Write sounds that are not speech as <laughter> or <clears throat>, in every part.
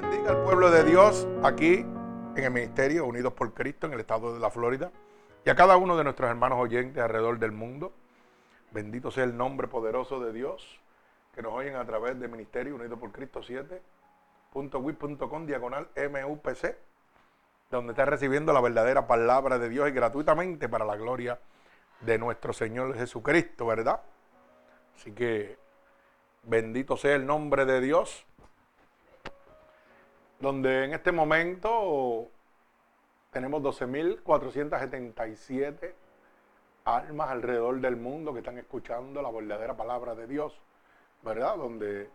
Bendiga al pueblo de Dios aquí en el Ministerio Unidos por Cristo en el estado de la Florida y a cada uno de nuestros hermanos oyentes alrededor del mundo. Bendito sea el nombre poderoso de Dios que nos oyen a través de Ministerio Unidos por Cristo 7.wit.com diagonal MUPC, donde está recibiendo la verdadera palabra de Dios y gratuitamente para la gloria de nuestro Señor Jesucristo, ¿verdad? Así que bendito sea el nombre de Dios donde en este momento tenemos 12.477 almas alrededor del mundo que están escuchando la verdadera palabra de Dios, ¿verdad? Donde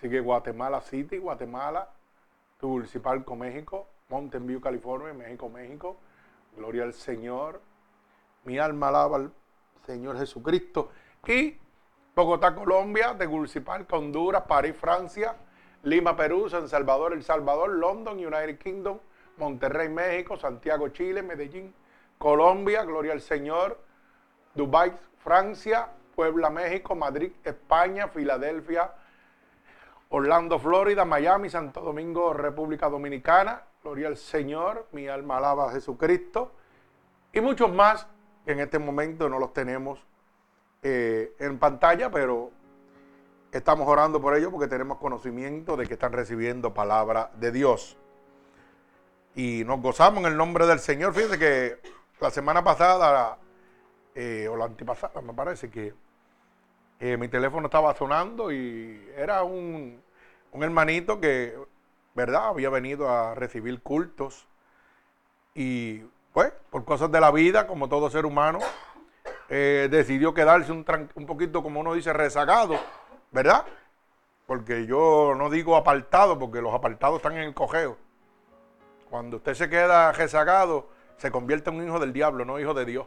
sigue Guatemala City, Guatemala, Tegucigalpa, México, Mountain View, California, México, México. Gloria al Señor. Mi alma alaba al Señor Jesucristo. Y Bogotá, Colombia, Tegucigalpa, Honduras, París, Francia, Lima, Perú, San Salvador, El Salvador, London, United Kingdom, Monterrey, México, Santiago, Chile, Medellín, Colombia, Gloria al Señor, Dubái, Francia, Puebla, México, Madrid, España, Filadelfia, Orlando, Florida, Miami, Santo Domingo, República Dominicana, Gloria al Señor, mi alma alaba a Jesucristo, y muchos más que en este momento no los tenemos eh, en pantalla, pero Estamos orando por ellos porque tenemos conocimiento de que están recibiendo palabra de Dios. Y nos gozamos en el nombre del Señor. Fíjense que la semana pasada, eh, o la antipasada, me parece que eh, mi teléfono estaba sonando y era un, hermanito que, ¿verdad?, había venido a recibir cultos. Y pues, por cosas de la vida, como todo ser humano, eh, decidió quedarse un, un poquito, como uno dice, rezagado ¿verdad? Porque yo no digo apartado, porque los apartados están en el cojeo. Cuando usted se queda rezagado, se convierte en un hijo del diablo, no hijo de Dios.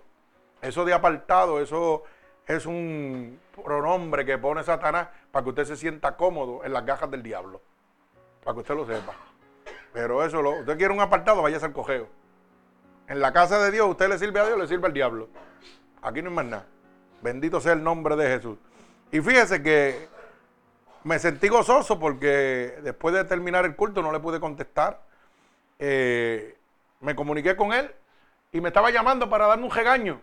Eso de apartado, eso es un pronombre que pone Satanás para que usted se sienta cómodo en las gajas del diablo. Para que usted lo sepa. Pero eso, usted quiere un apartado, váyase al cojeo. En la casa de Dios, usted le sirve a Dios, le sirve al diablo. Aquí no hay más nada. Bendito sea el nombre de Jesús. Y fíjese que me sentí gozoso porque después de terminar el culto no le pude contestar. Eh, me comuniqué con él y me estaba llamando para darme un regaño.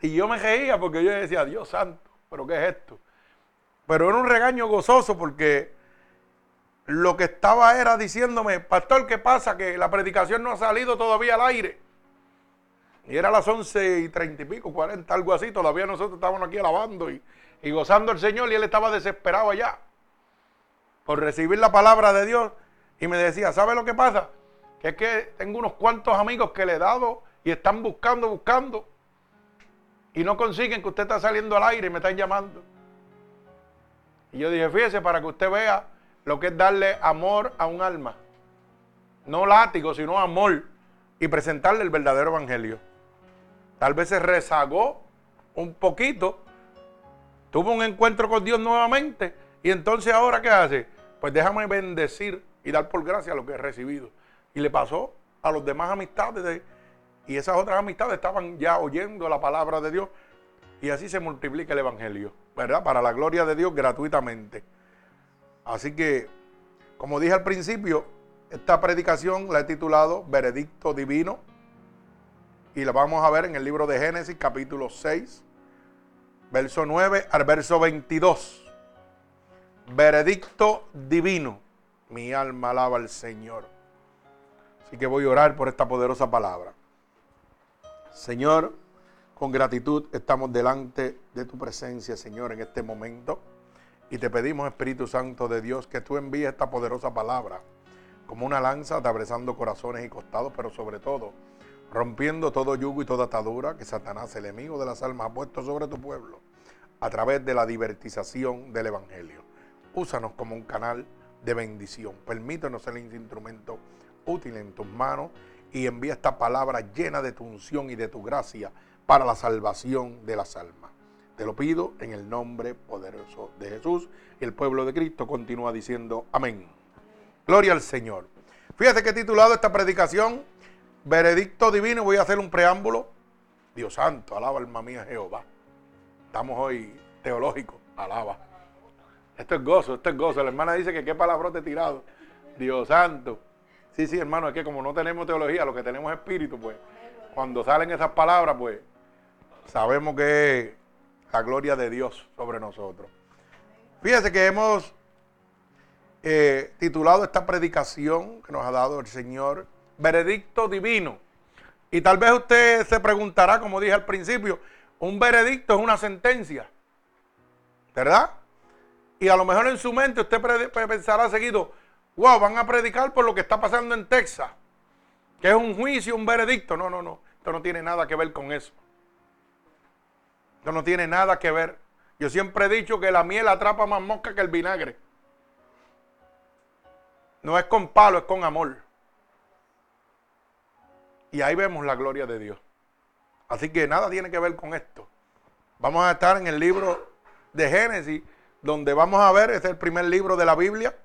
Y yo me reía porque yo decía, Dios santo, pero ¿qué es esto? Pero era un regaño gozoso porque lo que estaba era diciéndome, pastor, ¿qué pasa? Que la predicación no ha salido todavía al aire. Y era las once y treinta y pico, cuarenta, algo así. Todavía nosotros estábamos aquí alabando y, y gozando el Señor y él estaba desesperado allá por recibir la palabra de Dios y me decía, ¿sabe lo que pasa? Que es que tengo unos cuantos amigos que le he dado y están buscando, buscando y no consiguen que usted está saliendo al aire y me están llamando. Y yo dije, fíjese, para que usted vea lo que es darle amor a un alma. No látigo, sino amor. Y presentarle el verdadero evangelio. Tal vez se rezagó un poquito tuvo un encuentro con Dios nuevamente y entonces ahora ¿qué hace? Pues déjame bendecir y dar por gracia lo que he recibido. Y le pasó a los demás amistades y esas otras amistades estaban ya oyendo la palabra de Dios y así se multiplica el Evangelio, ¿verdad? Para la gloria de Dios gratuitamente. Así que, como dije al principio, esta predicación la he titulado Veredicto Divino y la vamos a ver en el libro de Génesis capítulo 6 verso 9 al verso 22. Veredicto divino. Mi alma alaba al Señor. Así que voy a orar por esta poderosa palabra. Señor, con gratitud estamos delante de tu presencia, Señor, en este momento. Y te pedimos, Espíritu Santo de Dios, que tú envíes esta poderosa palabra como una lanza atravesando corazones y costados, pero sobre todo rompiendo todo yugo y toda atadura que Satanás, el enemigo de las almas, ha puesto sobre tu pueblo a través de la divertización del Evangelio. Úsanos como un canal de bendición. Permítanos ser el instrumento útil en tus manos y envía esta palabra llena de tu unción y de tu gracia para la salvación de las almas. Te lo pido en el nombre poderoso de Jesús. Y el pueblo de Cristo continúa diciendo amén. Gloria al Señor. Fíjate que titulado esta predicación Veredicto divino, voy a hacer un preámbulo. Dios santo, alaba alma mía Jehová. Estamos hoy teológicos, alaba. Esto es gozo, esto es gozo. La hermana dice que qué palabrote tirado. Dios santo. Sí, sí, hermano, es que como no tenemos teología, lo que tenemos es espíritu, pues. Cuando salen esas palabras, pues, sabemos que es la gloria de Dios sobre nosotros. Fíjese que hemos eh, titulado esta predicación que nos ha dado el Señor, Veredicto Divino. Y tal vez usted se preguntará, como dije al principio, un veredicto es una sentencia, ¿verdad? Y a lo mejor en su mente usted pensará seguido, wow, van a predicar por lo que está pasando en Texas, que es un juicio, un veredicto. No, no, no, esto no tiene nada que ver con eso. Esto no tiene nada que ver. Yo siempre he dicho que la miel atrapa más mosca que el vinagre. No es con palo, es con amor. Y ahí vemos la gloria de Dios. Así que nada tiene que ver con esto. Vamos a estar en el libro de Génesis, donde vamos a ver, es el primer libro de la Biblia,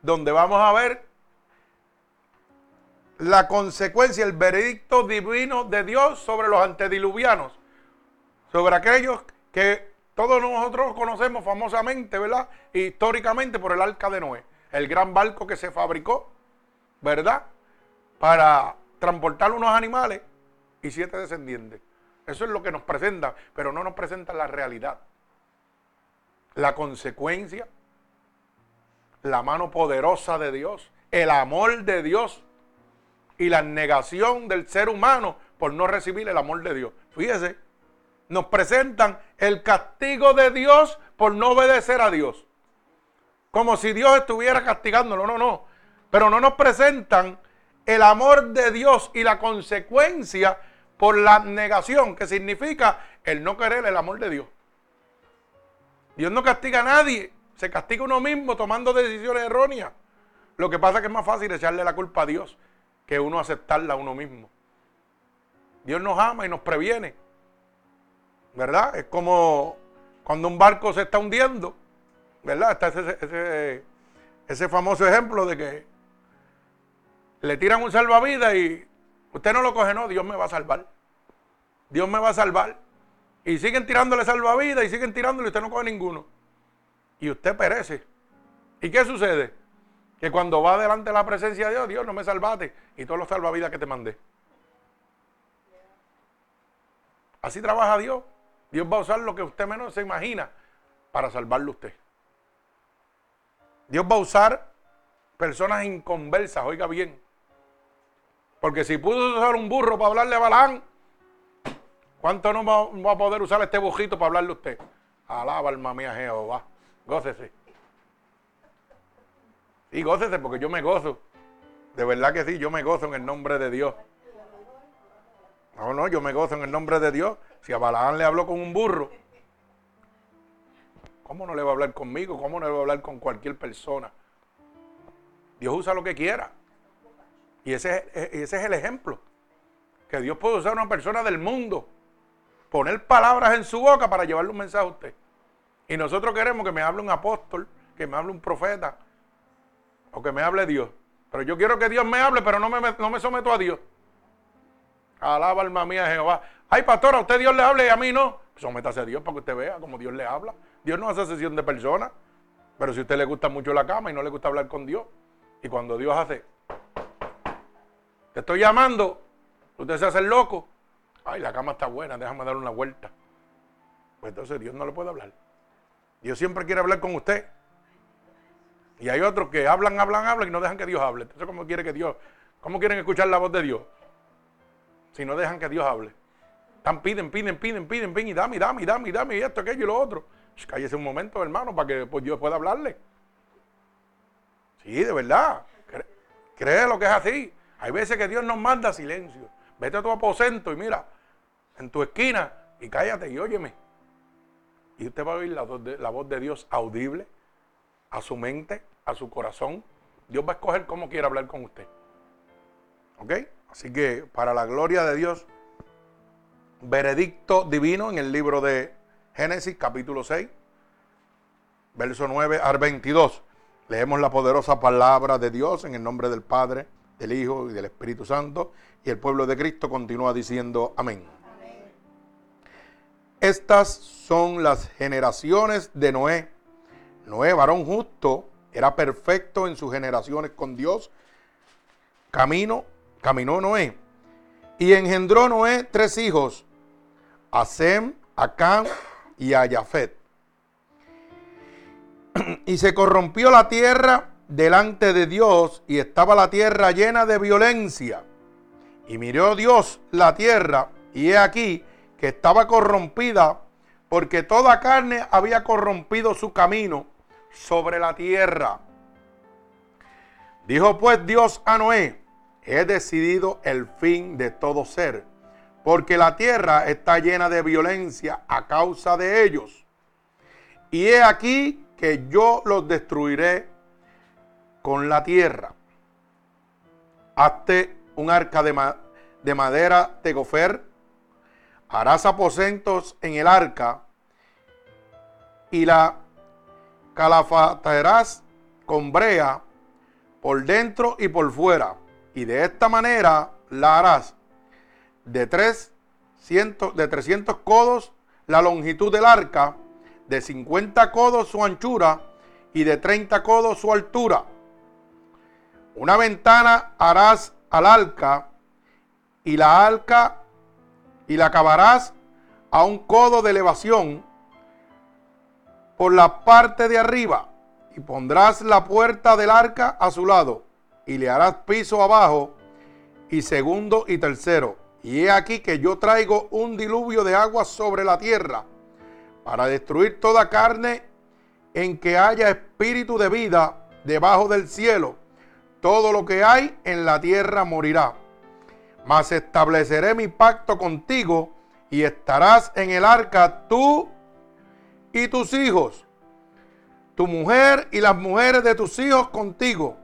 donde vamos a ver la consecuencia, el veredicto divino de Dios sobre los antediluvianos, sobre aquellos que todos nosotros conocemos famosamente, ¿verdad? Históricamente por el arca de Noé el gran barco que se fabricó, ¿verdad? Para transportar unos animales y siete descendientes. Eso es lo que nos presenta, pero no nos presenta la realidad. La consecuencia, la mano poderosa de Dios, el amor de Dios y la negación del ser humano por no recibir el amor de Dios. Fíjese, nos presentan el castigo de Dios por no obedecer a Dios como si Dios estuviera castigándolo. No, no. Pero no nos presentan el amor de Dios y la consecuencia por la negación, que significa el no querer el amor de Dios. Dios no castiga a nadie, se castiga uno mismo tomando decisiones erróneas. Lo que pasa es que es más fácil echarle la culpa a Dios que uno aceptarla a uno mismo. Dios nos ama y nos previene. ¿Verdad? Es como cuando un barco se está hundiendo ¿verdad? Está ese, ese, famoso ejemplo de que le tiran un salvavidas y usted no lo coge, no, Dios me va a salvar. Dios me va a salvar. Y siguen tirándole salvavidas y siguen tirándole y usted no coge ninguno. Y usted perece. ¿Y qué sucede? Que cuando va delante de la presencia de Dios, Dios no me salvaste y todos los salvavidas que te mandé. Así trabaja Dios. Dios va a usar lo que usted menos se imagina para salvarlo a usted. Dios va a usar personas inconversas, oiga bien. Porque si pudo usar un burro para hablarle a Balán, ¿cuánto no va, a poder usar este bujito para hablarle a usted? Alaba alma mía Jehová. Gócese. Y gócese porque yo me gozo. De verdad que sí, yo me gozo en el nombre de Dios. No, no, yo me gozo en el nombre de Dios. Si a Balaán le habló con un burro, ¿Cómo no le va a hablar conmigo? ¿Cómo no le va a hablar con cualquier persona? Dios usa lo que quiera. Y ese, ese es el ejemplo. Que Dios puede usar a una persona del mundo, poner palabras en su boca para llevarle un mensaje a usted. Y nosotros queremos que me hable un apóstol, que me hable un profeta, o que me hable Dios. Pero yo quiero que Dios me hable, pero no me, no me someto a Dios. Alaba alma mía Jehová. Ay, pastor, a usted Dios le hable y a mí no. Sométase a Dios para que usted vea cómo Dios le habla. Dios no hace sesión de personas. Pero si a usted le gusta mucho la cama y no le gusta hablar con Dios, y cuando Dios hace, te estoy llamando, usted se hace el loco. Ay, la cama está buena, déjame dar una vuelta. Pues entonces Dios no le puede hablar. Dios siempre quiere hablar con usted. Y hay otros que hablan, hablan, hablan y no dejan que Dios hable. Entonces, ¿cómo quiere que Dios? ¿Cómo quieren escuchar la voz de Dios? Si no dejan que Dios hable. Están piden, piden, piden, piden, piden, y dame, dame, dame, dame, y esto, aquello y lo otro. Cállese un momento, hermano, para que pues, Dios pueda hablarle. Sí, de verdad. Cree lo que es así. Hay veces que Dios nos manda silencio. Vete a tu aposento y mira, en tu esquina, y cállate y óyeme. Y usted va a oír la voz, de, Dios audible a su mente, a su corazón. Dios va a escoger cómo quiere hablar con usted. ¿Ok? Así que para la gloria de Dios, veredicto divino en el libro de Génesis capítulo 6, verso 9 al 22. Leemos la poderosa palabra de Dios en el nombre del Padre, del Hijo y del Espíritu Santo. Y el pueblo de Cristo continúa diciendo amén. Estas son las generaciones de Noé. Noé, varón justo, era perfecto en sus generaciones con Dios. Camino, caminó Noé. Y engendró Noé tres hijos, a Sem, a Cam y a Jafet. <clears throat> Y se corrompió la tierra delante de Dios y estaba la tierra llena de violencia. Y miró Dios la tierra y he aquí que estaba corrompida porque toda carne había corrompido su camino sobre la tierra. Dijo pues Dios a Noé, he decidido el fin de todo ser, porque la tierra está llena de violencia a causa de ellos. Y he aquí que yo los destruiré con la tierra. Hazte un arca de, de madera de gofer, harás aposentos en el arca y la calafatarás con brea por dentro y por fuera. Y de esta manera la harás de, 300, de 300 codos la longitud del arca, de 50 codos su anchura y de 30 codos su altura. Una ventana harás al arca y la arca y la acabarás a un codo de elevación por la parte de arriba y pondrás la puerta del arca a su lado y le harás piso abajo y segundo y tercero. Y he aquí que yo traigo un diluvio de agua sobre la tierra para destruir toda carne en que haya espíritu de vida debajo del cielo. Todo lo que hay en la tierra morirá. Mas estableceré mi pacto contigo y estarás en el arca tú y tus hijos tu mujer y las mujeres de tus hijos contigo.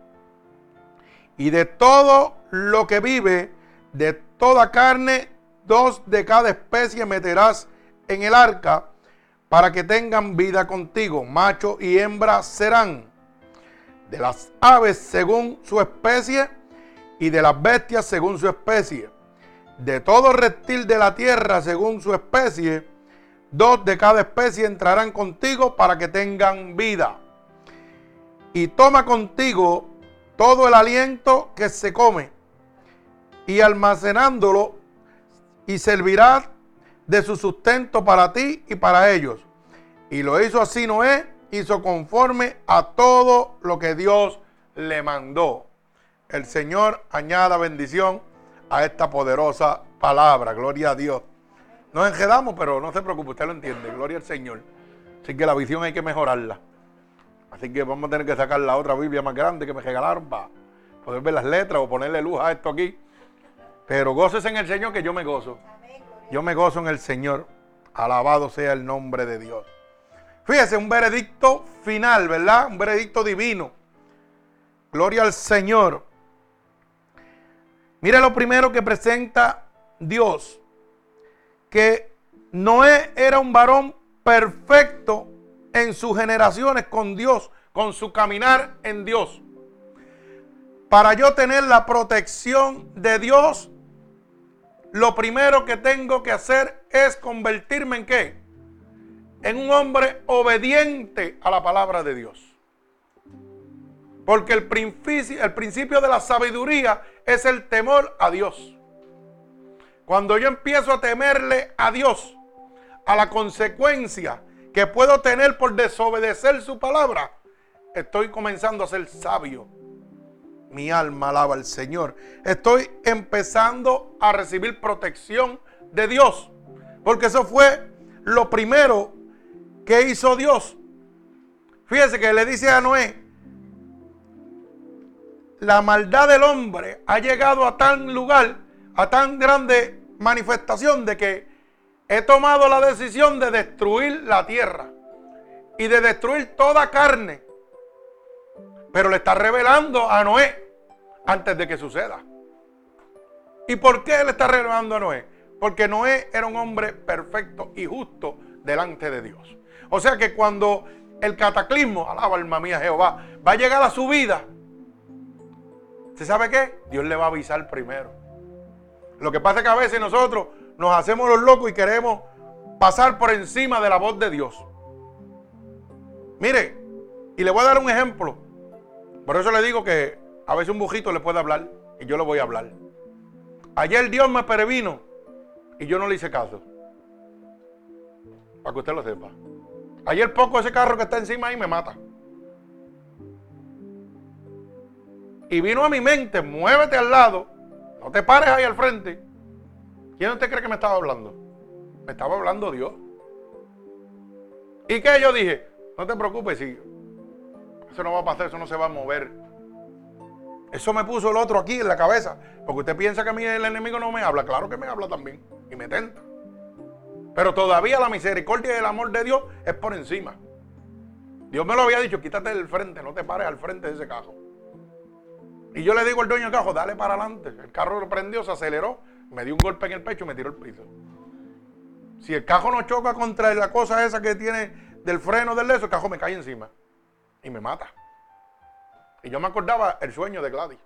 Y de todo lo que vive, de toda carne, dos de cada especie meterás en el arca para que tengan vida contigo. Macho y hembra serán. De las aves según su especie y de las bestias según su especie. De todo reptil de la tierra según su especie Dos de cada especie entrarán contigo para que tengan vida. Y toma contigo todo el aliento que se come y almacenándolo y servirá de su sustento para ti y para ellos. Y lo hizo así Noé, hizo conforme a todo lo que Dios le mandó. El Señor añada bendición a esta poderosa palabra. Gloria a Dios. Nos enredamos, pero no se preocupe, usted lo entiende. Gloria al Señor. Así que la visión hay que mejorarla. Así que vamos a tener que sacar la otra Biblia más grande que me regalaron para poder ver las letras o ponerle luz a esto aquí. Pero goces en el Señor que yo me gozo. Yo me gozo en el Señor. Alabado sea el nombre de Dios. Fíjese, un veredicto final, ¿verdad? Un veredicto divino. Gloria al Señor. Mire lo primero que presenta Dios que Noé era un varón perfecto en sus generaciones con Dios, con su caminar en Dios. Para yo tener la protección de Dios, lo primero que tengo que hacer es convertirme en qué? En un hombre obediente a la palabra de Dios. Porque el principio, el principio de la sabiduría es el temor a Dios. Cuando yo empiezo a temerle a Dios, a la consecuencia que puedo tener por desobedecer su palabra, estoy comenzando a ser sabio. Mi alma alaba al Señor. Estoy empezando a recibir protección de Dios. Porque eso fue lo primero que hizo Dios. Fíjese que le dice a Noé, la maldad del hombre ha llegado a tan lugar, a tan grande manifestación de que he tomado la decisión de destruir la tierra y de destruir toda carne. Pero le está revelando a Noé antes de que suceda. ¿Y por qué le está revelando a Noé? Porque Noé era un hombre perfecto y justo delante de Dios. O sea que cuando el cataclismo, alaba alma mía Jehová, va a llegar a su vida, ¿se sabe qué? Dios le va a avisar primero. Lo que pasa es que a veces nosotros nos hacemos los locos y queremos pasar por encima de la voz de Dios. Mire, y le voy a dar un ejemplo. Por eso le digo que a veces un bujito le puede hablar y yo le voy a hablar. Ayer Dios me previno y yo no le hice caso. Para que usted lo sepa. Ayer poco ese carro que está encima ahí me mata. Y vino a mi mente, muévete al lado, no te pares ahí al frente. ¿Quién usted cree que me estaba hablando? Me estaba hablando Dios. ¿Y qué yo dije? No te preocupes, si eso no va a pasar, eso no se va a mover. Eso me puso el otro aquí en la cabeza. Porque usted piensa que a mí el enemigo no me habla. Claro que me habla también. Y me tenta. Pero todavía la misericordia y el amor de Dios es por encima. Dios me lo había dicho, quítate del frente, no te pares al frente de ese carro. Y yo le digo al dueño del carro, dale para adelante. El carro lo prendió, se aceleró, me dio un golpe en el pecho y me tiró el piso. Si el carro no choca contra la cosa esa que tiene del freno del leso, el carro me cae encima y me mata. Y yo me acordaba el sueño de Gladys.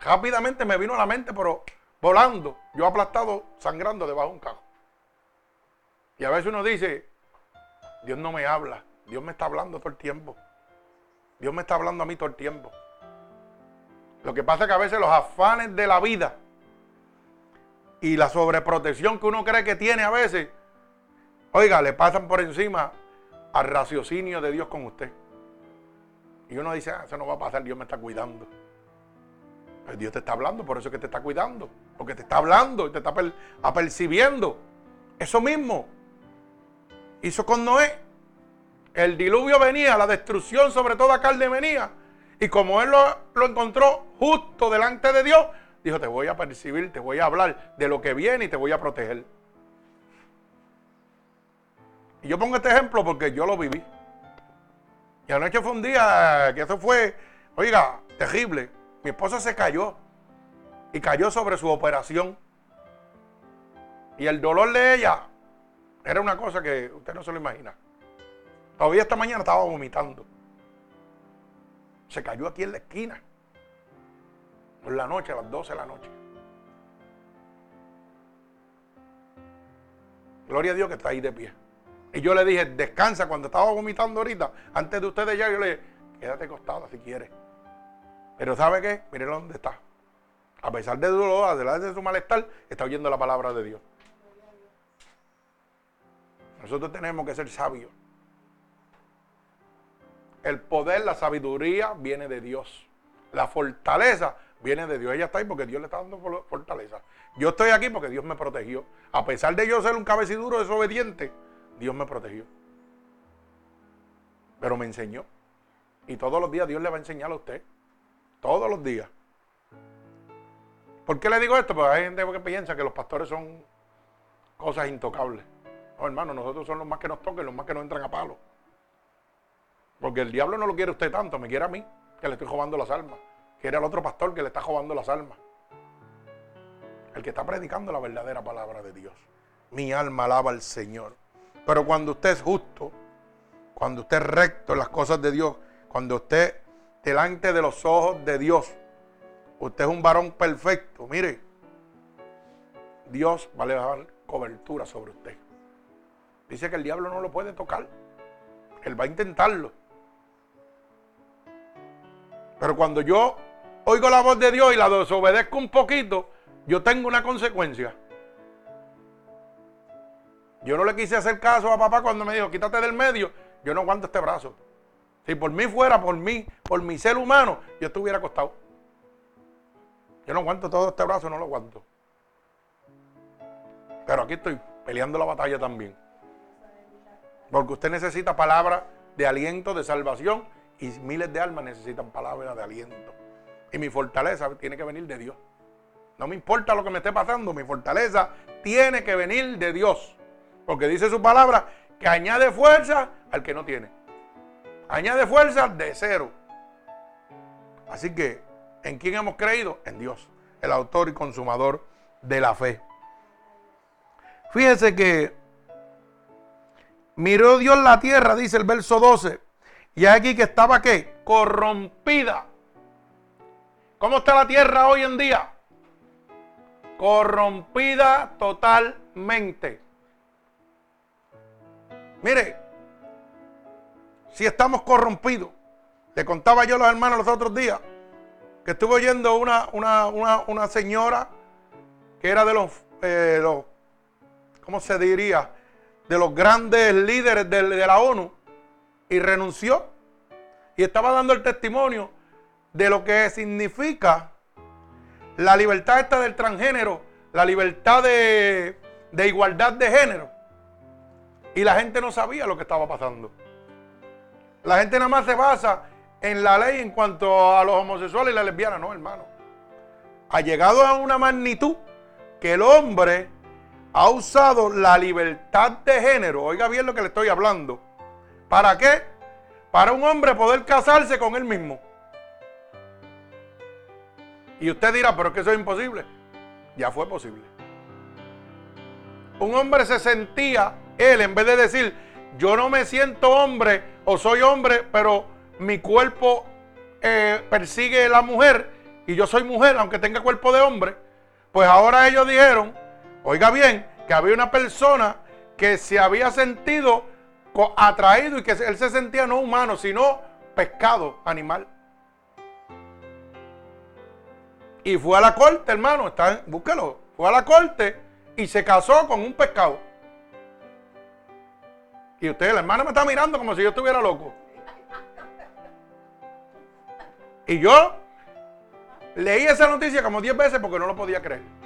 Rápidamente me vino a la mente, pero volando, yo aplastado, sangrando debajo de un carro. Y a veces uno dice, Dios no me habla, Dios me está hablando todo el tiempo. Dios me está hablando a mí todo el tiempo. Lo que pasa es que a veces los afanes de la vida y la sobreprotección que uno cree que tiene a veces, oiga, le pasan por encima al raciocinio de Dios con usted. Y uno dice, ah, eso no va a pasar, Dios me está cuidando. Pues Dios te está hablando, por eso es que te está cuidando. Porque te está hablando y te está apercibiendo. Eso mismo hizo con Noé. El diluvio venía, la destrucción sobre toda carne venía. Y como él lo, encontró justo delante de Dios, dijo, te voy a percibir, te voy a hablar de lo que viene y te voy a proteger. Y yo pongo este ejemplo porque yo lo viví. Y anoche fue un día que eso fue, oiga, terrible. Mi esposa se cayó y cayó sobre su operación. Y el dolor de ella era una cosa que usted no se lo imagina. Todavía esta mañana estaba vomitando. Se cayó aquí en la esquina. Por la noche, a las 12 de la noche. Gloria a Dios que está ahí de pie. Y yo le dije, descansa cuando estaba vomitando ahorita, antes de ustedes ya, yo le dije, quédate acostada si quieres. Pero ¿sabe qué? Mire dónde está. A pesar de dolor, a de su malestar, está oyendo la palabra de Dios. Nosotros tenemos que ser sabios. El poder, la sabiduría viene de Dios. La fortaleza viene de Dios. Ella está ahí porque Dios le está dando fortaleza. Yo estoy aquí porque Dios me protegió. A pesar de yo ser un cabeciduro desobediente, Dios me protegió. Pero me enseñó. Y todos los días Dios le va a enseñar a usted. Todos los días. ¿Por qué le digo esto? Porque hay gente que piensa que los pastores son cosas intocables. No, hermano, nosotros somos los más que nos toquen, los más que nos entran a palo. Porque el diablo no lo quiere usted tanto, me quiere a mí, que le estoy robando las almas. Quiere al otro pastor que le está robando las almas. El que está predicando la verdadera palabra de Dios. Mi alma alaba al Señor. Pero cuando usted es justo, cuando usted es recto en las cosas de Dios, cuando usted delante de los ojos de Dios, usted es un varón perfecto, mire, Dios va a dar cobertura sobre usted. Dice que el diablo no lo puede tocar. Él va a intentarlo. Pero cuando yo oigo la voz de Dios y la desobedezco un poquito, yo tengo una consecuencia. Yo no le quise hacer caso a papá cuando me dijo, quítate del medio. Yo no aguanto este brazo. Si por mí fuera, por mí, por mi ser humano, yo estuviera acostado. Yo no aguanto todo este brazo, no lo aguanto. Pero aquí estoy peleando la batalla también. Porque usted necesita palabras de aliento, de salvación, y miles de almas necesitan palabras de aliento. Y mi fortaleza tiene que venir de Dios. No me importa lo que me esté pasando, mi fortaleza tiene que venir de Dios. Porque dice su palabra que añade fuerza al que no tiene. Añade fuerza de cero. Así que, ¿en quién hemos creído? En Dios, el autor y consumador de la fe. Fíjese que miró Dios la tierra, dice el verso 12, y aquí que estaba qué? Corrompida. ¿Cómo está la tierra hoy en día? Corrompida totalmente. Mire, si estamos corrompidos, Le contaba yo a los hermanos los otros días que estuve oyendo una, una, señora que era de los, eh, los, ¿cómo se diría? De los grandes líderes de, la ONU y renunció. Y estaba dando el testimonio de lo que significa la libertad esta del transgénero, la libertad de, de igualdad de género. Y la gente no sabía lo que estaba pasando. La gente nada más se basa en la ley en cuanto a los homosexuales y las lesbianas. No, hermano. Ha llegado a una magnitud que el hombre ha usado la libertad de género. Oiga bien lo que le estoy hablando. ¿Para qué? Para un hombre poder casarse con él mismo. Y usted dirá, pero es que eso es imposible. Ya fue posible. Un hombre se sentía, él, en vez de decir, yo no me siento hombre o soy hombre, pero mi cuerpo eh, persigue la mujer y yo soy mujer, aunque tenga cuerpo de hombre, pues ahora ellos dijeron, oiga bien, que había una persona que se había sentido atraído y que él se sentía no humano, sino pescado, animal. Y fue a la corte, hermano, está, búsquelo, fue a la corte y se casó con un pescado. Y usted, la hermana me está mirando como si yo estuviera loco. Y yo leí esa noticia como 10 veces porque no lo podía creer.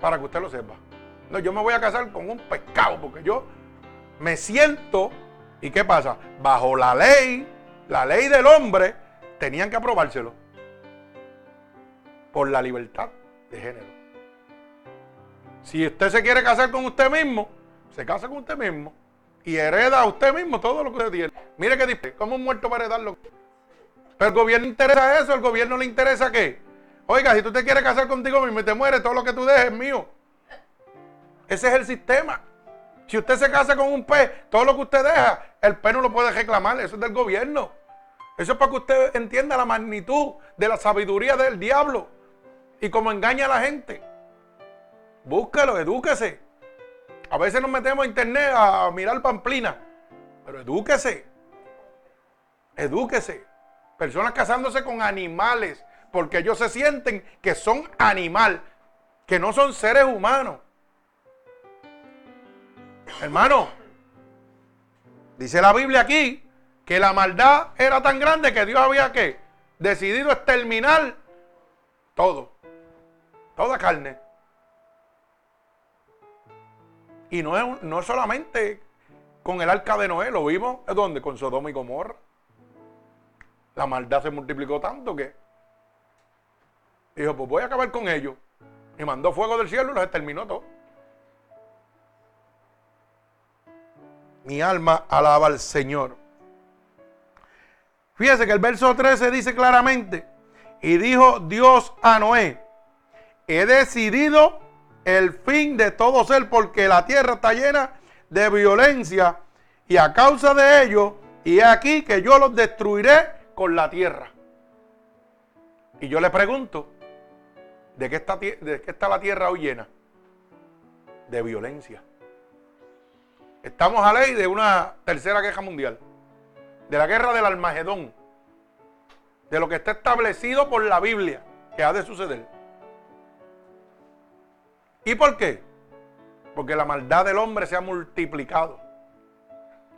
Para que usted lo sepa. No, yo me voy a casar con un pescado porque yo me siento. ¿Y qué pasa? Bajo la ley, la ley del hombre, tenían que aprobárselo. Por la libertad de género. Si usted se quiere casar con usted mismo, se casa con usted mismo y hereda a usted mismo todo lo que usted tiene. Mire que dice, ¿cómo un muerto va a heredarlo? Pero el gobierno interesa eso, el gobierno le interesa qué. Oiga, si tú te quieres casar contigo mismo y te mueres, todo lo que tú dejes es mío. Ese es el sistema. Si usted se casa con un pez, todo lo que usted deja, el pez no lo puede reclamar, eso es del gobierno. Eso es para que usted entienda la magnitud de la sabiduría del diablo y cómo engaña a la gente. Búsquelo, edúquese. A veces nos metemos a internet a mirar pamplina, pero edúquese. Edúquese. Personas casándose con animales, porque ellos se sienten que son animal, que no son seres humanos. Hermano, dice la Biblia aquí que la maldad era tan grande que Dios había que decidido exterminar todo, toda carne. Y no es, no solamente con el arca de Noé, lo vimos, ¿es donde? Con Sodoma y Gomorra. La maldad se multiplicó tanto que dijo, pues voy a acabar con ellos. Y mandó fuego del cielo y los exterminó todos. Mi alma alaba al Señor. Fíjese que el verso 13 dice claramente, y dijo Dios a Noé, he decidido el fin de todo ser, porque la tierra está llena de violencia y a causa de ello, y he aquí que yo los destruiré con la tierra. Y yo le pregunto, ¿de qué está, la tierra hoy llena? De violencia. Estamos a ley de una tercera guerra mundial, de la guerra del Almagedón, de lo que está establecido por la Biblia que ha de suceder. ¿Y por qué? Porque la maldad del hombre se ha multiplicado.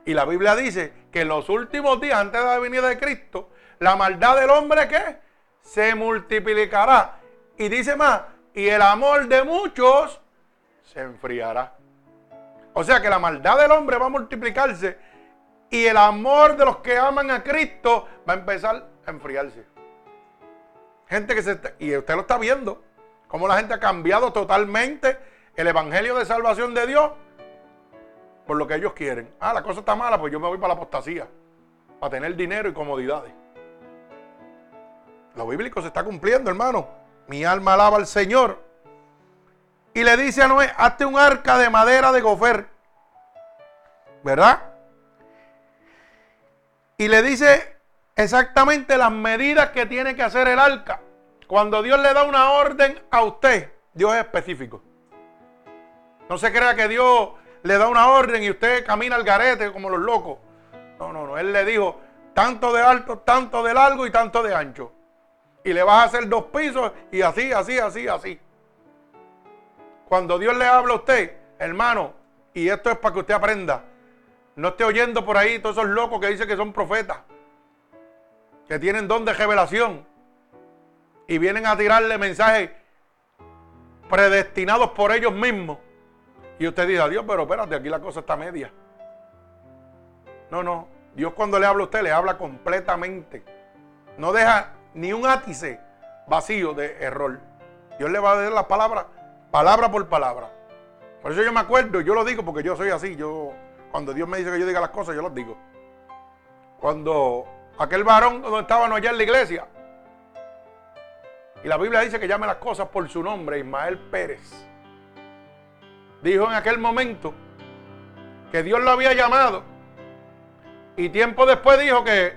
Y la Biblia dice que en los últimos días, antes de la venida de Cristo, la maldad del hombre ¿qué? se multiplicará. Y dice más, y el amor de muchos se enfriará. O sea que la maldad del hombre va a multiplicarse y el amor de los que aman a Cristo va a empezar a enfriarse. Gente que se está, y usted lo está viendo. Cómo la gente ha cambiado totalmente el evangelio de salvación de Dios por lo que ellos quieren. Ah, la cosa está mala, pues yo me voy para la apostasía. Para tener dinero y comodidades. Lo bíblico se está cumpliendo, hermano. Mi alma alaba al Señor. Y le dice a Noé, hazte un arca de madera de gofer. ¿Verdad? Y le dice exactamente las medidas que tiene que hacer el arca. Cuando Dios le da una orden a usted, Dios es específico. No se crea que Dios le da una orden y usted camina al garete como los locos. No, no, no. Él le dijo, tanto de alto, tanto de largo y tanto de ancho. Y le vas a hacer dos pisos y así, así, así, así. Cuando Dios le habla a usted, hermano, y esto es para que usted aprenda, no esté oyendo por ahí todos esos locos que dicen que son profetas, que tienen don de revelación y vienen a tirarle mensajes predestinados por ellos mismos. Y usted dice, Dios, pero espérate, aquí la cosa está media. No, no. Dios cuando le habla a usted, le habla completamente. No deja ni un átice vacío de error. Dios le va a dar la palabra, palabra por palabra. Por eso yo me acuerdo, yo lo digo porque yo soy así. Yo, cuando Dios me dice que yo diga las cosas, yo las digo. Cuando aquel varón donde estábamos allá en la iglesia, y la Biblia dice que llame las cosas por su nombre, Ismael Pérez. Dijo en aquel momento que Dios lo había llamado. Y tiempo después dijo que,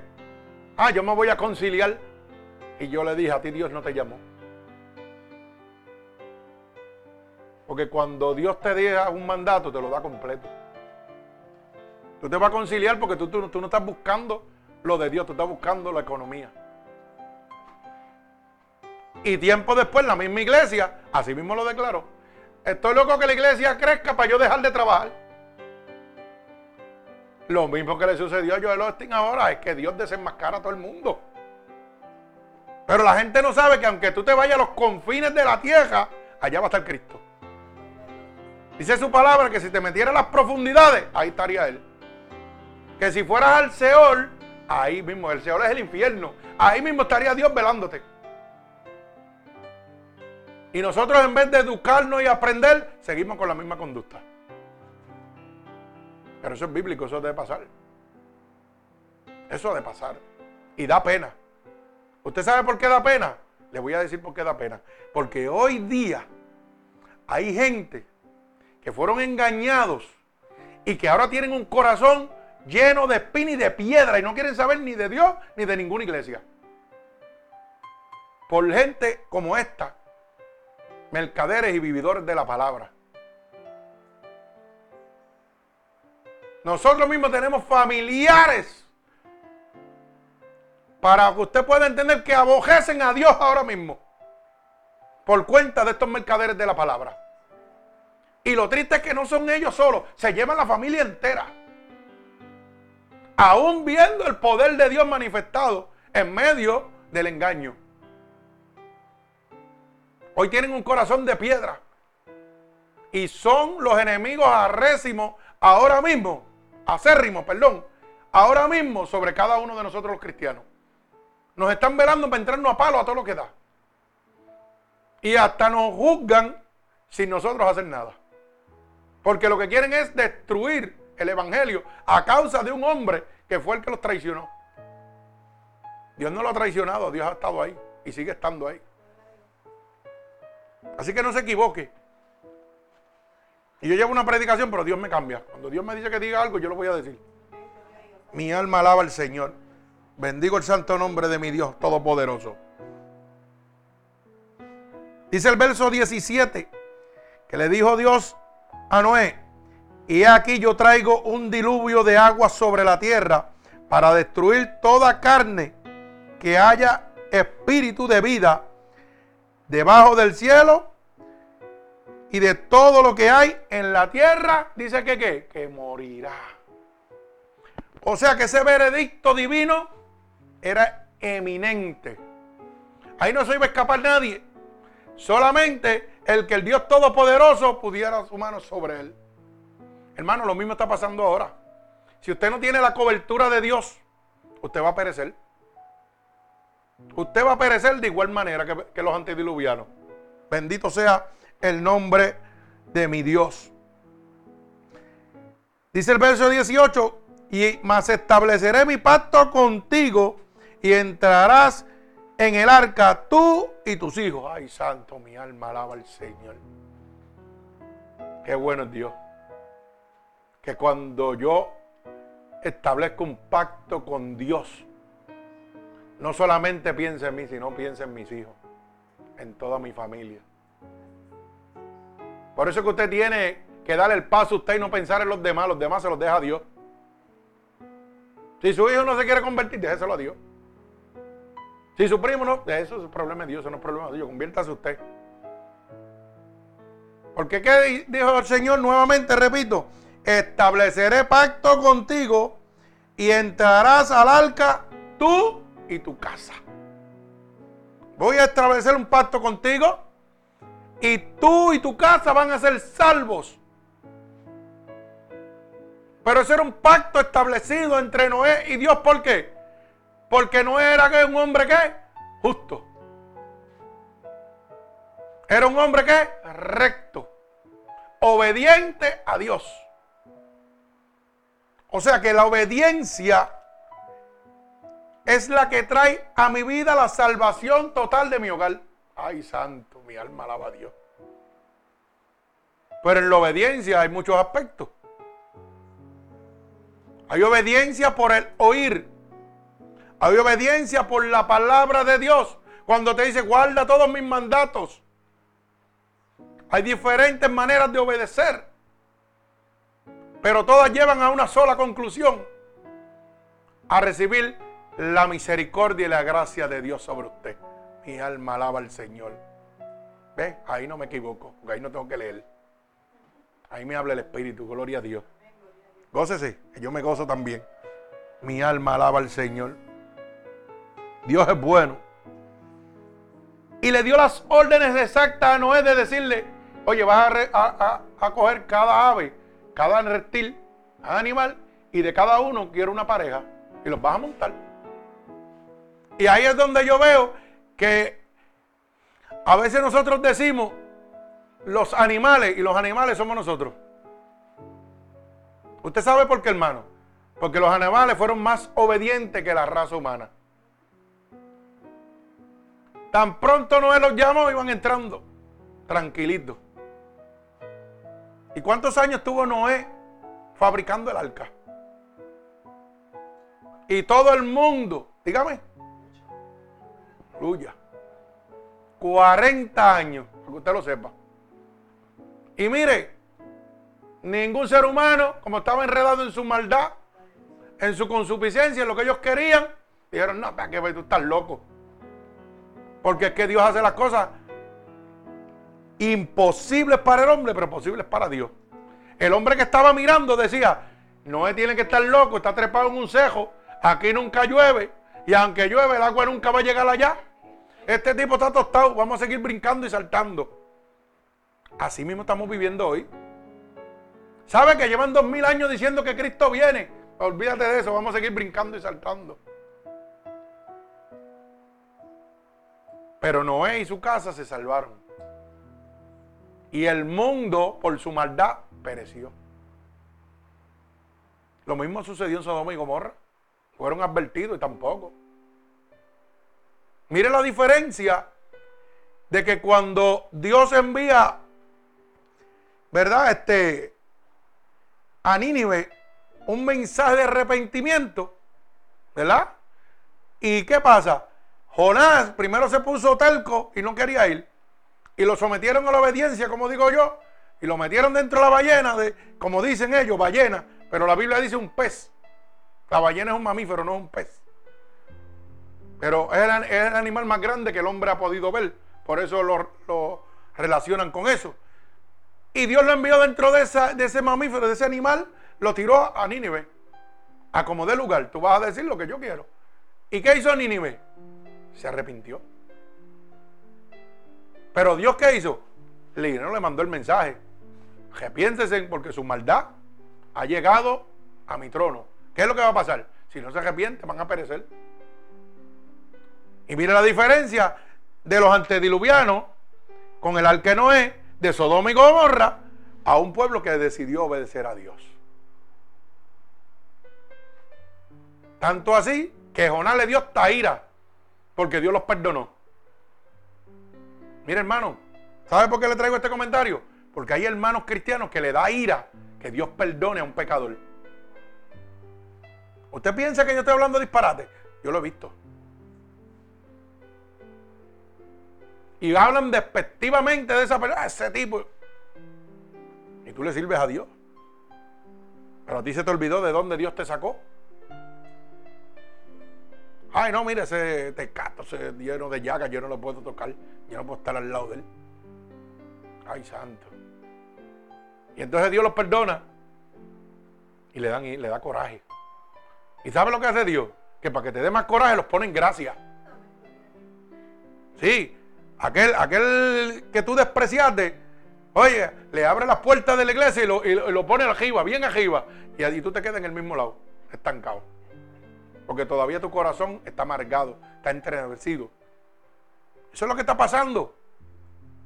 ah, yo me voy a conciliar. Y yo le dije, a ti Dios no te llamó. Porque cuando Dios te diga un mandato, te lo da completo. Tú te vas a conciliar porque tú, tú, tú no estás buscando lo de Dios, tú estás buscando la economía. Y tiempo después, la misma iglesia, así mismo lo declaró. Estoy loco que la iglesia crezca para yo dejar de trabajar. Lo mismo que le sucedió a Joel Austin ahora es que Dios desenmascara a todo el mundo. Pero la gente no sabe que aunque tú te vayas a los confines de la tierra, allá va a estar Cristo. Dice su palabra que si te metieras en las profundidades, ahí estaría Él. Que si fueras al Seol, ahí mismo, el Seol es el infierno. Ahí mismo estaría Dios velándote. Y nosotros en vez de educarnos y aprender, seguimos con la misma conducta. Pero eso es bíblico, eso debe pasar. Eso debe pasar. Y da pena. ¿Usted sabe por qué da pena? Le voy a decir por qué da pena. Porque hoy día hay gente que fueron engañados y que ahora tienen un corazón lleno de espina y de piedra y no quieren saber ni de Dios ni de ninguna iglesia. Por gente como esta, mercaderes y vividores de la palabra. Nosotros mismos tenemos familiares para que usted pueda entender que abojecen a Dios ahora mismo por cuenta de estos mercaderes de la palabra. Y lo triste es que no son ellos solos, se llevan la familia entera. Aún viendo el poder de Dios manifestado en medio del engaño. Hoy tienen un corazón de piedra. Y son los enemigos arrésimos ahora mismo, acérrimos, perdón, ahora mismo sobre cada uno de nosotros los cristianos. Nos están velando para entrarnos a palo a todo lo que da. Y hasta nos juzgan sin nosotros hacer nada. Porque lo que quieren es destruir el Evangelio a causa de un hombre que fue el que los traicionó. Dios no lo ha traicionado, Dios ha estado ahí y sigue estando ahí. Así que no se equivoque. Y yo llevo una predicación, pero Dios me cambia. Cuando Dios me dice que diga algo, yo lo voy a decir. Mi alma alaba al Señor. Bendigo el santo nombre de mi Dios Todopoderoso. Dice el verso 17 que le dijo Dios a Noé, y aquí yo traigo un diluvio de agua sobre la tierra para destruir toda carne que haya espíritu de vida debajo del cielo y de todo lo que hay en la tierra, dice que qué, que morirá. O sea que ese veredicto divino era eminente. Ahí no se iba a escapar nadie. Solamente el que el Dios Todopoderoso pudiera su mano sobre él. Hermano, lo mismo está pasando ahora. Si usted no tiene la cobertura de Dios, usted va a perecer. Usted va a perecer de igual manera que, los antediluvianos. Bendito sea el nombre de mi Dios. Dice el verso 18, y más estableceré mi pacto contigo y entrarás en el arca tú y tus hijos. Ay, santo, mi alma alaba al Señor. Qué bueno es Dios. Que cuando yo establezco un pacto con Dios, no solamente piensa en mí, sino piensa en mis hijos, en toda mi familia. Por eso que usted tiene que dar el paso a usted y no pensar en los demás, los demás se los deja a Dios. Si su hijo no se quiere convertir, déjeselo a Dios. Si su primo no, eso es el problema de Dios, eso no es problema de Dios, conviértase usted. Porque ¿qué dijo el Señor nuevamente? Repito, estableceré pacto contigo y entrarás al arca tú y tu casa. Voy a establecer un pacto contigo y tú y tu casa van a ser salvos. Pero ese era un pacto establecido entre Noé y Dios. ¿Por qué? Porque Noé era un hombre que justo. Era un hombre que recto, obediente a Dios. O sea que la obediencia es la que trae a mi vida la salvación total de mi hogar. Ay, santo, mi alma alaba a Dios. Pero en la obediencia hay muchos aspectos. Hay obediencia por el oír. Hay obediencia por la palabra de Dios. Cuando te dice, guarda todos mis mandatos. Hay diferentes maneras de obedecer. Pero todas llevan a una sola conclusión. A recibir la misericordia y la gracia de Dios sobre usted. Mi alma alaba al Señor. ¿Ve? Ahí no me equivoco, porque ahí no tengo que leer. Ahí me habla el Espíritu, gloria a Dios. Gócese, yo me gozo también. Mi alma alaba al Señor. Dios es bueno. Y le dio las órdenes exactas a Noé de decirle, oye, vas a, a coger cada ave, cada reptil, cada animal, y de cada uno quiero una pareja, y los vas a montar. Y ahí es donde yo veo que a veces nosotros decimos los animales y los animales somos nosotros. ¿Usted sabe por qué, hermano? Porque los animales fueron más obedientes que la raza humana. Tan pronto Noé los llamó, iban entrando tranquilitos. ¿Y cuántos años tuvo Noé fabricando el arca? Y todo el mundo, dígame, Aleluya. 40 años, para que usted lo sepa. Y mire, ningún ser humano, como estaba enredado en su maldad, en su consuficiencia, en lo que ellos querían, dijeron, no, para que tú estás loco. Porque es que Dios hace las cosas imposibles para el hombre, pero posibles para Dios. El hombre que estaba mirando decía, no tiene que estar loco, está trepado en un cejo, aquí nunca llueve, y aunque llueve, el agua nunca va a llegar allá. Este tipo está tostado, vamos a seguir brincando y saltando. Así mismo estamos viviendo hoy. ¿Sabe que llevan dos mil años diciendo que Cristo viene? Olvídate de eso, vamos a seguir brincando y saltando. Pero Noé y su casa se salvaron. Y el mundo, por su maldad, pereció. Lo mismo sucedió en Sodoma y Gomorra. Fueron advertidos y tampoco. Mire la diferencia de que cuando Dios envía, ¿verdad? Este, a Nínive un mensaje de arrepentimiento, ¿verdad? ¿Y qué pasa? Jonás primero se puso telco y no quería ir. Y lo sometieron a la obediencia, como digo yo, y lo metieron dentro de la ballena, de, como dicen ellos, ballena, pero la Biblia dice un pez. La ballena es un mamífero, no es un pez. Pero es el, animal más grande que el hombre ha podido ver. Por eso lo, relacionan con eso. Y Dios lo envió dentro de, de ese mamífero, de ese animal, lo tiró a Nínive. A como de lugar. Tú vas a decir lo que yo quiero. ¿Y qué hizo Nínive? Se arrepintió. Pero Dios qué hizo? Le, no le mandó el mensaje. Arrepiéntese porque su maldad ha llegado a mi trono. ¿Qué es lo que va a pasar? Si no se arrepiente, van a perecer. Y mira la diferencia de los antediluvianos con el arque Noé, de Sodoma y Gomorra, a un pueblo que decidió obedecer a Dios. Tanto así que Jonás le dio esta ira, porque Dios los perdonó. Mire hermano, ¿sabe por qué le traigo este comentario? Porque hay hermanos cristianos que le da ira que Dios perdone a un pecador. ¿Usted piensa que yo estoy hablando disparate? Yo lo he visto. y hablan despectivamente de esa persona, ese tipo. Y tú le sirves a Dios. Pero a ti se te olvidó de dónde Dios te sacó. Ay, no, mire, ese tecato se lleno de llagas, yo no lo puedo tocar, yo no puedo estar al lado de él. Ay, santo. Y entonces Dios los perdona y le, dan, y le da coraje. ¿Y sabe lo que hace Dios? Que para que te dé más coraje los pone en gracia. Sí, aquel, aquel que tú despreciaste, oye, le abre las puertas de la iglesia y lo, y lo pone arriba, bien arriba. Y allí tú te quedas en el mismo lado, estancado. Porque todavía tu corazón está amargado, está entrenecido. Eso es lo que está pasando.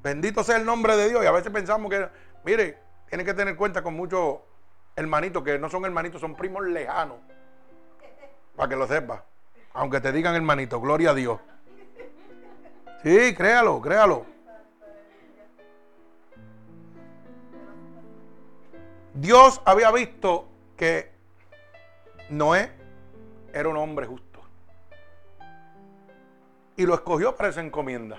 Bendito sea el nombre de Dios. Y a veces pensamos que, mire, tienen que tener cuenta con muchos hermanitos que no son hermanitos, son primos lejanos. Para que lo sepa. Aunque te digan hermanito, gloria a Dios. Sí, créalo, créalo. Dios había visto que Noé era un hombre justo. Y lo escogió para esa encomienda.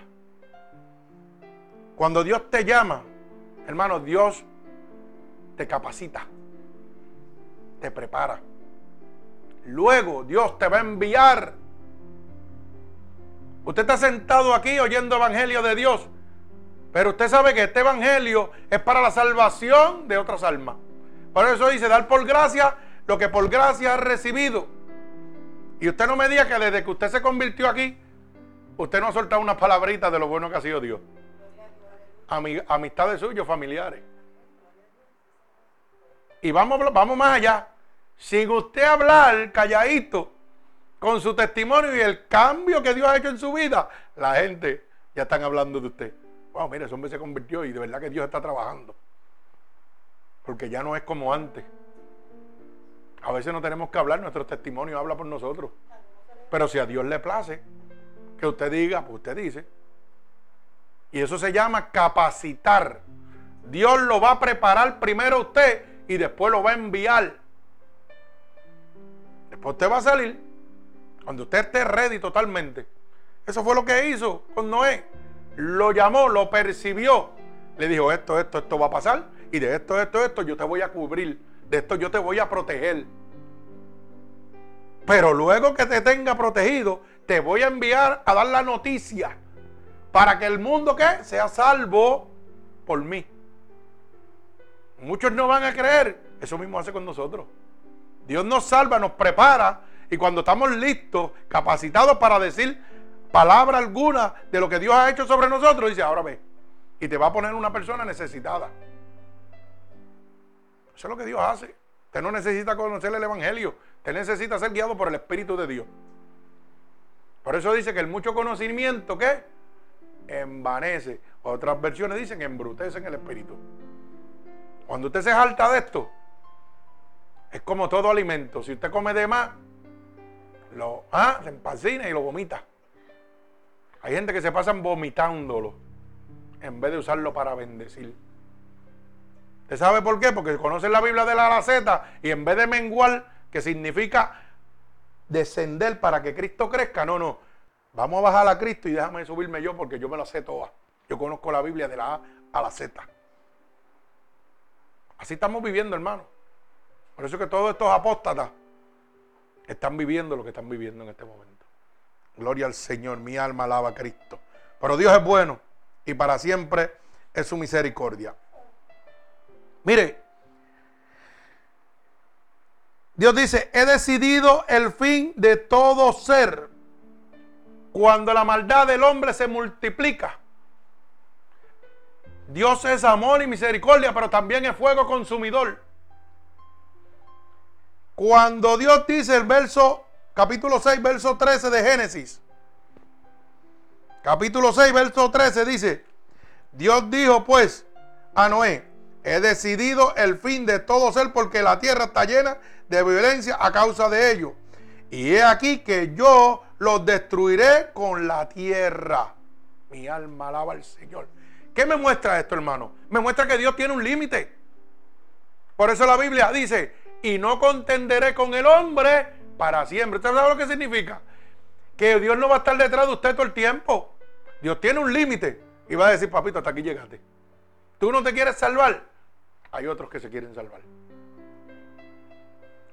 Cuando Dios te llama, hermano, Dios te capacita, te prepara. Luego Dios te va a enviar. Usted está sentado aquí oyendo evangelio de Dios, pero usted sabe que este evangelio es para la salvación de otras almas. Por eso dice, dar por gracia lo que por gracia ha recibido. Y usted no me diga que desde que usted se convirtió aquí, usted no ha soltado unas palabritas de lo bueno que ha sido Dios. amistades suyas, familiares. Y vamos, vamos más allá. Sin usted hablar calladito con su testimonio y el cambio que Dios ha hecho en su vida, la gente ya están hablando de usted. Wow, mire, ese hombre se convirtió y de verdad que Dios está trabajando. Porque ya no es como antes. A veces no tenemos que hablar, nuestro testimonio habla por nosotros. Pero si a Dios le place que usted diga, pues usted dice. Y eso se llama capacitar. Dios lo va a preparar primero a usted y después lo va a enviar. Después usted va a salir. Cuando usted esté ready totalmente. Eso fue lo que hizo con Noé. Lo llamó, lo percibió. Le dijo, esto, esto, esto va a pasar. Y de esto, esto, esto yo te voy a cubrir de esto yo te voy a proteger. Pero luego que te tenga protegido, te voy a enviar a dar la noticia para que el mundo que sea salvo por mí. Muchos no van a creer. Eso mismo hace con nosotros. Dios nos salva, nos prepara y cuando estamos listos, capacitados para decir palabra alguna de lo que Dios ha hecho sobre nosotros, dice, ahora ve. Y te va a poner una persona necesitada. Eso es lo que Dios hace. Usted no necesita conocer el Evangelio. Usted necesita ser guiado por el Espíritu de Dios. Por eso dice que el mucho conocimiento, ¿qué? Envanece. Otras versiones dicen embrutece en el Espíritu. Cuando usted se jalta de esto, es como todo alimento. Si usted come de más, lo, ah, empacina y lo vomita. Hay gente que se pasan vomitándolo en vez de usarlo para bendecir. ¿Usted sabe por qué? Porque conocen la Biblia de la Laceta y en vez de menguar, que significa descender para que Cristo crezca, no, no. Vamos a bajar a Cristo y déjame subirme yo porque yo me la sé toda. Yo conozco la Biblia de la A a la Z. Así estamos viviendo, hermano. Por eso que todos estos apóstatas están viviendo lo que están viviendo en este momento. Gloria al Señor, mi alma alaba a Cristo. Pero Dios es bueno y para siempre es su misericordia. Mire, Dios dice, he decidido el fin de todo ser cuando la maldad del hombre se multiplica. Dios es amor y misericordia, pero también es fuego consumidor. Cuando Dios dice el verso, capítulo 6, verso 13 de Génesis, capítulo 6, verso 13 dice, Dios dijo pues a Noé, He decidido el fin de todo ser porque la tierra está llena de violencia a causa de ello. Y he aquí que yo los destruiré con la tierra. Mi alma alaba al Señor. ¿Qué me muestra esto, hermano? Me muestra que Dios tiene un límite. Por eso la Biblia dice, y no contenderé con el hombre para siempre. ¿Usted sabe lo que significa? Que Dios no va a estar detrás de usted todo el tiempo. Dios tiene un límite. Y va a decir, papito, hasta aquí llegaste. Tú no te quieres salvar hay otros que se quieren salvar.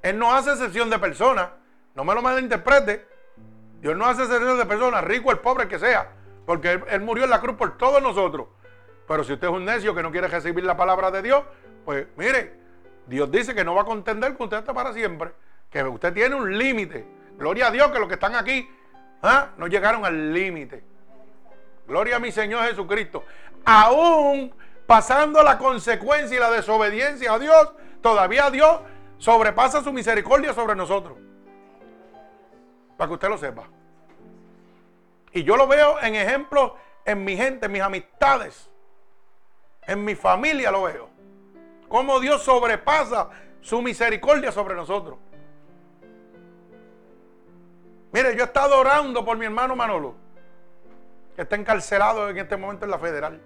Él no hace excepción de personas. No me lo malinterprete. Dios no hace excepción de personas, rico el pobre que sea, porque él, murió en la cruz por todos nosotros. Pero si usted es un necio que no quiere recibir la palabra de Dios, pues mire, Dios dice que no va a contender con usted hasta para siempre, que usted tiene un límite. Gloria a Dios que los que están aquí ¿ah? no llegaron al límite. Gloria a mi Señor Jesucristo. Aún pasando la consecuencia y la desobediencia a Dios, todavía Dios sobrepasa su misericordia sobre nosotros. Para que usted lo sepa. Y yo lo veo en ejemplos en mi gente, en mis amistades, en mi familia lo veo. Cómo Dios sobrepasa su misericordia sobre nosotros. Mire, yo he estado orando por mi hermano Manolo, que está encarcelado en este momento en la federal.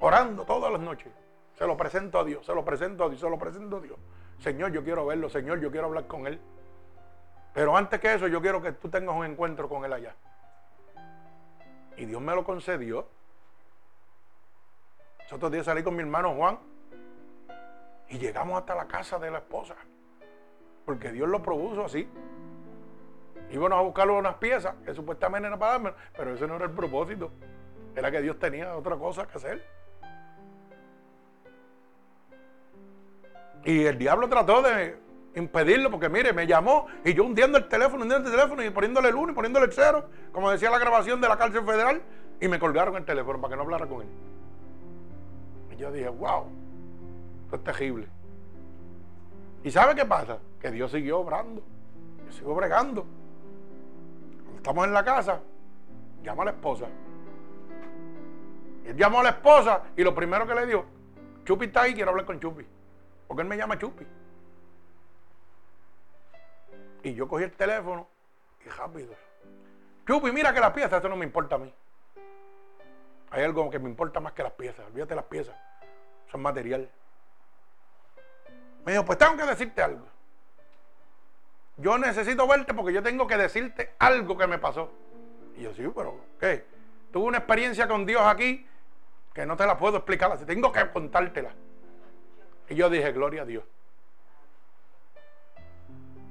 Orando todas las noches. Se lo presento a Dios, se lo presento a Dios, se lo presento a Dios. Señor, yo quiero verlo, Señor, yo quiero hablar con él. Pero antes que eso, yo quiero que tú tengas un encuentro con él allá. Y Dios me lo concedió. Otros días salí con mi hermano Juan y llegamos hasta la casa de la esposa. Porque Dios lo propuso así. Íbamos a buscarle unas piezas que supuestamente eran para darme, pero ese no era el propósito. Era que Dios tenía otra cosa que hacer. Y el diablo trató de impedirlo porque mire, me llamó y yo hundiendo el teléfono, hundiendo el teléfono y poniéndole el uno y poniéndole el cero, como decía la grabación de la cárcel federal, y me colgaron el teléfono para que no hablara con él. Y yo dije, wow, esto es terrible. ¿Y sabe qué pasa? Que Dios siguió obrando, Yo sigo bregando. Cuando estamos en la casa, llama a la esposa. Él llamó a la esposa y lo primero que le dijo, Chupi está ahí, quiero hablar con Chupi. Porque él me llama Chupi. Y yo cogí el teléfono y rápido. Chupi, mira que las piezas, esto no me importa a mí. Hay algo que me importa más que las piezas. Olvídate las piezas. Son material. Me dijo, pues tengo que decirte algo. Yo necesito verte porque yo tengo que decirte algo que me pasó. Y yo, sí, pero ¿qué? Tuve una experiencia con Dios aquí que no te la puedo explicar. Tengo que contártela. Y yo dije, gloria a Dios.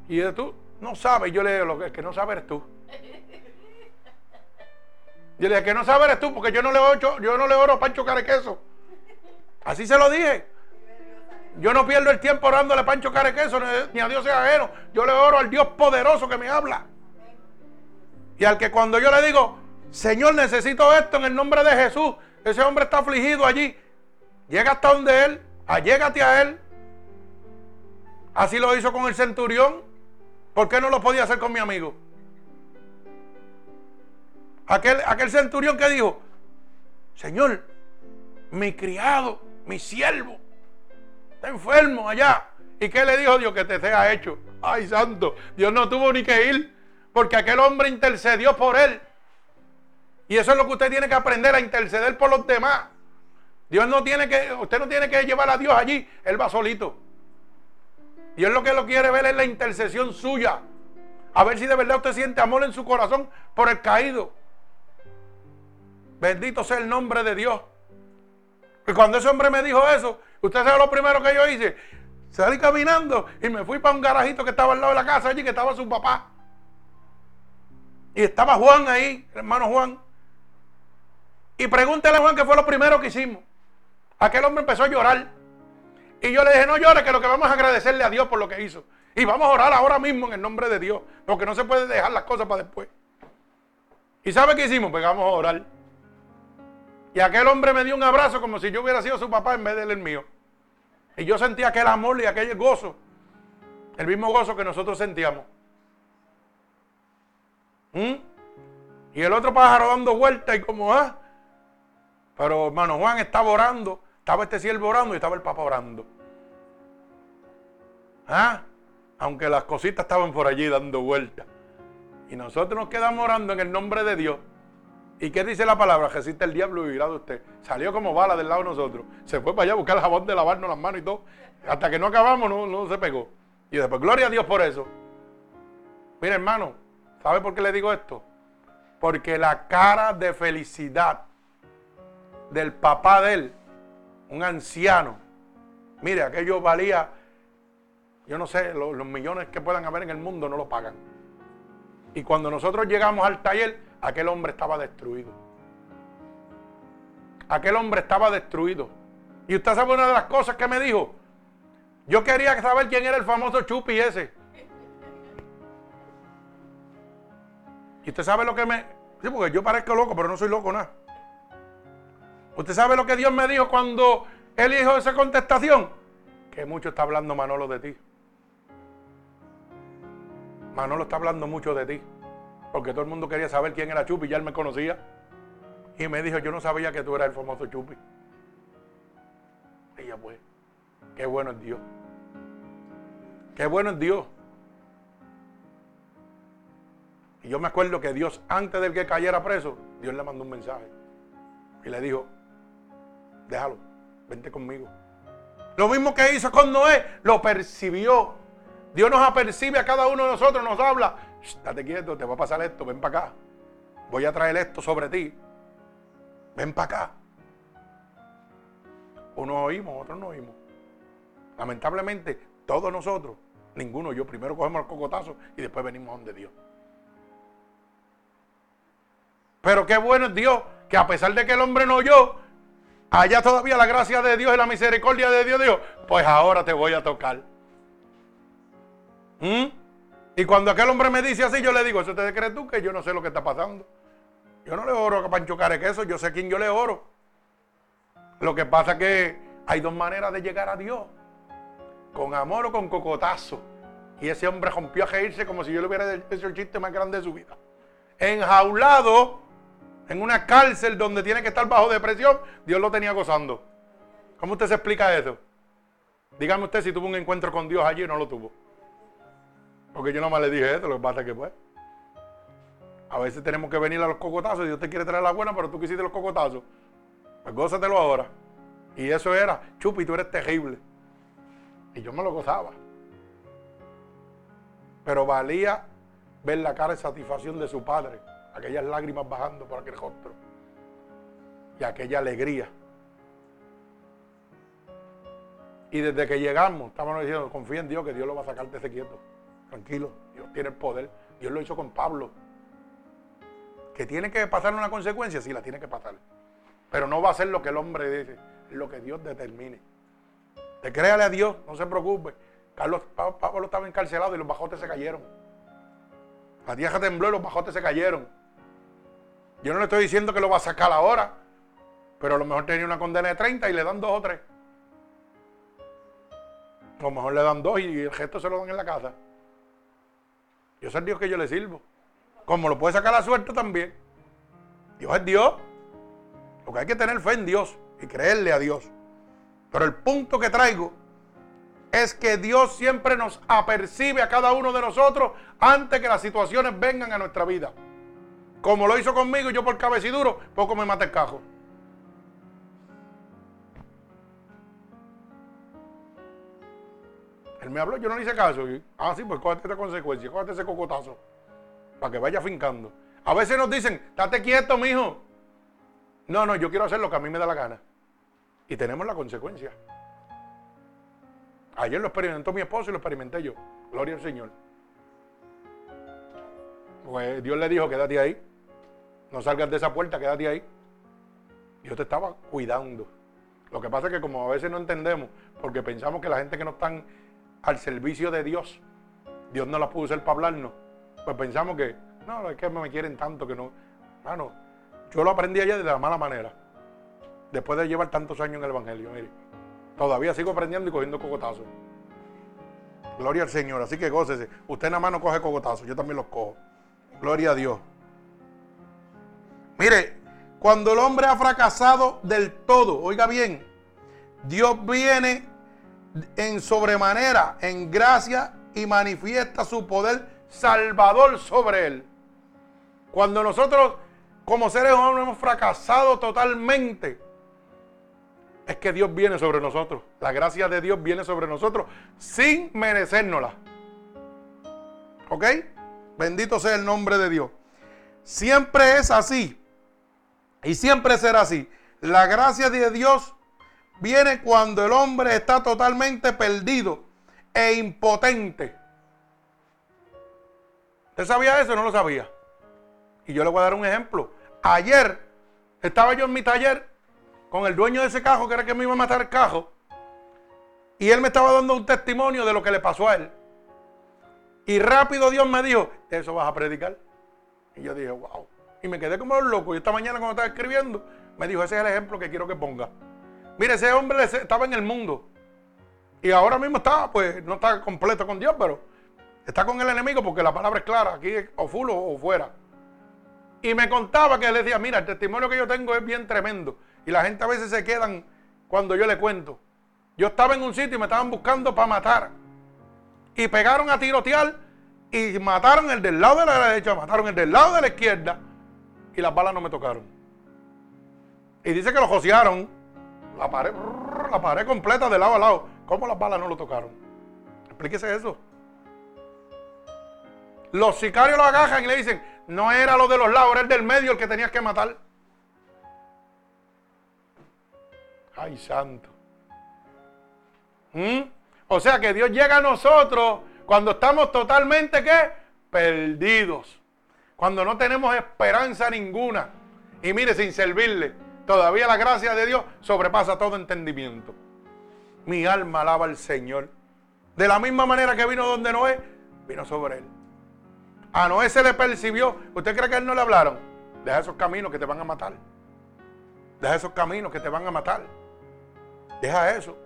Y tú no sabes, yo le digo, lo que, que no sabes eres tú. Yo le dije, que no sabes eres tú, porque yo no le oro, yo no le oro Pancho Carequeso. Así se lo dije. Yo no pierdo el tiempo orándole a Pancho Carequeso ni a Dios sea ajeno. Yo le oro al Dios poderoso que me habla. Y al que cuando yo le digo, Señor, necesito esto en el nombre de Jesús, ese hombre está afligido allí. Llega hasta donde él, allégate a él. Así lo hizo con el centurión. ¿Por qué no lo podía hacer con mi amigo? Aquel, aquel centurión que dijo, Señor, mi criado, mi siervo, está enfermo allá. ¿Y qué le dijo Dios que te sea hecho? Ay, santo, Dios no tuvo ni que ir, porque aquel hombre intercedió por él. Y eso es lo que usted tiene que aprender a interceder por los demás. Dios no tiene que, usted no tiene que llevar a Dios allí, él va solito. Él lo que lo quiere ver es la intercesión suya. A ver si de verdad usted siente amor en su corazón por el caído. Bendito sea el nombre de Dios. Y cuando ese hombre me dijo eso, usted sabe lo primero que yo hice. Salí caminando y me fui para un garajito que estaba al lado de la casa allí, que estaba su papá. Y estaba Juan ahí, hermano Juan. Y pregúntele a Juan qué fue lo primero que hicimos. Aquel hombre empezó a llorar. Y yo le dije, no llore, que lo que vamos a agradecerle a Dios por lo que hizo. Y vamos a orar ahora mismo en el nombre de Dios. Porque no se puede dejar las cosas para después. ¿Y sabe qué hicimos? Pues vamos a orar. Y aquel hombre me dio un abrazo como si yo hubiera sido su papá en vez de él el mío. Y yo sentía aquel amor y aquel gozo. El mismo gozo que nosotros sentíamos. ¿Mm? Y el otro pájaro dando vueltas y como, ah. Pero hermano Juan estaba orando estaba este siervo orando y estaba el Papa orando. ¿Ah? Aunque las cositas estaban por allí dando vueltas. Y nosotros nos quedamos orando en el nombre de Dios. ¿Y qué dice la palabra? Resiste el diablo y vivirá de usted. Salió como bala del lado de nosotros. Se fue para allá a buscar el jabón de lavarnos las manos y todo. Hasta que no acabamos, no, no se pegó. Y después, gloria a Dios por eso. Mira, hermano, ¿sabe por qué le digo esto? Porque la cara de felicidad del papá de él un anciano. Mire, aquello valía, yo no sé, los, millones que puedan haber en el mundo no lo pagan. Y cuando nosotros llegamos al taller, aquel hombre estaba destruido. Aquel hombre estaba destruido. Y usted sabe una de las cosas que me dijo. Yo quería saber quién era el famoso Chupi ese. Y usted sabe lo que me... Sí, porque yo parezco loco, pero no soy loco nada. Usted sabe lo que Dios me dijo cuando él dijo esa contestación. Que mucho está hablando Manolo de ti. Manolo está hablando mucho de ti. Porque todo el mundo quería saber quién era Chupi, ya él me conocía. Y me dijo, yo no sabía que tú eras el famoso Chupi. Ella pues, qué bueno es Dios. Qué bueno es Dios. Y yo me acuerdo que Dios, antes de que cayera preso, Dios le mandó un mensaje. Y le dijo, déjalo, vente conmigo. Lo mismo que hizo con Noé, lo percibió. Dios nos apercibe a cada uno de nosotros, nos habla. Date quieto, te va a pasar esto, ven para acá. Voy a traer esto sobre ti. Ven para acá. Unos oímos, otros no oímos. Lamentablemente, todos nosotros, ninguno, yo primero cogemos el cocotazo y después venimos donde Dios. Pero qué bueno es Dios, que a pesar de que el hombre no oyó, allá todavía la gracia de Dios y la misericordia de Dios Dios, pues ahora te voy a tocar. ¿Mm? Y cuando aquel hombre me dice así, yo le digo, ¿eso te crees tú que yo no sé lo que está pasando? Yo no le oro a Pancho Carequeso, yo sé a quién yo le oro. Lo que pasa es que hay dos maneras de llegar a Dios. Con amor o con cocotazo. Y ese hombre rompió a reírse como si yo le hubiera hecho el chiste más grande de su vida. Enjaulado en una cárcel donde tiene que estar bajo depresión, Dios lo tenía gozando. ¿Cómo usted se explica eso? Dígame usted si tuvo un encuentro con Dios allí o no lo tuvo. Porque yo nomás le dije esto, lo que pasa es que pues. A veces tenemos que venir a los cocotazos Dios te quiere traer la buena, pero tú quisiste los cocotazos. Pues gózatelo ahora. Y eso era, Chupi, tú eres terrible. Y yo me lo gozaba. Pero valía ver la cara de satisfacción de su padre aquellas lágrimas bajando por aquel rostro y aquella alegría. Y desde que llegamos, estábamos diciendo, confía en Dios que Dios lo va a sacar de ese quieto. Tranquilo, Dios tiene el poder. Dios lo hizo con Pablo. Que tiene que pasar una consecuencia, sí la tiene que pasar. Pero no va a ser lo que el hombre dice, lo que Dios determine. Te créale a Dios, no se preocupe. Carlos, Pablo estaba encarcelado y los bajotes se cayeron. La tierra tembló y los bajotes se cayeron. Yo no le estoy diciendo que lo va a sacar ahora, pero a lo mejor tenía una condena de 30 y le dan dos o tres. A lo mejor le dan dos y el gesto se lo dan en la casa. Dios es Dios que yo le sirvo. Como lo puede sacar la suerte también. Dios es Dios. Lo que hay que tener fe en Dios y creerle a Dios. Pero el punto que traigo es que Dios siempre nos apercibe a cada uno de nosotros antes que las situaciones vengan a nuestra vida. Como lo hizo conmigo y yo por cabeciduro, poco me mata el cajo. Él me habló, yo no le hice caso. ah, sí, pues cógete esta consecuencia, cógete ese cocotazo. Para que vaya fincando. A veces nos dicen, date quieto, mijo. No, no, yo quiero hacer lo que a mí me da la gana. Y tenemos la consecuencia. Ayer lo experimentó mi esposo y lo experimenté yo. Gloria al Señor. Pues Dios le dijo, quédate ahí. No salgas de esa puerta, quédate ahí. Yo te estaba cuidando. Lo que pasa es que como a veces no entendemos, porque pensamos que la gente que no están al servicio de Dios, Dios no la pudo usar para hablarnos, pues pensamos que, no, es que me quieren tanto que no. Mano, yo lo aprendí allá de la mala manera. Después de llevar tantos años en el Evangelio, mire. Todavía sigo aprendiendo y cogiendo cogotazos. Gloria al Señor. Así que gócese. Usted nada más no coge cogotazos, yo también los cojo. Gloria a Dios. Mire, cuando el hombre ha fracasado del todo, oiga bien, Dios viene en sobremanera, en gracia y manifiesta su poder salvador sobre él. Cuando nosotros como seres humanos hemos fracasado totalmente, es que Dios viene sobre nosotros. La gracia de Dios viene sobre nosotros sin merecérnosla. ¿Ok? Bendito sea el nombre de Dios. Siempre es así. Y siempre será así. La gracia de Dios viene cuando el hombre está totalmente perdido e impotente. ¿Usted sabía eso no lo sabía? Y yo le voy a dar un ejemplo. Ayer estaba yo en mi taller con el dueño de ese cajo, que era que me iba a matar el cajo. Y él me estaba dando un testimonio de lo que le pasó a él. Y rápido Dios me dijo, eso vas a predicar. Y yo dije, wow. Y me quedé como loco. Y esta mañana cuando estaba escribiendo, me dijo, ese es el ejemplo que quiero que ponga. Mire, ese hombre estaba en el mundo. Y ahora mismo está, pues, no está completo con Dios, pero está con el enemigo porque la palabra es clara. Aquí o full o fuera. Y me contaba que él decía, mira, el testimonio que yo tengo es bien tremendo. Y la gente a veces se quedan cuando yo le cuento. Yo estaba en un sitio y me estaban buscando para matar. Y pegaron a tirotear y mataron el del lado de la derecha, mataron el del lado de la izquierda. Y las balas no me tocaron. Y dice que lo josearon la pared, la pared completa de lado a lado. ¿Cómo las balas no lo tocaron? Explíquese eso. Los sicarios lo agajan y le dicen, no era lo de los lados, era el del medio el que tenías que matar. Ay, santo. ¿Mm? O sea que Dios llega a nosotros cuando estamos totalmente ¿qué? perdidos. Cuando no tenemos esperanza ninguna. Y mire, sin servirle, todavía la gracia de Dios sobrepasa todo entendimiento. Mi alma alaba al Señor. De la misma manera que vino donde Noé, vino sobre él. A Noé se le percibió. ¿Usted cree que a él no le hablaron? Deja esos caminos que te van a matar. Deja esos caminos que te van a matar. Deja eso.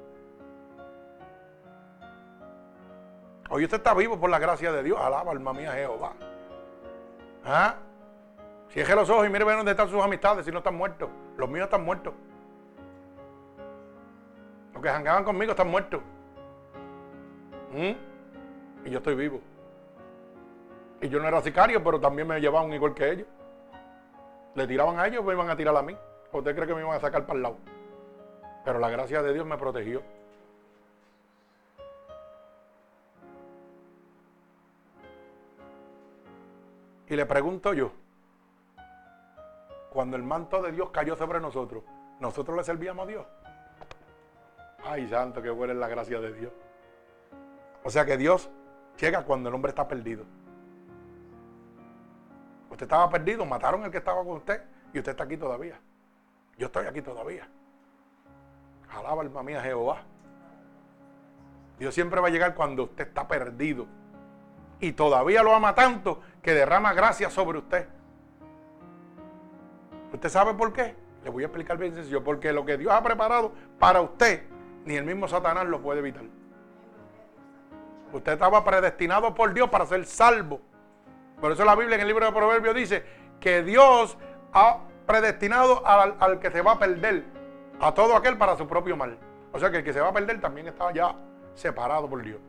Hoy usted está vivo por la gracia de Dios. Alaba, alma mía, Jehová. ¿Ah? Cierre los ojos y mire dónde están sus amistades si no están muertos. Los míos están muertos. Los que jangaban conmigo están muertos. ¿Mm? Y yo estoy vivo. Y yo no era sicario, pero también me llevaban igual que ellos. Le tiraban a ellos, me iban a tirar a mí. ¿O usted cree que me iban a sacar para el lado? Pero la gracia de Dios me protegió. Y le pregunto yo, cuando el manto de Dios cayó sobre nosotros, ¿nosotros le servíamos a Dios? Ay, santo, que buena es la gracia de Dios. O sea que Dios llega cuando el hombre está perdido. Usted estaba perdido, mataron al que estaba con usted y usted está aquí todavía. Yo estoy aquí todavía. Alaba alma mía Jehová. Dios siempre va a llegar cuando usted está perdido. Y todavía lo ama tanto que derrama gracia sobre usted. ¿Usted sabe por qué? Le voy a explicar bien sencillo. Porque lo que Dios ha preparado para usted, ni el mismo Satanás lo puede evitar. Usted estaba predestinado por Dios para ser salvo. Por eso la Biblia en el libro de Proverbios dice que Dios ha predestinado al, que se va a perder, a todo aquel para su propio mal. O sea que el que se va a perder también está ya separado por Dios.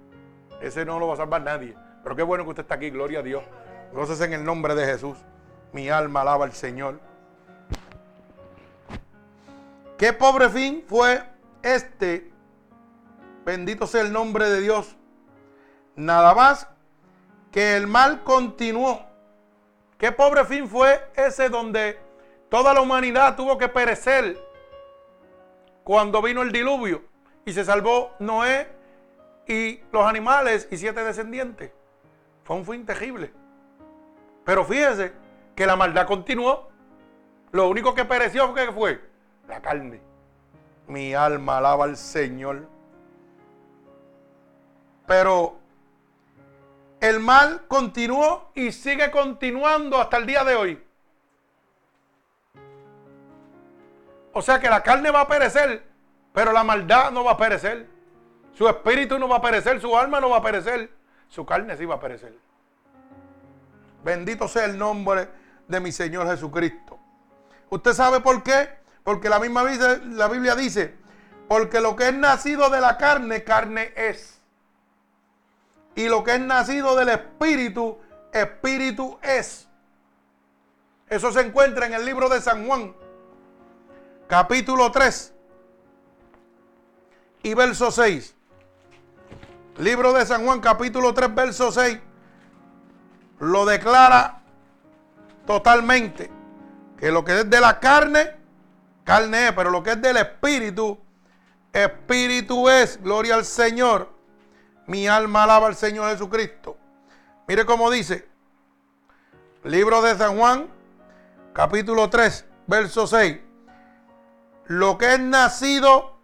Ese no lo va a salvar nadie. Pero qué bueno que usted está aquí, gloria a Dios. Entonces en el nombre de Jesús. Mi alma alaba al Señor. Qué pobre fin fue este. Bendito sea el nombre de Dios. Nada más que el mal continuó. Qué pobre fin fue ese donde toda la humanidad tuvo que perecer cuando vino el diluvio y se salvó Noé y los animales y siete descendientes. Fue un fin terrible. Pero fíjese que la maldad continuó. Lo único que pereció fue, fue la carne. Mi alma alaba al Señor. Pero el mal continuó y sigue continuando hasta el día de hoy. O sea que la carne va a perecer, pero la maldad no va a perecer. Su espíritu no va a perecer, su alma no va a perecer, su carne sí va a perecer. Bendito sea el nombre de mi Señor Jesucristo. ¿Usted sabe por qué? Porque la misma la Biblia dice, porque lo que es nacido de la carne, carne es. Y lo que es nacido del Espíritu, Espíritu es. Eso se encuentra en el libro de San Juan, capítulo 3 y verso 6. Libro de San Juan, capítulo 3, verso 6. Lo declara totalmente. Que lo que es de la carne, carne es, pero lo que es del espíritu, espíritu es. Gloria al Señor. Mi alma alaba al Señor Jesucristo. Mire cómo dice. Libro de San Juan, capítulo 3, verso 6. Lo que es nacido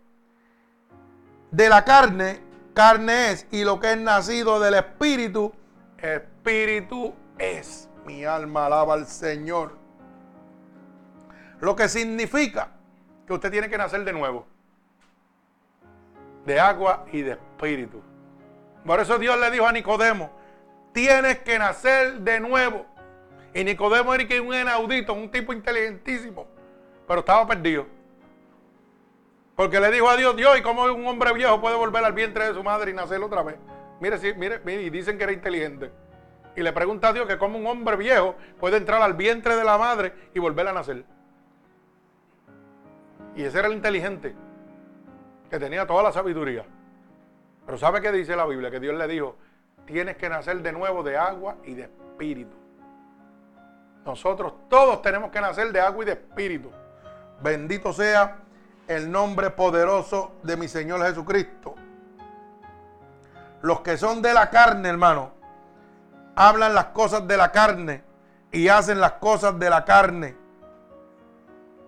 de la carne, carne es. Y lo que es nacido del espíritu, espíritu es. Mi alma alaba al Señor. Lo que significa que usted tiene que nacer de nuevo. De agua y de espíritu. Por eso Dios le dijo a Nicodemo, tienes que nacer de nuevo. Y Nicodemo era un inaudito, un tipo inteligentísimo, pero estaba perdido. Porque le dijo a Dios, Dios, ¿y cómo un hombre viejo puede volver al vientre de su madre y nacer otra vez? Mire, sí, mire, mire, y dicen que era inteligente. Y le pregunta a Dios que cómo un hombre viejo puede entrar al vientre de la madre y volver a nacer. Y ese era el inteligente, que tenía toda la sabiduría. Pero ¿sabe qué dice la Biblia? Que Dios le dijo, tienes que nacer de nuevo de agua y de espíritu. Nosotros todos tenemos que nacer de agua y de espíritu. Bendito sea el nombre poderoso de mi Señor Jesucristo. Los que son de la carne, hermano, hablan las cosas de la carne y hacen las cosas de la carne.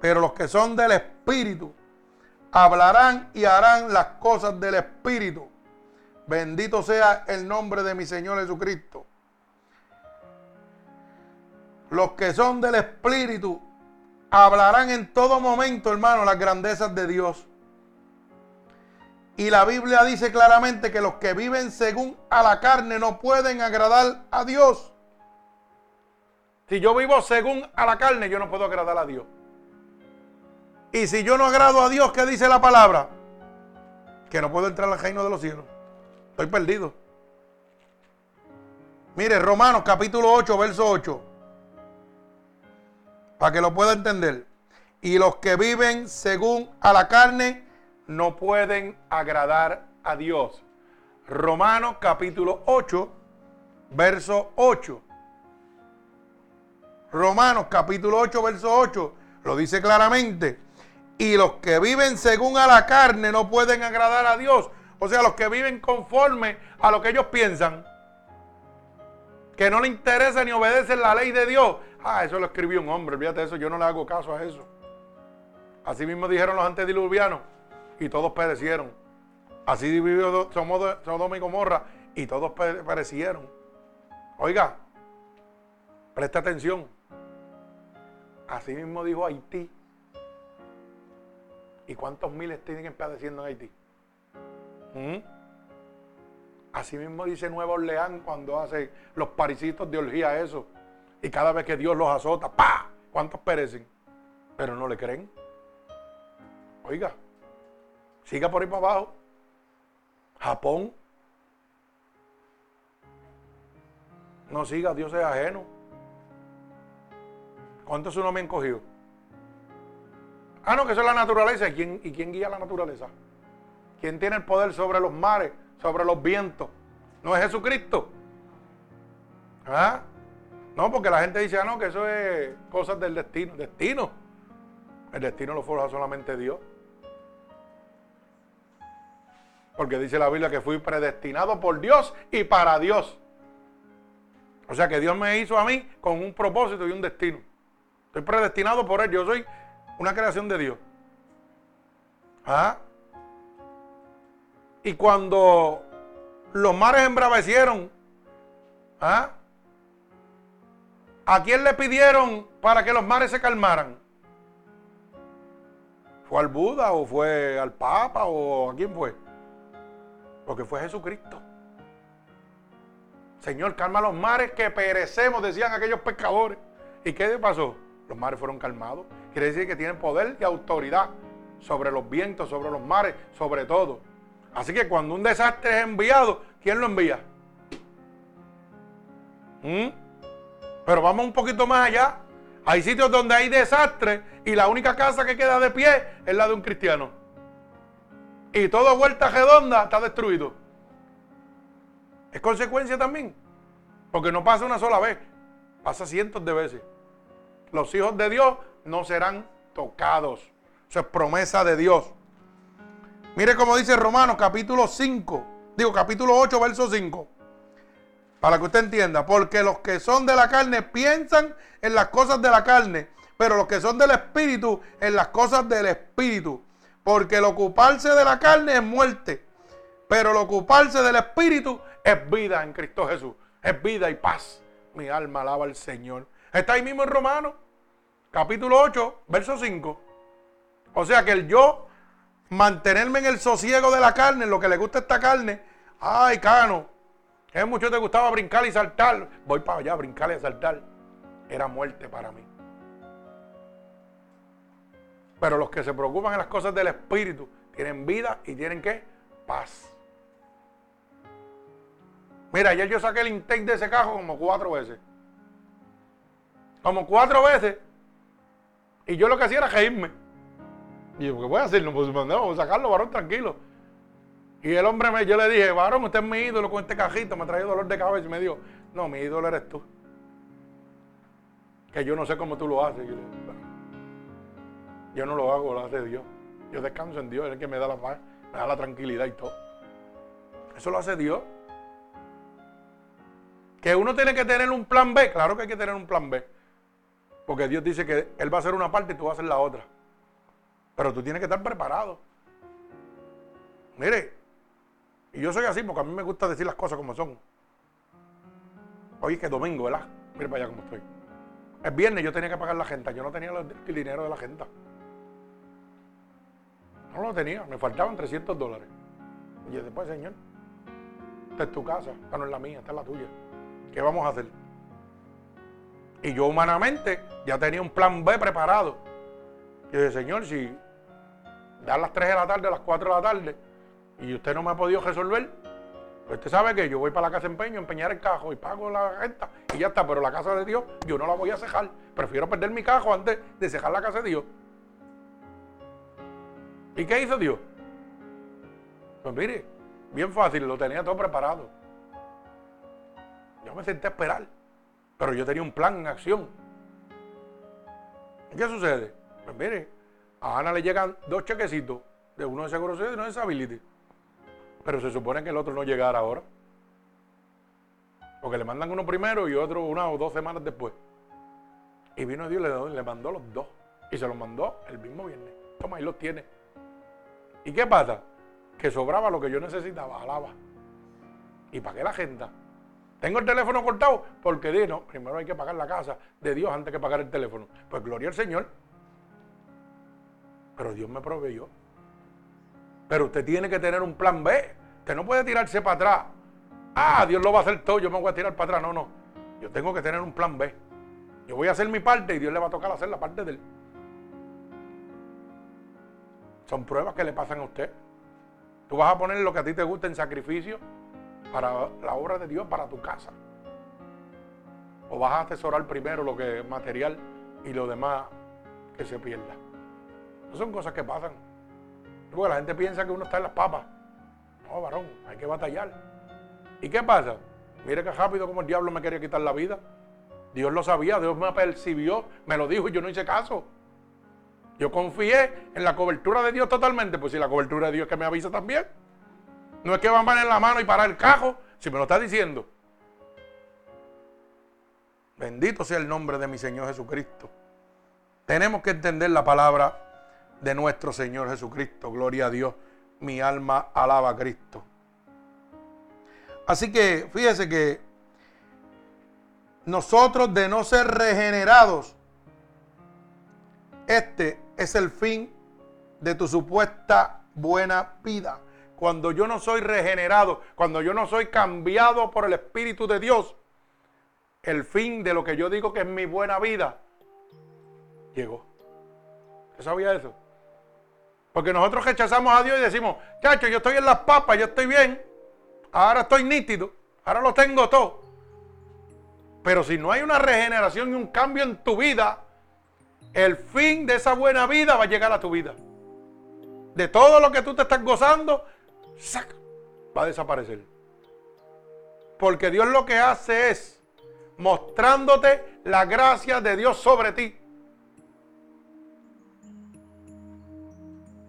Pero los que son del espíritu hablarán y harán las cosas del espíritu. Bendito sea el nombre de mi Señor Jesucristo. Los que son del Espíritu hablarán en todo momento, hermano, las grandezas de Dios. Y la Biblia dice claramente que los que viven según a la carne no pueden agradar a Dios. Si yo vivo según a la carne, yo no puedo agradar a Dios. Y si yo no agrado a Dios, ¿qué dice la palabra? Que no puedo entrar al reino de los cielos. Estoy perdido. Mire, Romanos capítulo 8, verso 8 para que lo pueda entender. Y los que viven según a la carne no pueden agradar a Dios. Romanos capítulo 8, verso 8. Romanos capítulo 8, verso 8 lo dice claramente. Y los que viven según a la carne no pueden agradar a Dios. O sea, los que viven conforme a lo que ellos piensan. Que no le interesa ni obedecen la ley de Dios. Ah, eso lo escribió un hombre, olvídate de eso, yo no le hago caso a eso. Así mismo dijeron los antediluvianos y todos perecieron. Así vivió Sodoma y Gomorra y todos perecieron. Oiga, presta atención. Así mismo dijo Haití. ¿Y cuántos miles tienen padeciendo en Haití? ¿Mm? Así mismo dice Nueva Orleans cuando hace los parisitos de orgía eso. Y cada vez que Dios los azota, ¡pa! ¿Cuántos perecen? Pero no le creen. Oiga, siga por ahí para abajo. Japón. No siga, Dios es ajeno. ¿Cuántos no me han cogido? Ah, no, que eso es la naturaleza. ¿Y quién, ¿Y quién guía la naturaleza? ¿Quién tiene el poder sobre los mares, sobre los vientos? ¿No es Jesucristo? ¿Ah? No, porque la gente dice, ah, no, que eso es cosas del destino. Destino. El destino lo forja solamente Dios. Porque dice la Biblia que fui predestinado por Dios y para Dios. O sea que Dios me hizo a mí con un propósito y un destino. Estoy predestinado por Él. Yo soy una creación de Dios. ¿Ah? Y cuando los mares embravecieron, ¿ah? ¿A quién le pidieron para que los mares se calmaran? ¿Fue al Buda o fue al Papa o a quién fue? Porque fue Jesucristo. Señor, calma los mares que perecemos, decían aquellos pescadores. ¿Y qué pasó? Los mares fueron calmados. Quiere decir que tienen poder y autoridad sobre los vientos, sobre los mares, sobre todo. Así que cuando un desastre es enviado, ¿quién lo envía? ¿Mm? Pero vamos un poquito más allá. Hay sitios donde hay desastre y la única casa que queda de pie es la de un cristiano. Y toda vuelta redonda está destruido. Es consecuencia también. Porque no pasa una sola vez, pasa cientos de veces. Los hijos de Dios no serán tocados. Eso es promesa de Dios. Mire cómo dice Romanos capítulo 5, digo capítulo 8, verso 5. Para que usted entienda, porque los que son de la carne piensan en las cosas de la carne, pero los que son del espíritu en las cosas del espíritu. Porque el ocuparse de la carne es muerte, pero el ocuparse del espíritu es vida en Cristo Jesús, es vida y paz. Mi alma alaba al Señor. Está ahí mismo en Romanos, capítulo 8, verso 5. O sea que el yo mantenerme en el sosiego de la carne, en lo que le gusta esta carne, ay, cano, es mucho te gustaba brincar y saltar. Voy para allá, brincar y saltar. Era muerte para mí. Pero los que se preocupan en las cosas del Espíritu tienen vida y tienen qué? Paz. Mira, ayer yo saqué el intake de ese cajo como cuatro veces. Como cuatro veces. Y yo lo que hacía era reírme. Y yo, ¿qué voy a hacer? No, pues no, sacarlo, varón, tranquilo. Y el hombre, me, yo le dije, varón, usted es mi ídolo con este cajito, me trae dolor de cabeza. Y me dijo, no, mi ídolo eres tú. Que yo no sé cómo tú lo haces. Yo, no lo hago, lo hace Dios. Yo descanso en Dios, es el que me da la paz, me da la tranquilidad y todo. Eso lo hace Dios. Que uno tiene que tener un plan B, claro que hay que tener un plan B. Porque Dios dice que Él va a hacer una parte y tú vas a hacer la otra. Pero tú tienes que estar preparado. Mire, y yo soy así porque a mí me gusta decir las cosas como son. Hoy es que es domingo, ¿verdad? Mira para allá cómo estoy. Es viernes, yo tenía que pagar la gente. Yo no tenía el dinero de la gente. No lo tenía, me faltaban 300 dólares. Y después, señor, esta es tu casa, esta no es la mía, esta es la tuya. ¿Qué vamos a hacer? Y yo humanamente ya tenía un plan B preparado. Y dije, señor, si da las 3 de la tarde, las 4 de la tarde, y usted no me ha podido resolver, pues usted sabe que yo voy para la casa de empeño, empeñar el cajo y pago la renta y ya está, pero la casa de Dios yo no la voy a cejar. Prefiero perder mi cajo antes de cejar la casa de Dios. ¿Y qué hizo Dios? Pues mire, bien fácil, lo tenía todo preparado. Yo me senté a esperar, pero yo tenía un plan en acción. ¿Y qué sucede? Pues mire, a Ana le llegan dos chequecitos, de uno de Seguro Social y uno de Disability. Pero se supone que el otro no llegara ahora. Porque le mandan uno primero y otro una o dos semanas después. Y vino Dios y le, mandó los dos. Y se los mandó el mismo viernes. Toma, ahí los tiene. ¿Y qué pasa? Que sobraba lo que yo necesitaba, alaba. ¿Y pagué la agenda? ¿Tengo el teléfono cortado? Porque di, no, primero hay que pagar la casa de Dios antes que pagar el teléfono. Pues gloria al Señor. Pero Dios me proveyó. Pero usted tiene que tener un plan B. Usted no puede tirarse para atrás. Ah, Dios lo va a hacer todo, yo me voy a tirar para atrás. No, no. Yo tengo que tener un plan B. Yo voy a hacer mi parte y Dios le va a tocar hacer la parte de él. Son pruebas que le pasan a usted. Tú vas a poner lo que a ti te gusta en sacrificio para la obra de Dios, para tu casa. O vas a atesorar primero lo que es material y lo demás que se pierda. No son cosas que pasan. Porque la gente piensa que uno está en las papas. No, varón, hay que batallar. ¿Y qué pasa? Mire que rápido como el diablo me quería quitar la vida. Dios lo sabía, Dios me percibió, me lo dijo y yo no hice caso. Yo confié en la cobertura de Dios totalmente. Pues si la cobertura de Dios que me avisa también. No es que van a poner la mano y parar el cajo, si me lo está diciendo. Bendito sea el nombre de mi Señor Jesucristo. Tenemos que entender la palabra de nuestro Señor Jesucristo. Gloria a Dios. Mi alma alaba a Cristo. Así que fíjese que nosotros de no ser regenerados, este es el fin de tu supuesta buena vida. Cuando yo no soy regenerado, cuando yo no soy cambiado por el Espíritu de Dios, el fin de lo que yo digo que es mi buena vida llegó. ¿Usted sabía eso? Porque nosotros rechazamos a Dios y decimos, chacho, yo estoy en las papas, yo estoy bien, ahora estoy nítido, ahora lo tengo todo. Pero si no hay una regeneración y un cambio en tu vida, el fin de esa buena vida va a llegar a tu vida. De todo lo que tú te estás gozando, va a desaparecer. Porque Dios lo que hace es mostrándote la gracia de Dios sobre ti.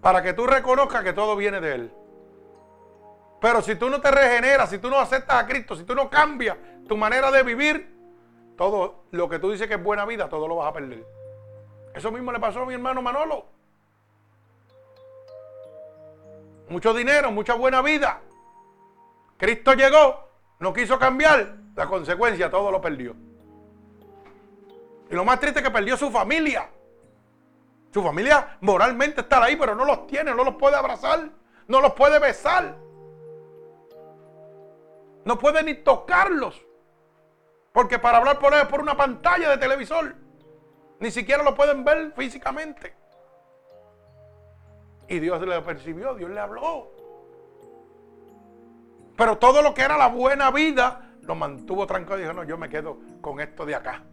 Para que tú reconozcas que todo viene de Él. Pero si tú no te regeneras, si tú no aceptas a Cristo, si tú no cambias tu manera de vivir, todo lo que tú dices que es buena vida, todo lo vas a perder. Eso mismo le pasó a mi hermano Manolo. Mucho dinero, mucha buena vida. Cristo llegó, no quiso cambiar, la consecuencia todo lo perdió. Y lo más triste es que perdió su familia. Su familia moralmente está ahí, pero no los tiene, no los puede abrazar, no los puede besar. No puede ni tocarlos. Porque para hablar por por una pantalla de televisor. Ni siquiera lo pueden ver físicamente. Y Dios le percibió, Dios le habló. Pero todo lo que era la buena vida lo mantuvo tranquilo y dijo, no, yo me quedo con esto de acá.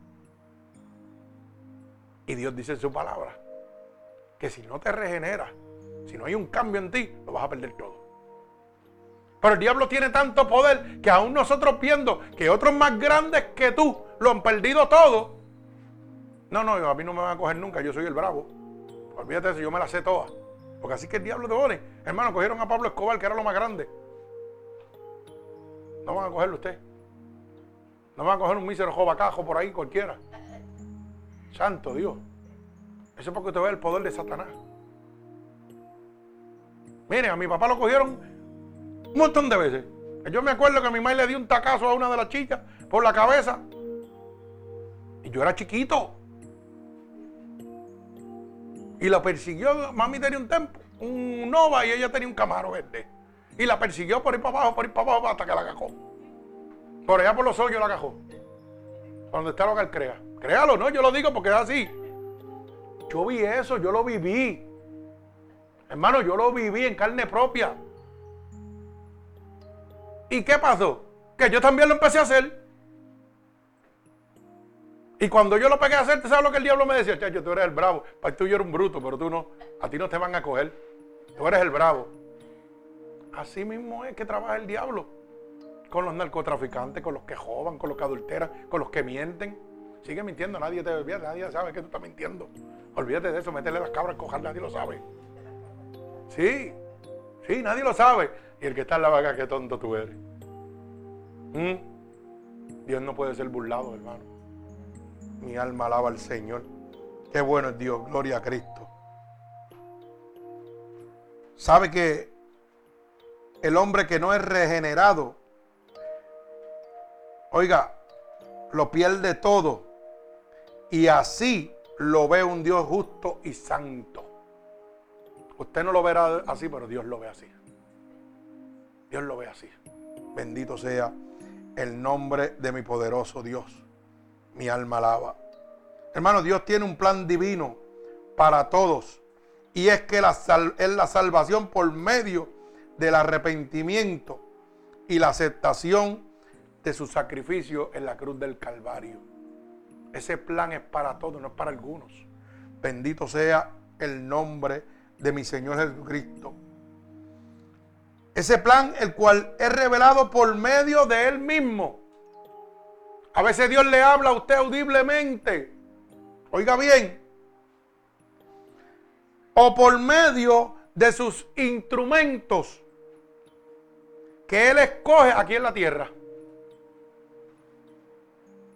Y Dios dice en su palabra que si no te regeneras, si no hay un cambio en ti, lo vas a perder todo. Pero el diablo tiene tanto poder que aún nosotros viendo que otros más grandes que tú lo han perdido todo, no, no, a mí no me van a coger nunca, yo soy el bravo. Olvídate de eso, yo me la sé toda. Porque así que el diablo te pone. Hermano, cogieron a Pablo Escobar, que era lo más grande. No van a cogerlo usted. No van a coger un mísero jovacajo por ahí cualquiera. Santo Dios. Eso es porque usted ve el poder de Satanás. Miren, a mi papá lo cogieron un montón de veces. Yo me acuerdo que mi madre le dio un tacazo a una de las chicas por la cabeza. Y yo era chiquito. Y la persiguió, mami tenía un tempo, un Nova y ella tenía un Camaro verde. Y la persiguió por ir para abajo, por ir para abajo hasta que la cajó. Por allá por los hoyos la cajó. Donde está lo que él crea. Créalo, ¿no? Yo lo digo porque es así. Yo vi eso, yo lo viví. Hermano, yo lo viví en carne propia. ¿Y qué pasó? Que yo también lo empecé a hacer. Y cuando yo lo pegué a hacer, ¿te sabes lo que el diablo me decía? Chacho, tú eres el bravo. Para tú yo era un bruto, pero tú no. A ti no te van a coger. Tú eres el bravo. Así mismo es que trabaja el diablo. Con los narcotraficantes, con los que joban, con los que adulteran, con los que mienten. Sigue mintiendo, nadie te olvida, nadie sabe que tú estás mintiendo. Olvídate de eso, métele las cabras, cojar, nadie lo sabe. Sí, sí, nadie lo sabe. Y el que está en la vaga, qué tonto tú eres. ¿Mm? Dios no puede ser burlado, hermano. Mi alma alaba al Señor. Qué bueno es Dios, gloria a Cristo. ¿Sabe que el hombre que no es regenerado, oiga, lo pierde todo? Y así lo ve un Dios justo y santo. Usted no lo verá así, pero Dios lo ve así. Dios lo ve así. Bendito sea el nombre de mi poderoso Dios mi alma alaba. Hermano, Dios tiene un plan divino para todos. Y es que es la salvación por medio del arrepentimiento y la aceptación de su sacrificio en la cruz del Calvario. Ese plan es para todos, no es para algunos. Bendito sea el nombre de mi Señor Jesucristo. Ese plan, el cual es revelado por medio de Él mismo. A veces Dios le habla a usted audiblemente. Oiga bien. O por medio de sus instrumentos que Él escoge aquí en la tierra.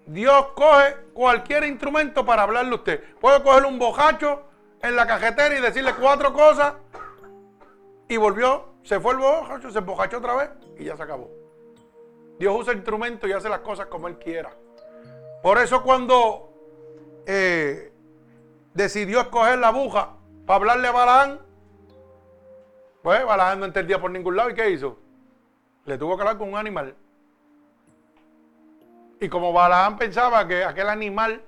Dios coge cualquier instrumento para hablarle a usted. Puede coger un bojacho en la cajetera y decirle cuatro cosas y volvió, se fue el bojacho, se embojachó otra vez y ya se acabó. Dios usa instrumentos y hace las cosas como Él quiera. Por eso cuando eh, decidió escoger la aguja para hablarle a Balaán, pues Balaán no entendía por ningún lado. ¿Y qué hizo? Le tuvo que hablar con un animal. Y como Balaán pensaba que aquel animal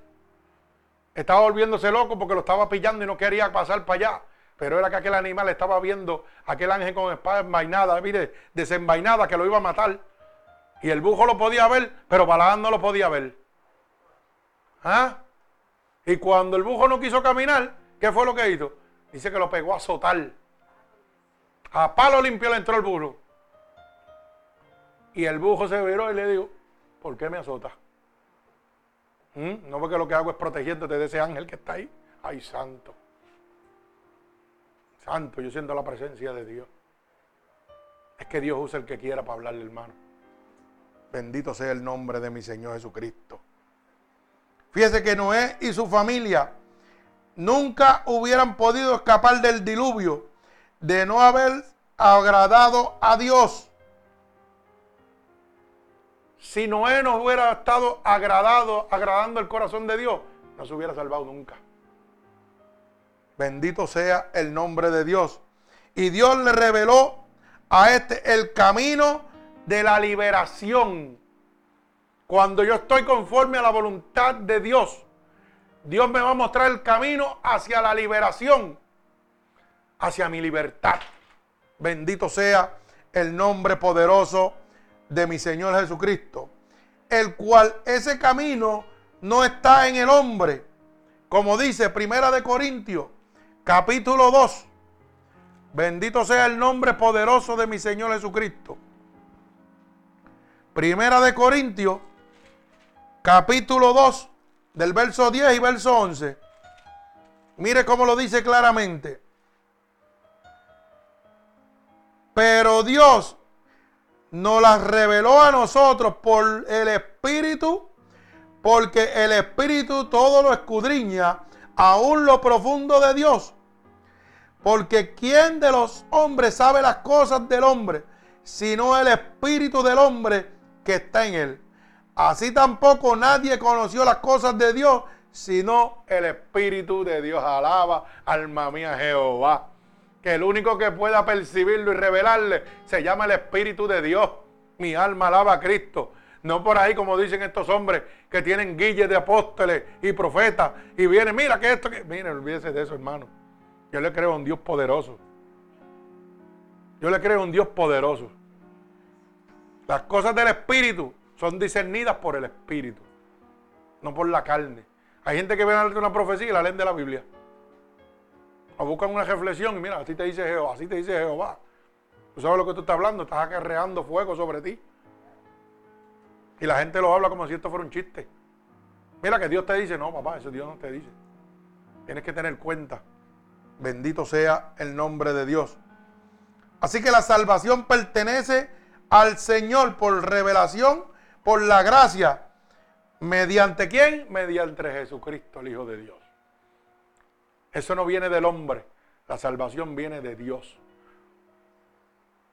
estaba volviéndose loco porque lo estaba pillando y no quería pasar para allá. Pero era que aquel animal estaba viendo aquel ángel con espada envainada, mire, desenvainada, que lo iba a matar. Y el bujo lo podía ver, pero Balaán no lo podía ver. ¿Ah? Y cuando el bujo no quiso caminar, ¿qué fue lo que hizo? Dice que lo pegó a azotar. A palo limpio le entró el burro. Y el bujo se viró y le dijo, ¿por qué me azota? ¿Mm? No porque lo que hago es protegiéndote de ese ángel que está ahí. Ay, santo. Santo, yo siento la presencia de Dios. Es que Dios usa el que quiera para hablarle, hermano. Bendito sea el nombre de mi Señor Jesucristo. Fíjese que Noé y su familia nunca hubieran podido escapar del diluvio de no haber agradado a Dios. Si Noé no hubiera estado agradado, agradando el corazón de Dios, no se hubiera salvado nunca. Bendito sea el nombre de Dios. Y Dios le reveló a este el camino de la liberación. Cuando yo estoy conforme a la voluntad de Dios, Dios me va a mostrar el camino hacia la liberación, hacia mi libertad. Bendito sea el nombre poderoso de mi Señor Jesucristo, el cual ese camino no está en el hombre, como dice Primera de Corintios, capítulo 2. Bendito sea el nombre poderoso de mi Señor Jesucristo. Primera de Corintios, capítulo 2, del verso 10 y verso 11. Mire cómo lo dice claramente. Pero Dios nos las reveló a nosotros por el Espíritu, porque el Espíritu todo lo escudriña, aún lo profundo de Dios. Porque ¿quién de los hombres sabe las cosas del hombre, sino el Espíritu del hombre que está en él? Así tampoco nadie conoció las cosas de Dios, sino el Espíritu de Dios. Alaba, alma mía, Jehová que el único que pueda percibirlo y revelarle se llama el Espíritu de Dios. Mi alma alaba a Cristo. No por ahí como dicen estos hombres que tienen guilles de apóstoles y profetas y vienen, mira que esto, que... Mire, olvídese de eso, hermano. Yo le creo a un Dios poderoso. Yo le creo a un Dios poderoso. Las cosas del Espíritu son discernidas por el Espíritu, no por la carne. Hay gente que ve una profecía y la leen de la Biblia o buscan una reflexión y mira, así te dice Jehová, así te dice Jehová. Tú sabes lo que tú estás hablando, estás acarreando fuego sobre ti. Y la gente lo habla como si esto fuera un chiste. Mira que Dios te dice, no, papá, eso Dios no te dice. Tienes que tener cuenta. Bendito sea el nombre de Dios. Así que la salvación pertenece al Señor por revelación, por la gracia. ¿Mediante quién? Mediante Jesucristo, el Hijo de Dios. Eso no viene del hombre. La salvación viene de Dios.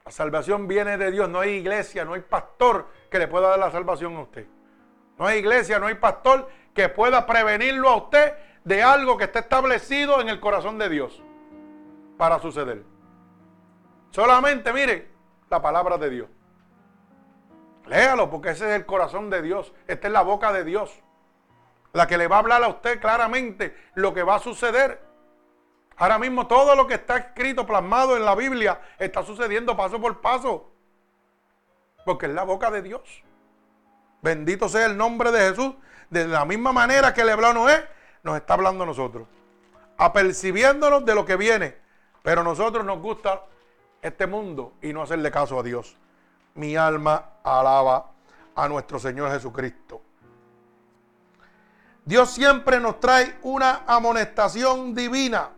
La salvación viene de Dios. No hay iglesia, no hay pastor que le pueda dar la salvación a usted. No hay iglesia, no hay pastor que pueda prevenirlo a usted de algo que está establecido en el corazón de Dios para suceder. Solamente, mire, la palabra de Dios. Léalo, porque ese es el corazón de Dios. Esta es la boca de Dios. La que le va a hablar a usted claramente lo que va a suceder Ahora mismo todo lo que está escrito, plasmado en la Biblia, está sucediendo paso por paso. Porque es la boca de Dios. Bendito sea el nombre de Jesús. De la misma manera que le habló Noé, nos está hablando a nosotros. Apercibiéndonos de lo que viene. Pero a nosotros nos gusta este mundo y no hacerle caso a Dios. Mi alma alaba a nuestro Señor Jesucristo. Dios siempre nos trae una amonestación divina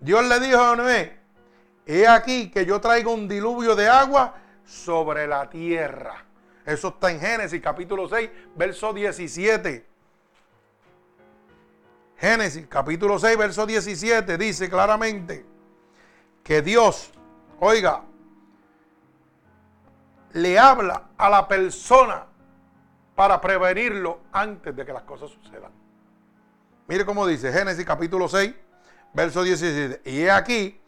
Dios le dijo a Noé, he aquí que yo traigo un diluvio de agua sobre la tierra. Eso está en Génesis capítulo 6, verso 17. Génesis capítulo 6, verso 17 dice claramente que Dios, oiga, le habla a la persona para prevenirlo antes de que las cosas sucedan. Mire cómo dice Génesis capítulo 6, verso 17. Y he aquí,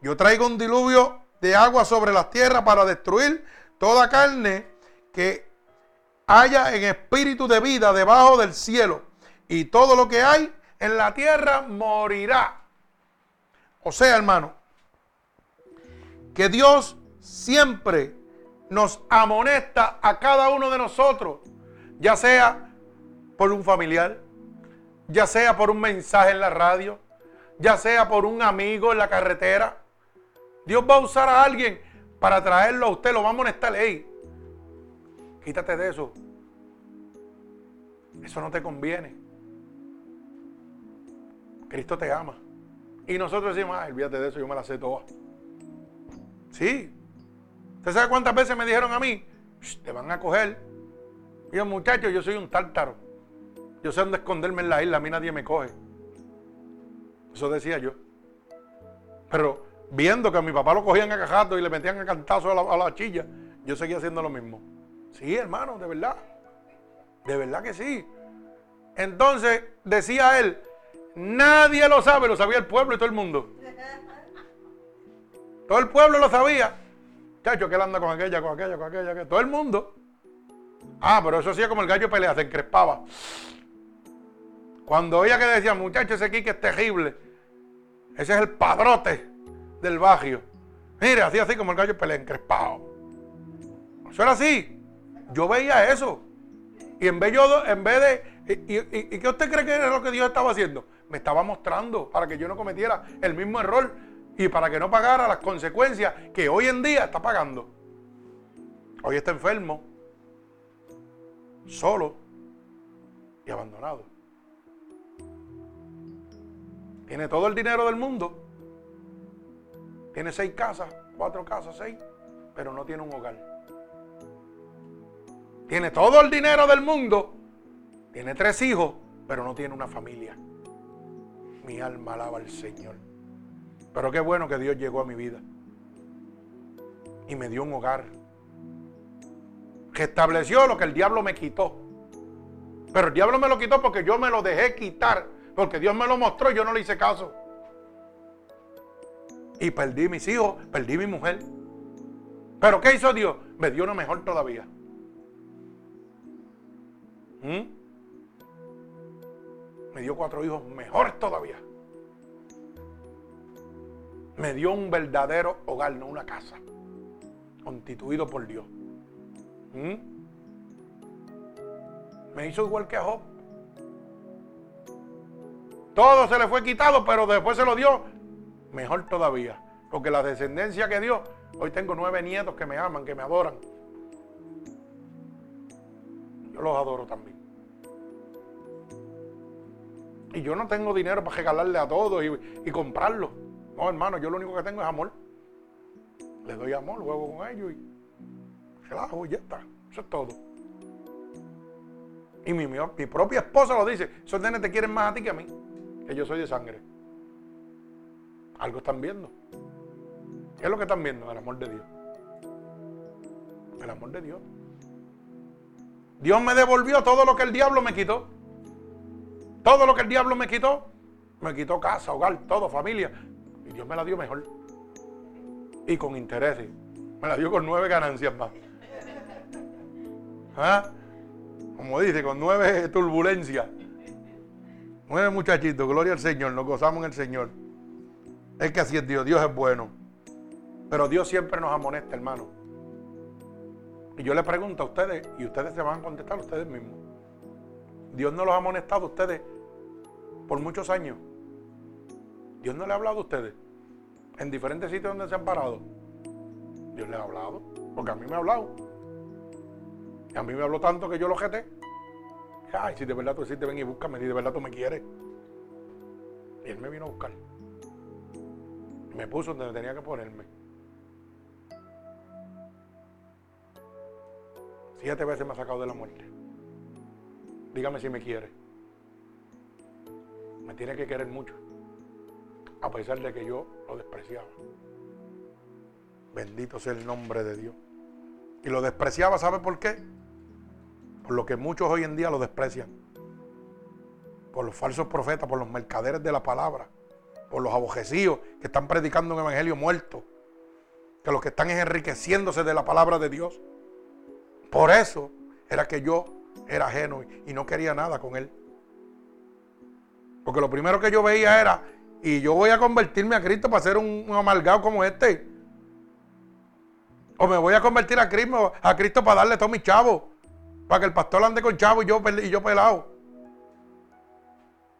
yo traigo un diluvio de agua sobre las tierras para destruir toda carne que haya en espíritu de vida debajo del cielo. Y todo lo que hay en la tierra morirá. O sea, hermano, que Dios siempre nos amonesta a cada uno de nosotros, ya sea por un familiar, ya sea por un mensaje en la radio, ya sea por un amigo en la carretera. Dios va a usar a alguien para traerlo a usted, lo va a amonestar. Hey, quítate de eso. Eso no te conviene. Cristo te ama. Y nosotros decimos, ay, olvídate de eso, yo me la sé toda. Sí, ¿Usted sabe cuántas veces me dijeron a mí? Te van a coger. Y yo, muchacho, yo soy un tártaro. Yo sé dónde esconderme en la isla, a mí nadie me coge. Eso decía yo. Pero viendo que a mi papá lo cogían a cajato y le metían a cantazo a la, a la chilla, yo seguía haciendo lo mismo. Sí, hermano, de verdad. De verdad que sí. Entonces decía él, nadie lo sabe, lo sabía el pueblo y todo el mundo. <laughs> Todo el pueblo lo sabía. Chacho, que él anda con aquella, con aquella, con aquella, aquella. Todo el mundo. Ah, pero eso hacía como el gallo pelea, se encrespaba. Cuando oía que decía, muchacho, ese aquí que es terrible. Ese es el padrote del barrio. Mire, hacía así como el gallo pelea, encrespado. Eso era así. Yo veía eso. Y en vez, en vez de... Y, qué usted cree que era lo que Dios estaba haciendo? Me estaba mostrando para que yo no cometiera el mismo error y para que no pagara las consecuencias que hoy en día está pagando. Hoy está enfermo, solo y abandonado. Tiene todo el dinero del mundo. Tiene seis casas, cuatro casas, seis, pero no tiene un hogar. Tiene todo el dinero del mundo. Tiene tres hijos, pero no tiene una familia. Mi alma alaba al Señor. Pero qué bueno que Dios llegó a mi vida. Y me dio un hogar. Que estableció lo que el diablo me quitó. Pero el diablo me lo quitó porque yo me lo dejé quitar. Porque Dios me lo mostró y yo no le hice caso. Y perdí mis hijos, perdí mi mujer. Pero ¿qué hizo Dios? Me dio uno mejor todavía. ¿Mm? Me dio cuatro hijos mejores todavía. Me dio un verdadero hogar, no una casa, constituido por Dios. ¿Mm? Me hizo igual que a Job. Todo se le fue quitado, pero después se lo dio mejor todavía. Porque la descendencia que dio, hoy tengo nueve nietos que me aman, que me adoran. Yo los adoro también. Y yo no tengo dinero para regalarle a todos y, comprarlo. No, hermano, yo lo único que tengo es amor. Les doy amor, juego con ellos y relajo y ya está. Eso es todo. Y mi, mi, propia esposa lo dice, esos nenes te quieren más a ti que a mí, yo soy de sangre. Algo están viendo. ¿Qué es lo que están viendo? El amor de Dios. El amor de Dios. Dios me devolvió todo lo que el diablo me quitó. Todo lo que el diablo me quitó. Me quitó casa, hogar, todo, familia. Y Dios me la dio mejor. Y con intereses. Me la dio con nueve ganancias más. ¿Ah? Como dice, con nueve turbulencias. Nueve muchachitos, gloria al Señor, nos gozamos en el Señor. Es que así es Dios, Dios es bueno. Pero Dios siempre nos amonesta, hermano. Y yo le pregunto a ustedes, y ustedes se van a contestar ustedes mismos. Dios no los ha amonestado a ustedes por muchos años. Dios no le ha hablado a ustedes en diferentes sitios donde se han parado. Dios le ha hablado, porque a mí me ha hablado. Y a mí me habló tanto que yo lo jeté. Ay, si de verdad tú decís, ven y búscame, si de verdad tú me quieres. Y él me vino a buscar. Me puso donde tenía que ponerme. Siete veces me ha sacado de la muerte. Dígame si me quiere. Me tiene que querer mucho. A pesar de que yo lo despreciaba. Bendito sea el nombre de Dios. Y lo despreciaba, ¿sabe por qué? Por lo que muchos hoy en día lo desprecian. Por los falsos profetas, por los mercaderes de la palabra, por los abojecíos que están predicando un evangelio muerto, que los que están enriqueciéndose de la palabra de Dios. Por eso era que yo era ajeno y no quería nada con él. Porque lo primero que yo veía era, y yo voy a convertirme a Cristo para ser un, amargado como este. O me voy a convertir a Cristo, a Cristo para darle todo mi chavo. Para que el pastor ande con chavo y yo, yo pelado.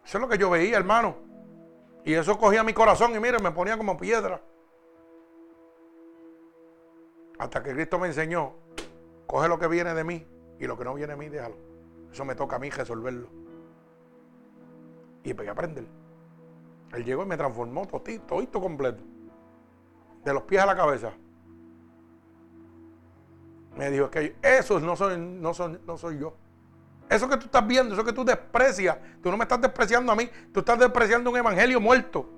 Eso es lo que yo veía, hermano. Y eso cogía mi corazón y mire, me ponía como piedra. Hasta que Cristo me enseñó Coge lo que viene de mí y lo que no viene de mí, déjalo. Eso me toca a mí resolverlo. Y pegué a aprender. Él llegó y me transformó todito, todito completo. De los pies a la cabeza. Me dijo, es que eso no soy, no, soy, no soy yo. Eso que tú estás viendo, eso que tú desprecias, tú no me estás despreciando a mí, tú estás despreciando un evangelio muerto.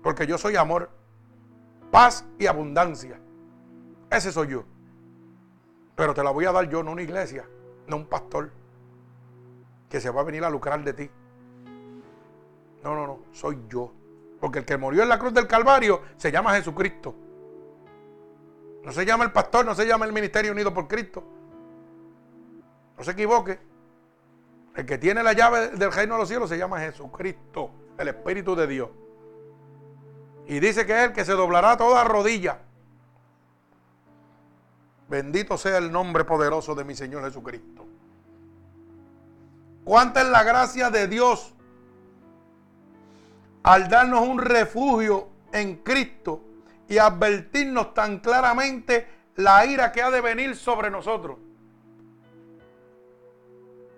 Porque yo soy amor, paz y abundancia. Ese soy yo. Pero te la voy a dar yo, no una iglesia, no un pastor que se va a venir a lucrar de ti. No, no, no, soy yo. Porque el que murió en la cruz del Calvario se llama Jesucristo. No se llama el pastor, no se llama el ministerio unido por Cristo. No se equivoque. El que tiene la llave del reino de los cielos se llama Jesucristo, el Espíritu de Dios. Y dice que es el que se doblará toda rodilla. Bendito sea el nombre poderoso de mi Señor Jesucristo. ¿Cuánta es la gracia de Dios al darnos un refugio en Cristo y advertirnos tan claramente la ira que ha de venir sobre nosotros.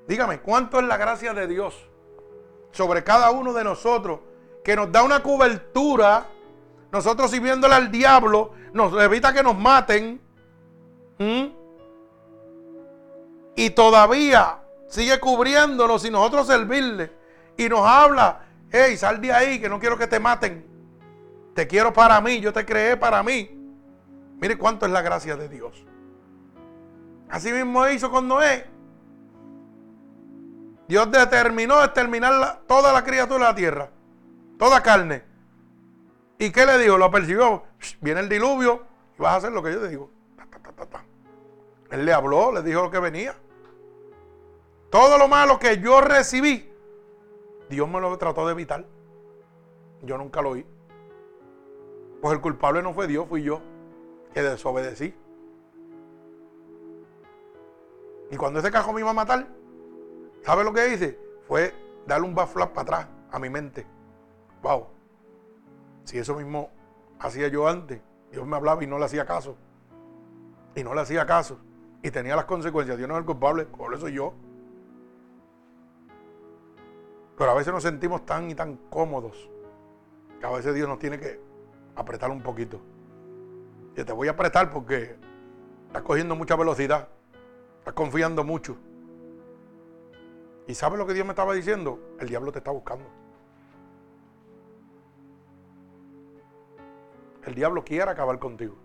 Dígame, ¿cuánto es la gracia de Dios sobre cada uno de nosotros que nos da una cobertura? Nosotros sirviéndole al diablo, nos evita que nos maten. Y todavía sigue cubriéndonos y nosotros servirle. Y nos habla, hey, sal de ahí, que no quiero que te maten. Te quiero para mí, yo te creé para mí. Mire cuánto es la gracia de Dios. Así mismo hizo con Noé. Dios determinó exterminar toda la criatura de la tierra, toda carne. ¿Y qué le dijo? Lo percibió. Viene el diluvio y vas a hacer lo que yo te digo. Él le habló, le dijo lo que venía. Todo lo malo que yo recibí, Dios me lo trató de evitar. Yo nunca lo oí. Pues el culpable no fue Dios, fui yo, que desobedecí. Y cuando ese cajo me iba a matar, ¿sabe lo que hice? Fue darle un backflap para atrás a mi mente. Wow. Si eso mismo hacía yo antes, Dios me hablaba y no le hacía caso. Y no le hacía caso. Y tenía las consecuencias. Dios no es el culpable, por eso soy yo. Pero a veces nos sentimos tan y tan cómodos que a veces Dios nos tiene que apretar un poquito. Que te voy a apretar porque estás cogiendo mucha velocidad, estás confiando mucho. ¿Y sabes lo que Dios me estaba diciendo? El diablo te está buscando. El diablo quiere acabar contigo.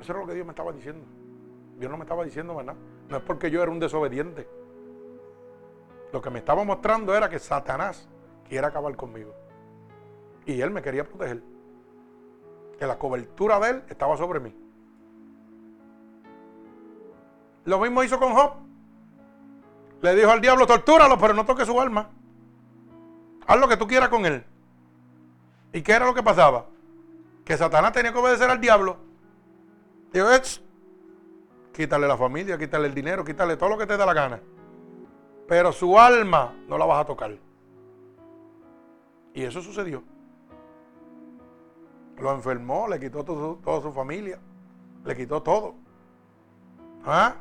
Eso es lo que Dios me estaba diciendo. Dios no me estaba diciendo ¿verdad? No es porque yo era un desobediente. Lo que me estaba mostrando era que Satanás quiere acabar conmigo. Y él me quería proteger. Que la cobertura de él estaba sobre mí. Lo mismo hizo con Job. Le dijo al diablo, tortúralo, pero no toque su alma. Haz lo que tú quieras con él. ¿Y qué era lo que pasaba? Que Satanás tenía que obedecer al diablo. Dijo, quítale la familia, quítale el dinero, quítale todo lo que te da la gana. Pero su alma no la vas a tocar. Y eso sucedió. Lo enfermó, le quitó toda su familia, le quitó todo. ¿Ah?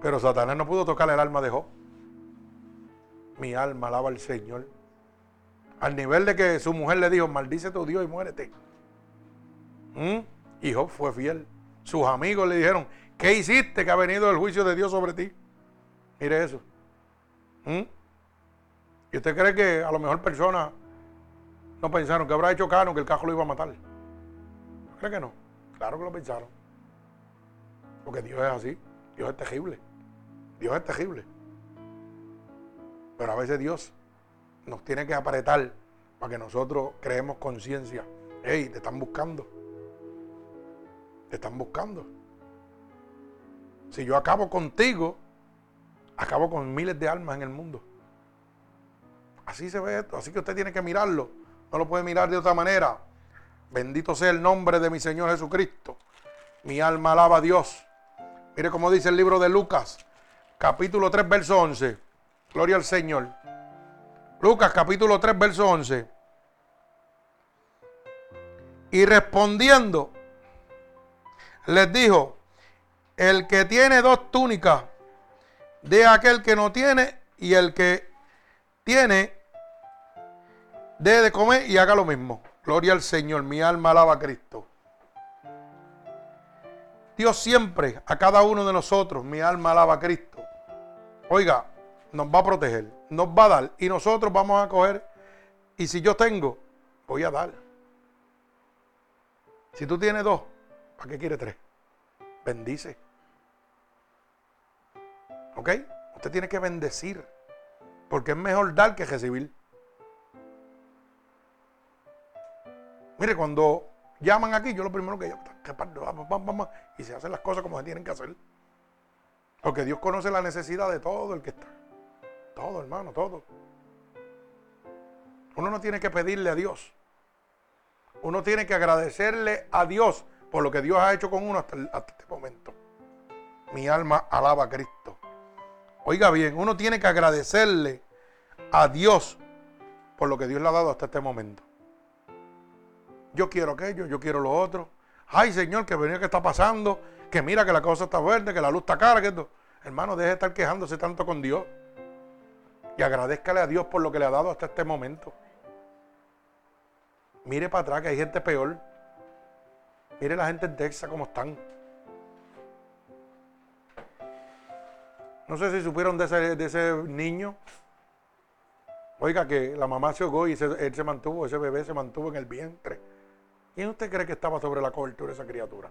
Pero Satanás no pudo tocar el alma de Job. Mi alma alaba al Señor. Al nivel de que su mujer le dijo, maldice tu Dios y muérete. ¿Mm? Y Job fue fiel. Sus amigos le dijeron, ¿qué hiciste que ha venido el juicio de Dios sobre ti? Mire eso. ¿Mm? ¿Y usted cree que a lo mejor personas no pensaron que habrá hecho Cano que el cajo lo iba a matar. ¿Cree que no? Claro que lo pensaron. Porque Dios es así. Dios es terrible. Dios es terrible. Pero a veces Dios nos tiene que apretar para que nosotros creemos conciencia. Hey, te están buscando. Te están buscando. Si yo acabo contigo, acabo con miles de almas en el mundo. Así se ve esto. Así que usted tiene que mirarlo no lo puede mirar de otra manera. Bendito sea el nombre de mi Señor Jesucristo. Mi alma alaba a Dios. Mire cómo dice el libro de Lucas, capítulo 3, verso 11. Gloria al Señor. Lucas, capítulo 3, verso 11. Y respondiendo, les dijo, el que tiene dos túnicas, de aquel que no tiene, y el que tiene, Deje de comer y haga lo mismo. Gloria al Señor. Mi alma alaba a Cristo. Dios siempre, a cada uno de nosotros, mi alma alaba a Cristo. Oiga, nos va a proteger, nos va a dar y nosotros vamos a coger. Y si yo tengo, voy a dar. Si tú tienes dos, ¿para qué quiere tres? Bendice. ¿Ok? Usted tiene que bendecir. Porque es mejor dar que recibir. Mire, cuando llaman aquí, yo lo primero que llamo, y se hacen las cosas como se tienen que hacer. Porque Dios conoce la necesidad de todo el que está. Todo, hermano, todo. Uno no tiene que pedirle a Dios. Uno tiene que agradecerle a Dios por lo que Dios ha hecho con uno hasta, hasta este momento. Mi alma alaba a Cristo. Oiga bien, uno tiene que agradecerle a Dios por lo que Dios le ha dado hasta este momento. Yo quiero aquello, yo quiero lo otro. Ay, Señor, que venía que está pasando, que mira que la cosa está verde, que la luz está cara, que esto. Hermano, deje de estar quejándose tanto con Dios. Y agradezcale a Dios por lo que le ha dado hasta este momento. Mire para atrás que hay gente peor. Mire la gente en Texas cómo están. No sé si supieron de ese, niño. Oiga, que la mamá se ahogó y él se mantuvo, ese bebé se mantuvo en el vientre. ¿Quién usted cree que estaba sobre la cobertura de esa criatura?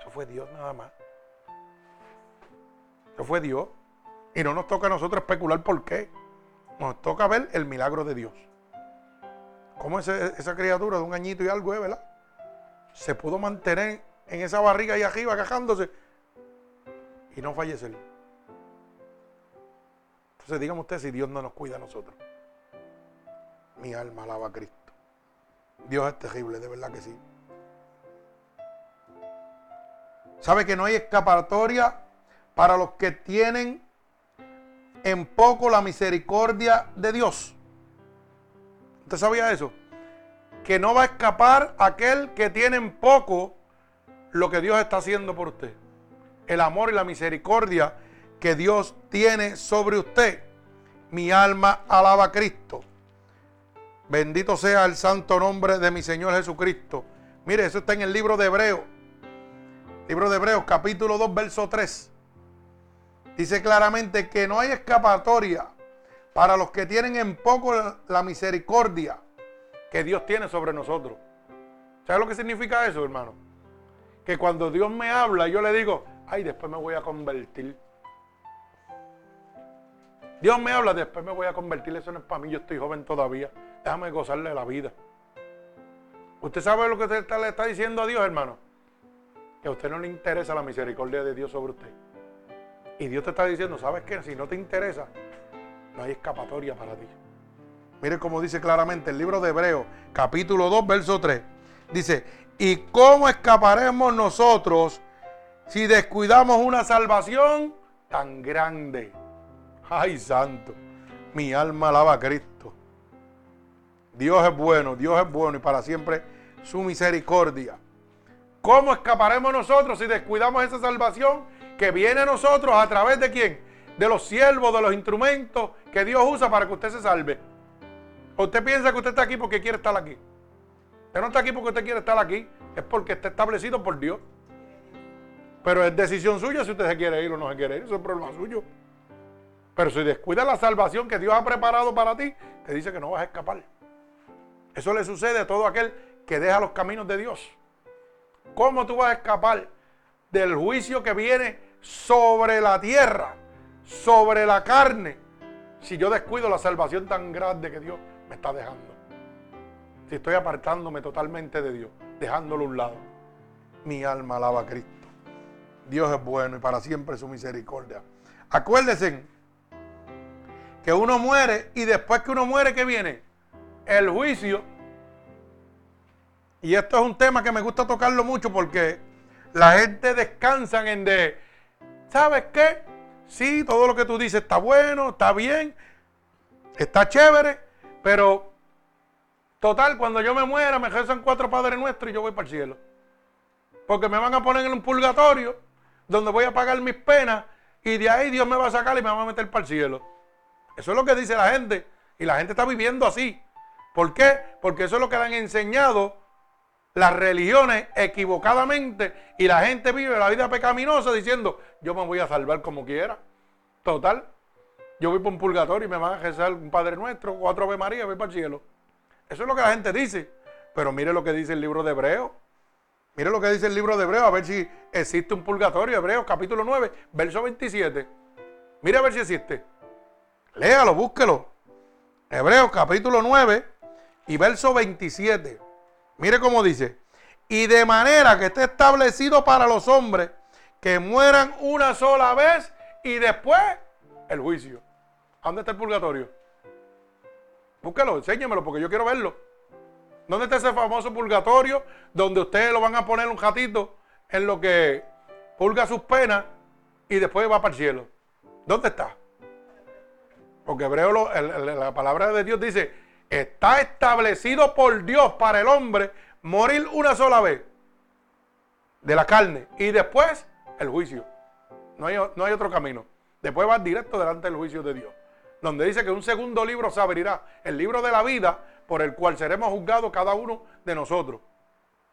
Eso fue Dios nada más. Eso fue Dios. Y no nos toca a nosotros especular por qué. Nos toca ver el milagro de Dios. ¿Cómo esa criatura de un añito y algo, ¿verdad? Se pudo mantener en esa barriga ahí arriba, cajándose y no fallecer. Entonces dígame usted si Dios no nos cuida a nosotros. Mi alma alaba a Cristo. Dios es terrible, de verdad que sí. ¿Sabe que no hay escapatoria para los que tienen en poco la misericordia de Dios? ¿Usted sabía eso? Que no va a escapar aquel que tiene en poco lo que Dios está haciendo por usted el amor y la misericordia que Dios tiene sobre usted. Mi alma alaba a Cristo. Bendito sea el santo nombre de mi Señor Jesucristo. Mire, eso está en el libro de Hebreos. Libro de Hebreos, capítulo 2, verso 3. Dice claramente que no hay escapatoria para los que tienen en poco la misericordia que Dios tiene sobre nosotros. ¿Sabe lo que significa eso, hermano? Que cuando Dios me habla, yo le digo, ay, después me voy a convertir. Dios me habla, después me voy a convertir. Eso no es para mí, yo estoy joven todavía. Déjame gozarle la vida. ¿Usted sabe lo que usted le está diciendo a Dios, hermano? Que a usted no le interesa la misericordia de Dios sobre usted. Y Dios te está diciendo, ¿sabes qué? Si no te interesa, no hay escapatoria para ti. Mire cómo dice claramente el libro de Hebreos, capítulo 2, verso 3. Dice, ¿y cómo escaparemos nosotros si descuidamos una salvación tan grande. Ay, santo, mi alma alaba a Cristo. Dios es bueno, Dios es bueno y para siempre su misericordia. ¿Cómo escaparemos nosotros si descuidamos esa salvación que viene a nosotros a través de quién? De los siervos, de los instrumentos que Dios usa para que usted se salve. usted piensa que usted está aquí porque quiere estar aquí. Usted no está aquí porque usted quiere estar aquí, es porque está establecido por Dios. Pero es decisión suya si usted se quiere ir o no se quiere ir, eso es problema suyo. Pero si descuida la salvación que Dios ha preparado para ti, te dice que no vas a escapar. Eso le sucede a todo aquel que deja los caminos de Dios. ¿Cómo tú vas a escapar del juicio que viene sobre la tierra, sobre la carne, si yo descuido la salvación tan grande que Dios me está dejando? Si estoy apartándome totalmente de Dios, dejándolo a un lado. Mi alma alaba a Cristo. Dios es bueno y para siempre su misericordia. Acuérdense que uno muere y después que uno muere, ¿qué viene? El juicio. Y esto es un tema que me gusta tocarlo mucho porque la gente descansa en de, ¿sabes qué? Sí, todo lo que tú dices está bueno, está bien, está chévere, pero total, cuando yo me muera me rezan cuatro padres nuestros y yo voy para el cielo. Porque me van a poner en un purgatorio donde voy a pagar mis penas y de ahí Dios me va a sacar y me va a meter para el cielo. Eso es lo que dice la gente. Y la gente está viviendo así. ¿Por qué? Porque eso es lo que le han enseñado las religiones equivocadamente y la gente vive la vida pecaminosa diciendo, yo me voy a salvar como quiera. Total, yo voy por un purgatorio y me van a rezar un Padre Nuestro, cuatro Ave María, voy para el cielo. Eso es lo que la gente dice. Pero mire lo que dice el libro de Hebreo. Mire lo que dice el libro de Hebreo, a ver si existe un purgatorio. Hebreo, capítulo 9, verso 27. Mire a ver si existe. Léalo, búsquelo. Hebreo, capítulo 9 y verso 27. Mire cómo dice. Y de manera que esté establecido para los hombres que mueran una sola vez y después el juicio. ¿Dónde está el purgatorio? Búsquelo, enséñamelo porque yo quiero verlo. ¿Dónde está ese famoso purgatorio donde ustedes lo van a poner un ratito en lo que pulga sus penas y después va para el cielo? ¿Dónde está? Porque hebreo, la palabra de Dios dice, está establecido por Dios para el hombre morir una sola vez de la carne y después el juicio. No hay, no hay otro camino. Después va directo delante del juicio de Dios. Donde dice que un segundo libro se abrirá, el libro de la vida, por el cual seremos juzgados cada uno de nosotros.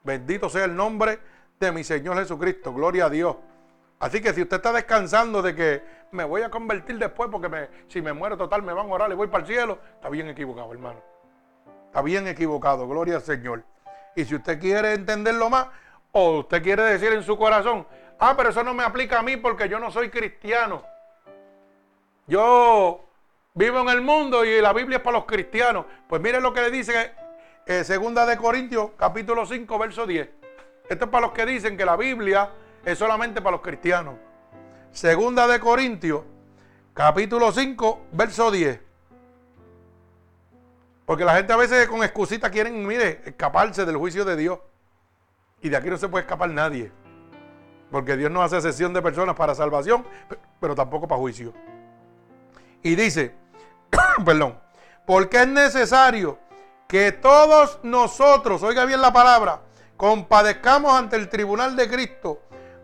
Bendito sea el nombre de mi Señor Jesucristo. Gloria a Dios. Así que si usted está descansando de que me voy a convertir después porque me, si me muero total me van a orar y voy para el cielo, está bien equivocado, hermano. Está bien equivocado, gloria al Señor. Y si usted quiere entenderlo más, o usted quiere decir en su corazón, ah, pero eso no me aplica a mí porque yo no soy cristiano. Yo vivo en el mundo y la Biblia es para los cristianos. Pues miren lo que le dice eh, Segunda de Corintios, capítulo 5, verso 10. Esto es para los que dicen que la Biblia es solamente para los cristianos. Segunda de Corintios, capítulo 5, verso 10. Porque la gente a veces con excusita quieren, mire, escaparse del juicio de Dios. Y de aquí no se puede escapar nadie. Porque Dios no hace sesión de personas para salvación, pero tampoco para juicio. Y dice, <coughs> perdón, porque es necesario que todos nosotros, oiga bien la palabra, compadezcamos ante el tribunal de Cristo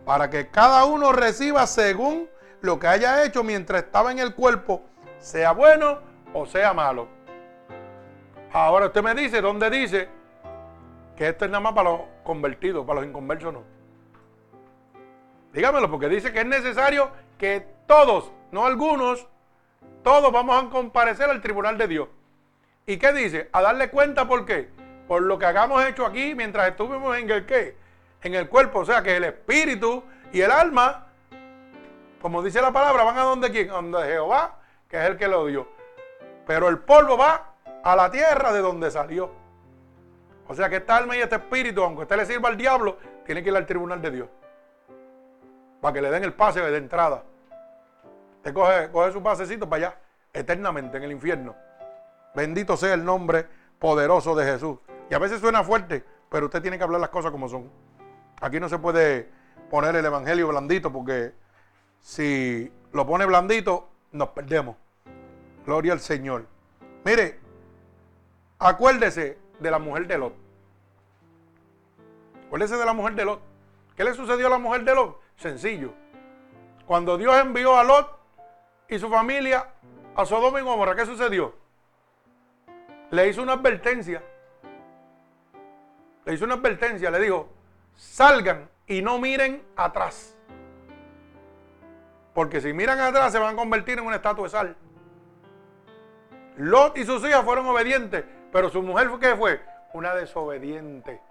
para que cada uno reciba según lo que haya hecho mientras estaba en el cuerpo, sea bueno o sea malo. Ahora usted me dice, ¿dónde dice que esto es nada más para los convertidos, para los inconversos no? Dígamelo, porque dice que es necesario que todos, no algunos, todos vamos a comparecer al tribunal de Dios. ¿Y qué dice? A darle cuenta por qué. Por lo que hagamos hecho aquí mientras estuvimos en el qué? En el cuerpo. O sea que el espíritu y el alma, como dice la palabra, van a donde quién? Donde Jehová, que es el que lo dio. Pero el polvo va a la tierra de donde salió. O sea que esta alma y este espíritu, aunque usted le sirva al diablo, tiene que ir al tribunal de Dios. Para que le den el pase de entrada. Usted coge, coge su pasecito para allá, eternamente en el infierno. Bendito sea el nombre poderoso de Jesús. Y a veces suena fuerte, pero usted tiene que hablar las cosas como son. Aquí no se puede poner el evangelio blandito porque si lo pone blandito, nos perdemos. Gloria al Señor. Mire, acuérdese de la mujer de Lot. Acuérdese de la mujer de Lot. ¿Qué le sucedió a la mujer de Lot? Sencillo. Cuando Dios envió a Lot y su familia a Sodoma y Gomorra, ¿qué sucedió? Le hizo una advertencia. Le hizo una advertencia, le dijo, salgan y no miren atrás. Porque si miran atrás se van a convertir en una estatua de sal. Lot y sus hijas fueron obedientes, pero su mujer ¿qué fue? Una desobediente.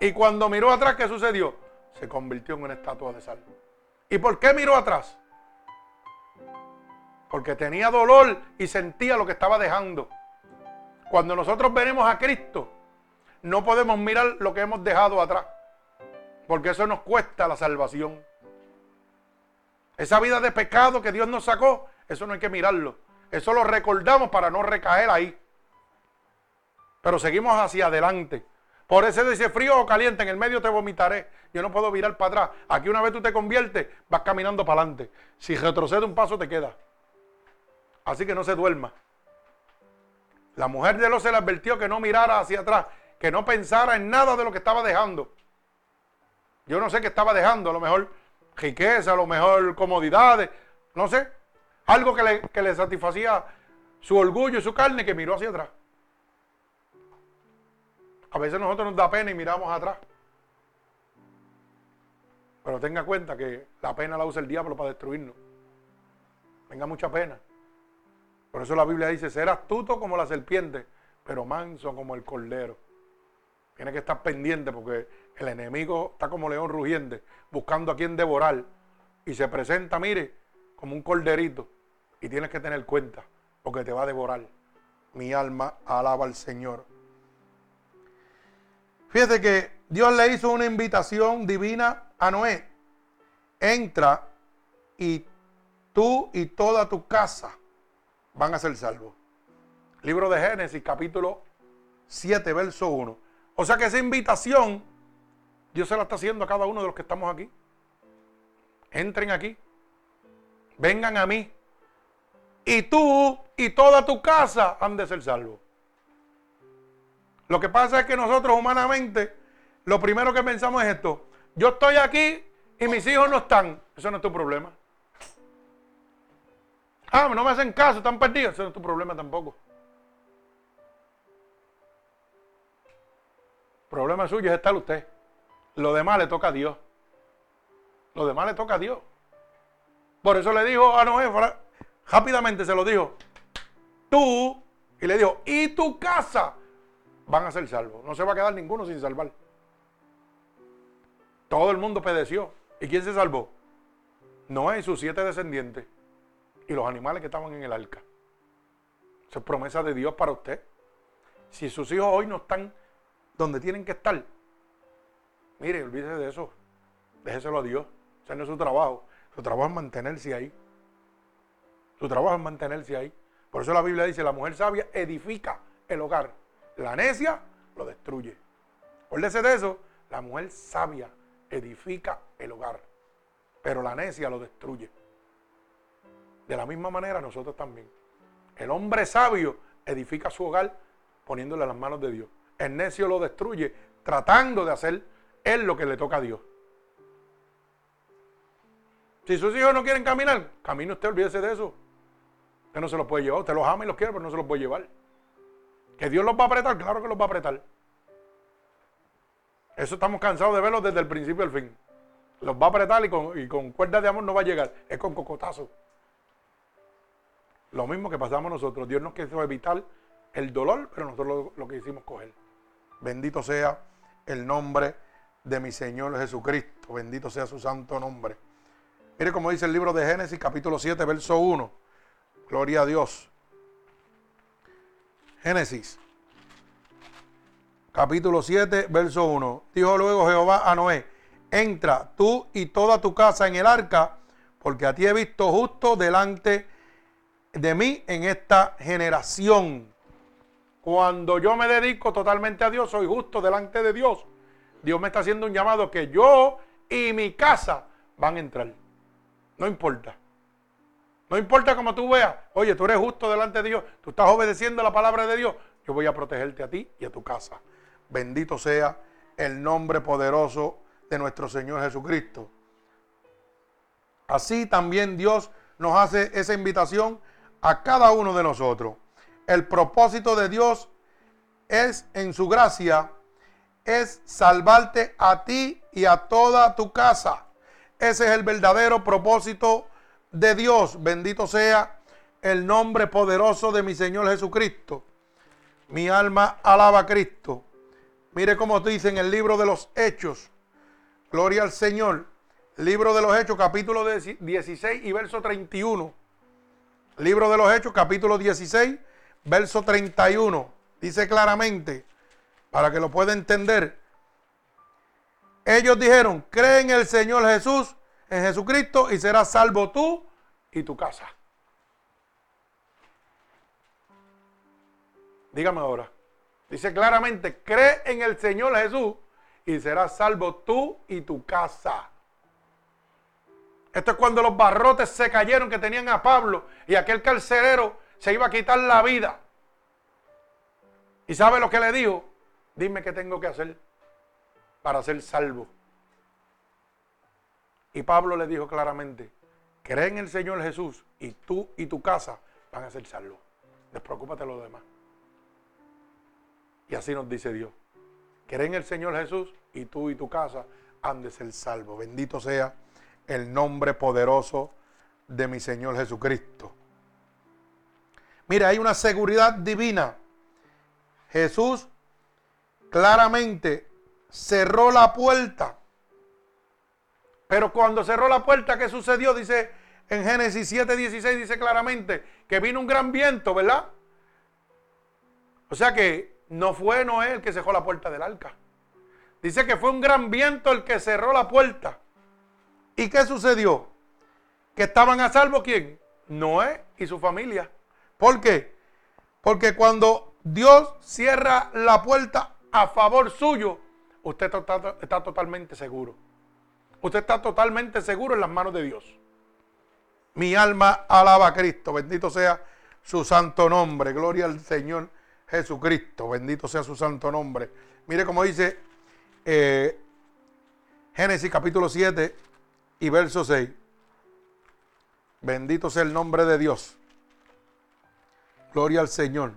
Y cuando miró atrás, ¿qué sucedió? Se convirtió en una estatua de sal. ¿Y por qué miró atrás? porque tenía dolor y sentía lo que estaba dejando. Cuando nosotros venimos a Cristo, no podemos mirar lo que hemos dejado atrás, porque eso nos cuesta la salvación. Esa vida de pecado que Dios nos sacó, eso no hay que mirarlo. Eso lo recordamos para no recaer ahí. Pero seguimos hacia adelante. Por eso dice frío o caliente, en el medio te vomitaré. Yo no puedo mirar para atrás. Aquí una vez tú te conviertes, vas caminando para adelante. Si retrocede un paso, te queda. Así que no se duerma. La mujer de los se le advirtió que no mirara hacia atrás, que no pensara en nada de lo que estaba dejando. Yo no sé qué estaba dejando, a lo mejor riqueza, a lo mejor comodidades, no sé. Algo que le, que le satisfacía su orgullo y su carne que miró hacia atrás. A veces nosotros nos da pena y miramos atrás. Pero tenga cuenta que la pena la usa el diablo para destruirnos. Tenga mucha pena. Por eso la Biblia dice, ser astuto como la serpiente, pero manso como el cordero. Tiene que estar pendiente porque el enemigo está como león rugiente, buscando a quien devorar. Y se presenta, mire, como un corderito. Y tienes que tener cuenta, porque te va a devorar. Mi alma alaba al Señor. Fíjate que Dios le hizo una invitación divina a Noé. Entra y tú y toda tu casa van a ser salvos. Libro de Génesis, capítulo 7, verso 1. O sea que esa invitación Dios se la está haciendo a cada uno de los que estamos aquí. Entren aquí. Vengan a mí. Y tú y toda tu casa han de ser salvos. Lo que pasa es que nosotros humanamente, lo primero que pensamos es esto. Yo estoy aquí y mis hijos no están. Eso no es tu problema. Ah, no me hacen caso, están perdidos. Eso no es tu problema tampoco. Problema suyo es estar usted. Lo demás le toca a Dios. Lo demás le toca a Dios. Por eso le dijo a Noé, rápidamente se lo dijo, tú, y le dijo, y tu casa van a ser salvos. No se va a quedar ninguno sin salvar. Todo el mundo pedeció. ¿Y quién se salvó? Noé y sus siete descendientes. Y los animales que estaban en el arca. Esa es promesa de Dios para usted. Si sus hijos hoy no están donde tienen que estar, mire, olvídese de eso. Déjeselo a Dios. Ese no es su trabajo. Su trabajo es mantenerse ahí. Su trabajo es mantenerse ahí. Por eso la Biblia dice, la mujer sabia edifica el hogar. La necia lo destruye. Acuérdese de eso. La mujer sabia edifica el hogar, pero la necia lo destruye. De la misma manera nosotros también. El hombre sabio edifica su hogar poniéndole las manos de Dios. El necio lo destruye tratando de hacer él lo que le toca a Dios. Si sus hijos no quieren caminar, camine usted, olvídese de eso. Usted no se los puede llevar. Usted los ama y los quiere, pero no se los puede llevar. Que Dios los va a apretar, claro que los va a apretar. Eso estamos cansados de verlo desde el principio al fin. Los va a apretar y con, y cuerdas de amor no va a llegar. Es con cocotazo. Lo mismo que pasamos nosotros. Dios nos quiso evitar el dolor, pero nosotros lo, lo que hicimos coger. Bendito sea el nombre de mi Señor Jesucristo. Bendito sea su santo nombre. Mire cómo dice el libro de Génesis, capítulo 7, verso 1. Gloria a Dios. Génesis, capítulo 7, verso 1. Dijo luego Jehová a Noé, entra tú y toda tu casa en el arca, porque a ti he visto justo delante de mí en esta generación. Cuando yo me dedico totalmente a Dios, soy justo delante de Dios. Dios me está haciendo un llamado que yo y mi casa van a entrar. No importa. No importa cómo tú veas, oye, tú eres justo delante de Dios, tú estás obedeciendo la palabra de Dios, yo voy a protegerte a ti y a tu casa. Bendito sea el nombre poderoso de nuestro Señor Jesucristo. Así también Dios nos hace esa invitación a cada uno de nosotros. El propósito de Dios es en su gracia, es salvarte a ti y a toda tu casa. Ese es el verdadero propósito de Dios. Bendito sea el nombre poderoso de mi Señor Jesucristo. Mi alma alaba a Cristo. Mire cómo dice en el libro de los Hechos. Gloria al Señor. Libro de los Hechos, capítulo 16 y verso 31. Libro de los Hechos, capítulo 16, verso 31. Dice claramente, para que lo pueda entender. Ellos dijeron, cree en el Señor Jesús, en Jesucristo, y serás salvo tú y tu casa. Dígame ahora. Dice claramente, cree en el Señor Jesús y serás salvo tú y tu casa. Esto es cuando los barrotes se cayeron que tenían a Pablo y aquel carcelero se iba a quitar la vida. ¿Y sabe lo que le dijo? Dime qué tengo que hacer para ser salvo. Y Pablo le dijo claramente, cree en el Señor Jesús y tú y tu casa van a ser salvos. Despreocúpate de lo demás. Y así nos dice Dios. cree en el Señor Jesús y tú y tu casa han de ser salvos. Bendito sea el nombre poderoso de mi Señor Jesucristo. Mira, hay una seguridad divina. Jesús claramente cerró la puerta. Pero cuando cerró la puerta, ¿qué sucedió? Dice en Génesis 7:16, dice claramente que vino un gran viento, ¿verdad? O sea que no fue Noé el que cerró la puerta del arca. Dice que fue un gran viento el que cerró la puerta. ¿Y qué sucedió? Que estaban a salvo quién? Noé y su familia. ¿Por qué? Porque cuando Dios cierra la puerta a favor suyo, usted está, totalmente seguro. Usted está totalmente seguro en las manos de Dios. Mi alma alaba a Cristo. Bendito sea su santo nombre. Gloria al Señor Jesucristo. Bendito sea su santo nombre. Mire cómo dice eh, Génesis capítulo 7 y verso 6. Bendito sea el nombre de Dios. Gloria al Señor.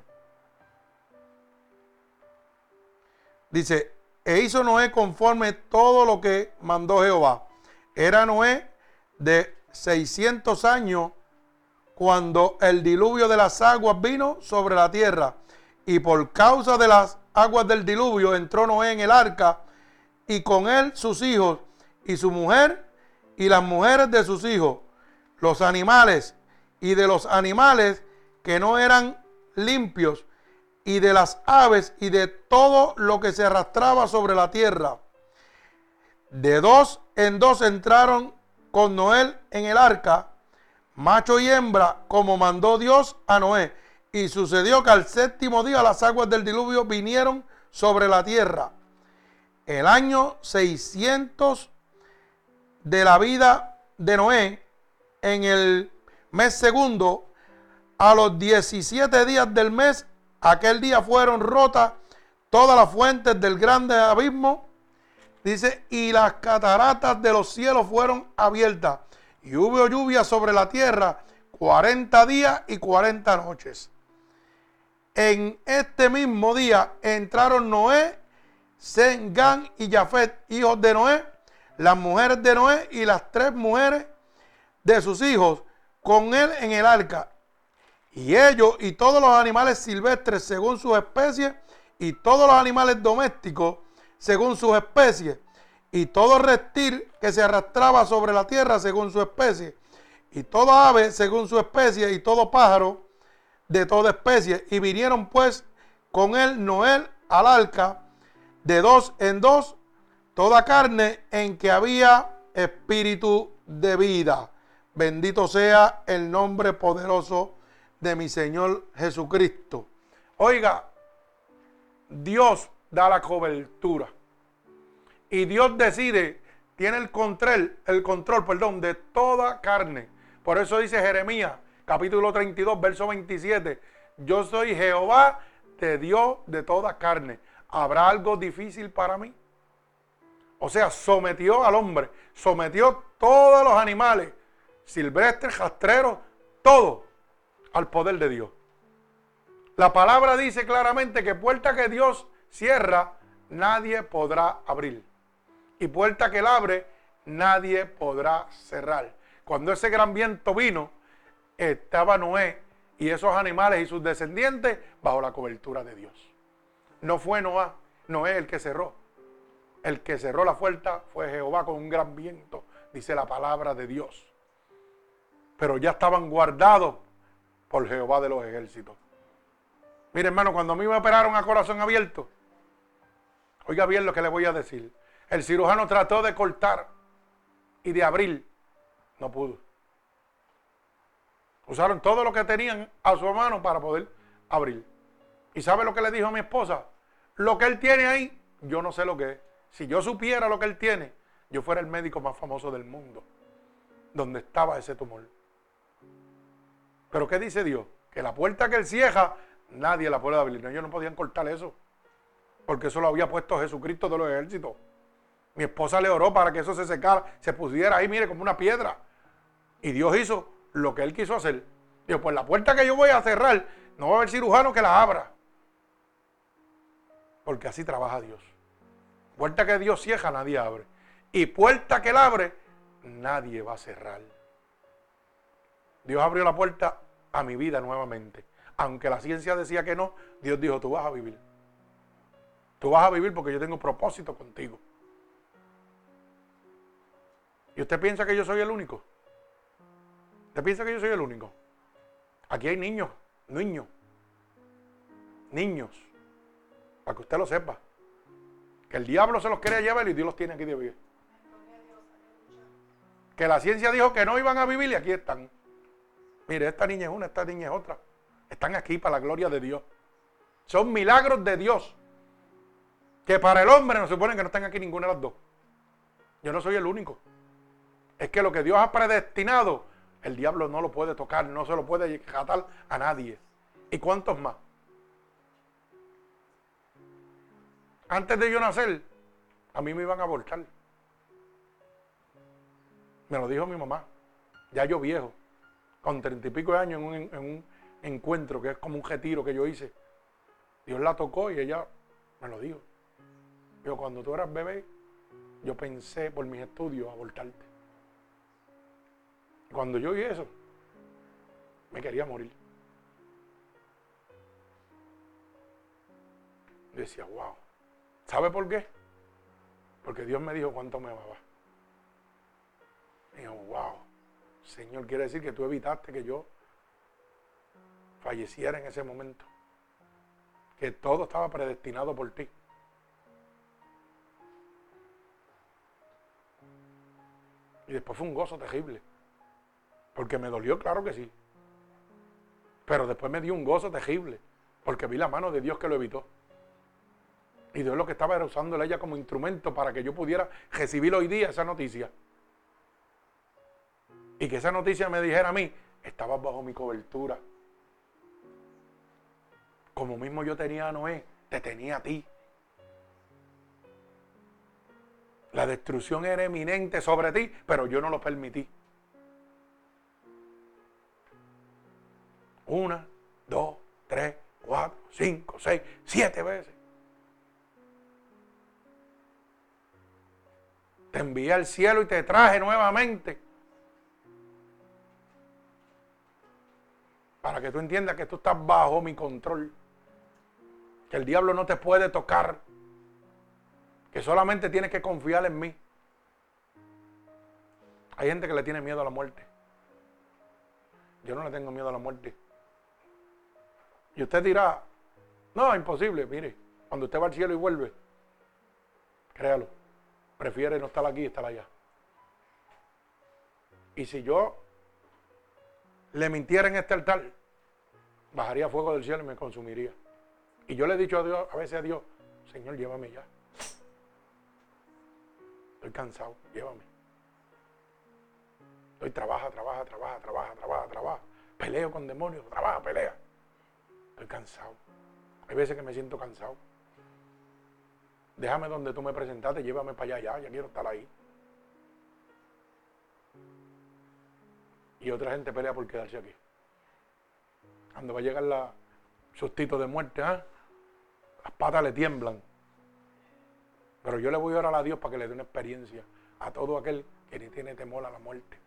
Dice, e hizo Noé conforme todo lo que mandó Jehová. Era Noé de 600 años cuando el diluvio de las aguas vino sobre la tierra. Y por causa de las aguas del diluvio entró Noé en el arca y con él sus hijos y su mujer y las mujeres de sus hijos, los animales y de los animales que no eran limpios y de las aves y de todo lo que se arrastraba sobre la tierra. De dos en dos entraron con Noé en el arca, macho y hembra, como mandó Dios a Noé. Y sucedió que al séptimo día las aguas del diluvio vinieron sobre la tierra. El año 600 de la vida de Noé, en el mes segundo, a los 17 días del mes, aquel día fueron rotas todas las fuentes del grande abismo. Dice, y las cataratas de los cielos fueron abiertas. Y hubo lluvia sobre la tierra 40 días y 40 noches. En este mismo día entraron Noé, Sengán y Jafet, hijos de Noé, las mujeres de Noé y las tres mujeres de sus hijos con él en el arca. Y ellos y todos los animales silvestres según sus especies y todos los animales domésticos según sus especies y todo reptil que se arrastraba sobre la tierra según su especie y todo ave según su especie y todo pájaro de toda especie. Y vinieron pues con él Noel al arca de dos en dos toda carne en que había espíritu de vida. Bendito sea el nombre poderoso de mi Señor Jesucristo. Oiga, Dios da la cobertura. Y Dios decide, tiene el control, el control, perdón, de toda carne. Por eso dice Jeremías, capítulo 32, verso 27, yo soy Jehová, te dio de toda carne. ¿Habrá algo difícil para mí? O sea, sometió al hombre, sometió todos los animales, silvestres, rastreros, todo al poder de Dios. La palabra dice claramente que puerta que Dios cierra, nadie podrá abrir. Y puerta que él abre, nadie podrá cerrar. Cuando ese gran viento vino, estaba Noé y esos animales y sus descendientes bajo la cobertura de Dios. No fue Noé, Noé el que cerró. El que cerró la puerta fue Jehová con un gran viento, dice la palabra de Dios. Pero ya estaban guardados por Jehová de los ejércitos. Mire, hermano, cuando a mí me operaron a corazón abierto, oiga bien lo que le voy a decir. El cirujano trató de cortar y de abrir, no pudo. Usaron todo lo que tenían a su mano para poder abrir. ¿Y sabe lo que le dijo a mi esposa? Lo que él tiene ahí, yo no sé lo que es. Si yo supiera lo que él tiene, yo fuera el médico más famoso del mundo, donde estaba ese tumor. Pero ¿qué dice Dios? Que la puerta que él cierra, nadie la puede abrir. Ellos no podían cortar eso. Porque eso lo había puesto Jesucristo de los ejércitos. Mi esposa le oró para que eso se secara, se pusiera ahí, mire, como una piedra. Y Dios hizo lo que él quiso hacer. Dijo, pues la puerta que yo voy a cerrar, no va a haber cirujano que la abra. Porque así trabaja Dios. Puerta que Dios cierra, nadie abre. Y puerta que él abre, nadie va a cerrar. Dios abrió la puerta a mi vida nuevamente. Aunque la ciencia decía que no, Dios dijo, tú vas a vivir. Tú vas a vivir porque yo tengo propósito contigo. ¿Y usted piensa que yo soy el único? ¿Usted piensa que yo soy el único? Aquí hay niños, niños, niños, para que usted lo sepa. Que el diablo se los quería llevar y Dios los tiene aquí de vivir. Que la ciencia dijo que no iban a vivir y aquí están. Mire, esta niña es una, esta niña es otra. Están aquí para la gloria de Dios. Son milagros de Dios. Que para el hombre no se supone que no están aquí ninguna de las dos. Yo no soy el único. Es que lo que Dios ha predestinado, el diablo no lo puede tocar, no se lo puede jatar a nadie. ¿Y cuántos más? Antes de yo nacer, a mí me iban a abortar. Me lo dijo mi mamá. Ya yo viejo, con treinta y pico de años, en un, en un encuentro que es como un retiro que yo hice. Dios la tocó y ella me lo dijo. Pero cuando tú eras bebé, yo pensé por mis estudios abortarte. Cuando yo vi eso, me quería morir. Yo decía, wow. ¿Sabe por qué? Porque Dios me dijo cuánto me amaba. Me dijo, wow. Señor, quiere decir que tú evitaste que yo falleciera en ese momento. Que todo estaba predestinado por ti. Y después fue un gozo terrible. Porque me dolió, claro que sí. Pero después me dio un gozo terrible. Porque vi la mano de Dios que lo evitó. Y Dios lo que estaba era usando ella como instrumento para que yo pudiera recibir hoy día esa noticia. Y que esa noticia me dijera a mí, estabas bajo mi cobertura. Como mismo yo tenía a Noé, te tenía a ti. La destrucción era eminente sobre ti, pero yo no lo permití. Una, dos, tres, cuatro, cinco, seis, siete veces. Te envié al cielo y te traje nuevamente. Para que tú entiendas que tú estás bajo mi control. Que el diablo no te puede tocar. Que solamente tienes que confiar en mí. Hay gente que le tiene miedo a la muerte. Yo no le tengo miedo a la muerte. Y usted dirá, no, imposible. Mire, cuando usted va al cielo y vuelve, créalo, prefiere no estar aquí y estar allá. Y si yo le mintiera en este altar, bajaría fuego del cielo y me consumiría. Y yo le he dicho a Dios, a veces a Dios, Señor, llévame ya. Estoy cansado, llévame. Estoy trabaja, trabaja, trabaja, trabaja, trabaja, trabaja. Peleo con demonios, trabaja, pelea. Estoy cansado. Hay veces que me siento cansado. Déjame donde tú me presentaste, llévame para allá, ya, ya quiero estar ahí. Y otra gente pelea por quedarse aquí. Cuando va a llegar la sustito de muerte, ¿ah? las patas le tiemblan. Pero yo le voy a orar a Dios para que le dé una experiencia a todo aquel que ni tiene temor a la muerte.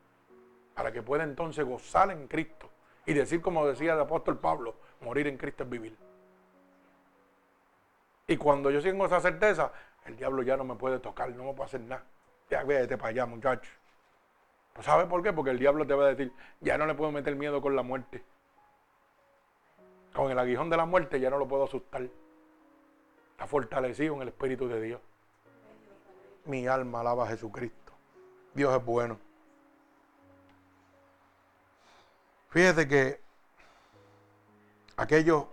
Para que pueda entonces gozar en Cristo. Y decir como decía el apóstol Pablo, morir en Cristo es vivir. Y cuando yo tengo esa certeza, el diablo ya no me puede tocar, no me puede hacer nada. Ya vete para allá, muchacho. ¿Sabe por qué? Porque el diablo te va a decir, ya no le puedo meter miedo con la muerte. Con el aguijón de la muerte ya no lo puedo asustar. Está fortalecido en el Espíritu de Dios. Mi alma alaba a Jesucristo. Dios es bueno. Fíjate que aquellos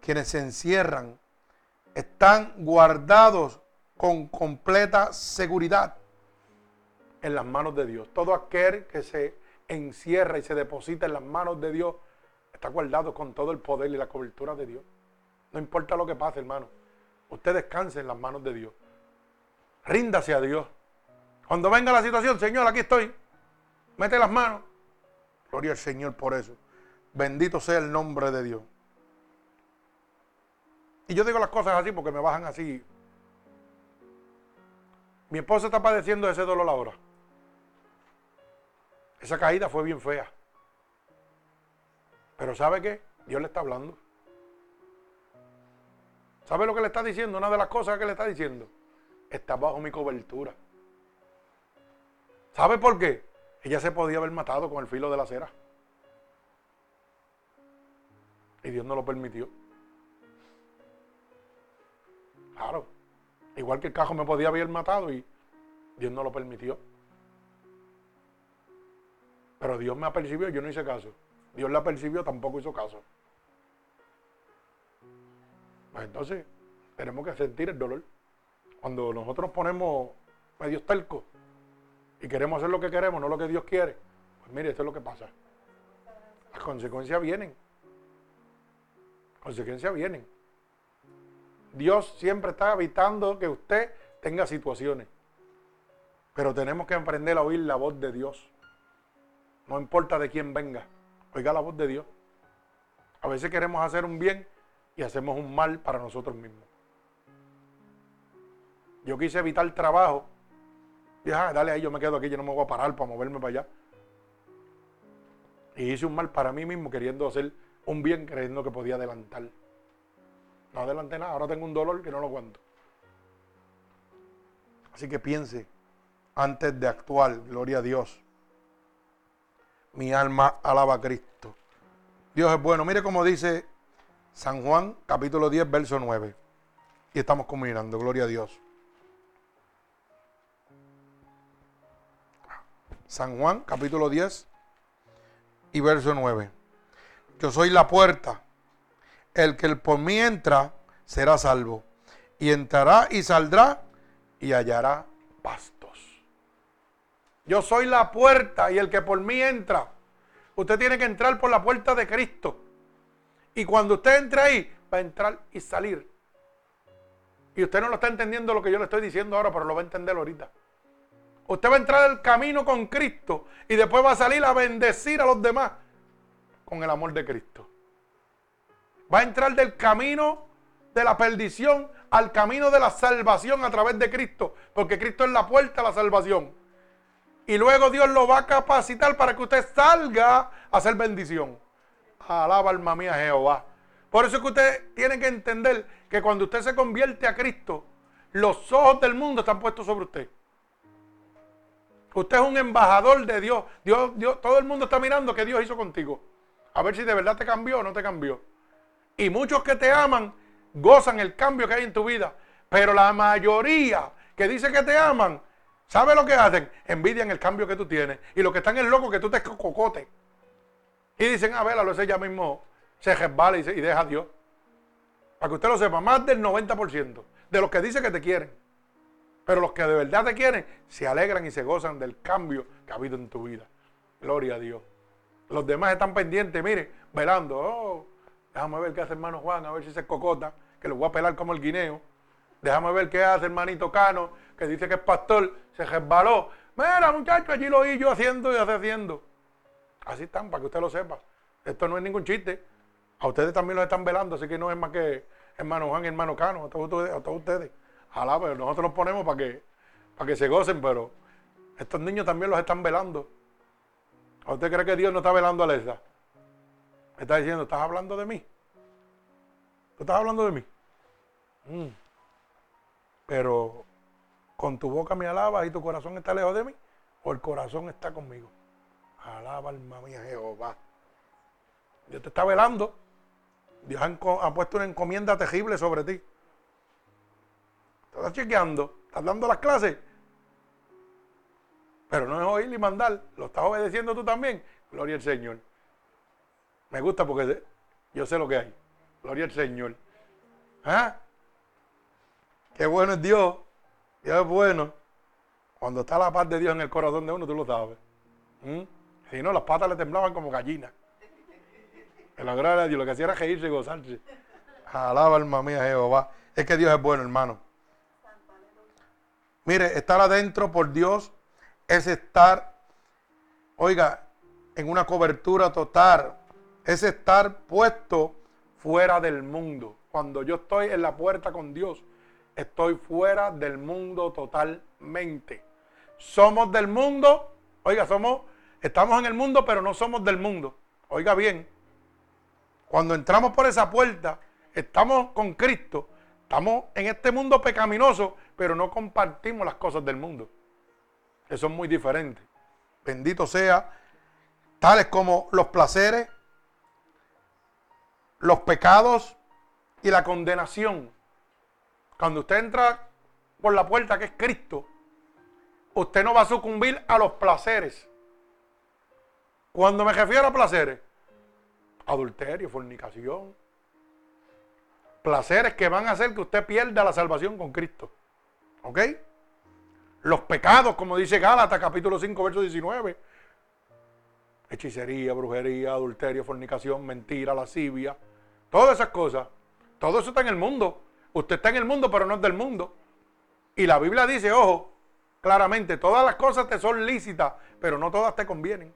quienes se encierran están guardados con completa seguridad en las manos de Dios. Todo aquel que se encierra y se deposita en las manos de Dios está guardado con todo el poder y la cobertura de Dios. No importa lo que pase, hermano. Usted descanse en las manos de Dios. Ríndase a Dios. Cuando venga la situación, Señor, aquí estoy. Mete las manos. Gloria al Señor por eso. Bendito sea el nombre de Dios. Y yo digo las cosas así porque me bajan así. Mi esposa está padeciendo ese dolor ahora. Esa caída fue bien fea. Pero ¿sabe qué? Dios le está hablando. ¿Sabe lo que le está diciendo? Una de las cosas que le está diciendo. Está bajo mi cobertura. ¿Sabe por qué? Ella se podía haber matado con el filo de la cera. Y Dios no lo permitió. Claro. Igual que el cajo me podía haber matado y Dios no lo permitió. Pero Dios me apercibió y yo no hice caso. Dios la percibió, tampoco hizo caso. Pues entonces, tenemos que sentir el dolor. Cuando nosotros ponemos medios telcos y queremos hacer lo que queremos, no lo que Dios quiere, pues mire, esto es lo que pasa. Las consecuencias vienen. Consecuencias vienen. Dios siempre está evitando que usted tenga situaciones. Pero tenemos que aprender a oír la voz de Dios. No importa de quién venga. Oiga la voz de Dios. A veces queremos hacer un bien y hacemos un mal para nosotros mismos. Yo quise evitar trabajo. Dije, ah, dale ahí, yo me quedo aquí, yo no me voy a parar para moverme para allá. Y hice un mal para mí mismo queriendo hacer un bien creyendo que podía adelantar. No adelanté nada, ahora tengo un dolor que no lo aguanto. Así que piense antes de actuar, gloria a Dios. Mi alma alaba a Cristo. Dios es bueno. Mire cómo dice San Juan, capítulo 10, verso 9. Y estamos combinando, gloria a Dios. San Juan, capítulo 10 y verso 9. Yo soy la puerta. El que por mí entra será salvo. Y entrará y saldrá y hallará pastos. Yo soy la puerta y el que por mí entra. Usted tiene que entrar por la puerta de Cristo. Y cuando usted entre ahí, va a entrar y salir. Y usted no lo está entendiendo lo que yo le estoy diciendo ahora, pero lo va a entender ahorita. Usted va a entrar al camino con Cristo y después va a salir a bendecir a los demás con el amor de Cristo. Va a entrar del camino de la perdición al camino de la salvación a través de Cristo, porque Cristo es la puerta a la salvación. Y luego Dios lo va a capacitar para que usted salga a hacer bendición. Alaba alma mía Jehová. Por eso es que usted tiene que entender que cuando usted se convierte a Cristo, los ojos del mundo están puestos sobre usted. Usted es un embajador de Dios. Dios, Dios. Todo el mundo está mirando qué Dios hizo contigo. A ver si de verdad te cambió o no te cambió. Y muchos que te aman gozan el cambio que hay en tu vida. Pero la mayoría que dice que te aman, ¿sabe lo que hacen? Envidian el cambio que tú tienes. Y lo que están es loco que tú te cocote. Y dicen, a ver, a lo ella mismo se resbala y, y deja a Dios. Para que usted lo sepa, más del 90% de los que dicen que te quieren. Pero los que de verdad te quieren se alegran y se gozan del cambio que ha habido en tu vida. Gloria a Dios. Los demás están pendientes, mire, velando. Oh, déjame ver qué hace hermano Juan, a ver si se cocota, que lo voy a pelar como el guineo. Déjame ver qué hace hermanito Cano, que dice que es pastor, se resbaló. Mira, muchacho, allí lo oí yo haciendo y haciendo. Así están, para que usted lo sepa. Esto no es ningún chiste. A ustedes también los están velando, así que no es más que hermano Juan y hermano Cano, a todos, a todos ustedes. Ojalá, pero nosotros los ponemos para que, para que se gocen, pero estos niños también los están velando. ¿A usted cree que Dios no está velando a Lesa? Está diciendo, ¿estás hablando de mí? ¿Tú estás hablando de mí? Mm. Pero con tu boca me alabas y tu corazón está lejos de mí, o el corazón está conmigo. Alaba alma mía Jehová. Dios te está velando. Dios ha puesto una encomienda terrible sobre ti. Estás chequeando, estás dando las clases. Pero no es oír y mandar, lo estás obedeciendo tú también. Gloria al Señor. Me gusta porque yo sé lo que hay. Gloria al Señor. ¿Ah? Qué bueno es Dios. Dios es bueno. Cuando está la paz de Dios en el corazón de uno, tú lo sabes. ¿Mm? Si no, las patas le temblaban como gallinas. En la gracia de Dios, lo que hacía era reírse y gozarse. Alaba alma mía Jehová. Es que Dios es bueno, hermano. Mire, estar adentro por Dios es estar, oiga, en una cobertura total. Es estar puesto fuera del mundo. Cuando yo estoy en la puerta con Dios, estoy fuera del mundo totalmente. Somos del mundo. Oiga, somos, estamos en el mundo, pero no somos del mundo. Oiga bien. Cuando entramos por esa puerta, estamos con Cristo. Estamos en este mundo pecaminoso, pero no compartimos las cosas del mundo. Eso es muy diferente. Bendito sea, tales como los placeres, los pecados y la condenación. Cuando usted entra por la puerta que es Cristo, usted no va a sucumbir a los placeres. Cuando me refiero a placeres, adulterio, fornicación, placeres que van a hacer que usted pierda la salvación con Cristo. ¿Ok? Los pecados, como dice Gálatas capítulo 5, verso 19. Hechicería, brujería, adulterio, fornicación, mentira, lascivia. Todas esas cosas. Todo eso está en el mundo. Usted está en el mundo, pero no es del mundo. Y la Biblia dice, ojo, claramente, todas las cosas te son lícitas, pero no todas te convienen.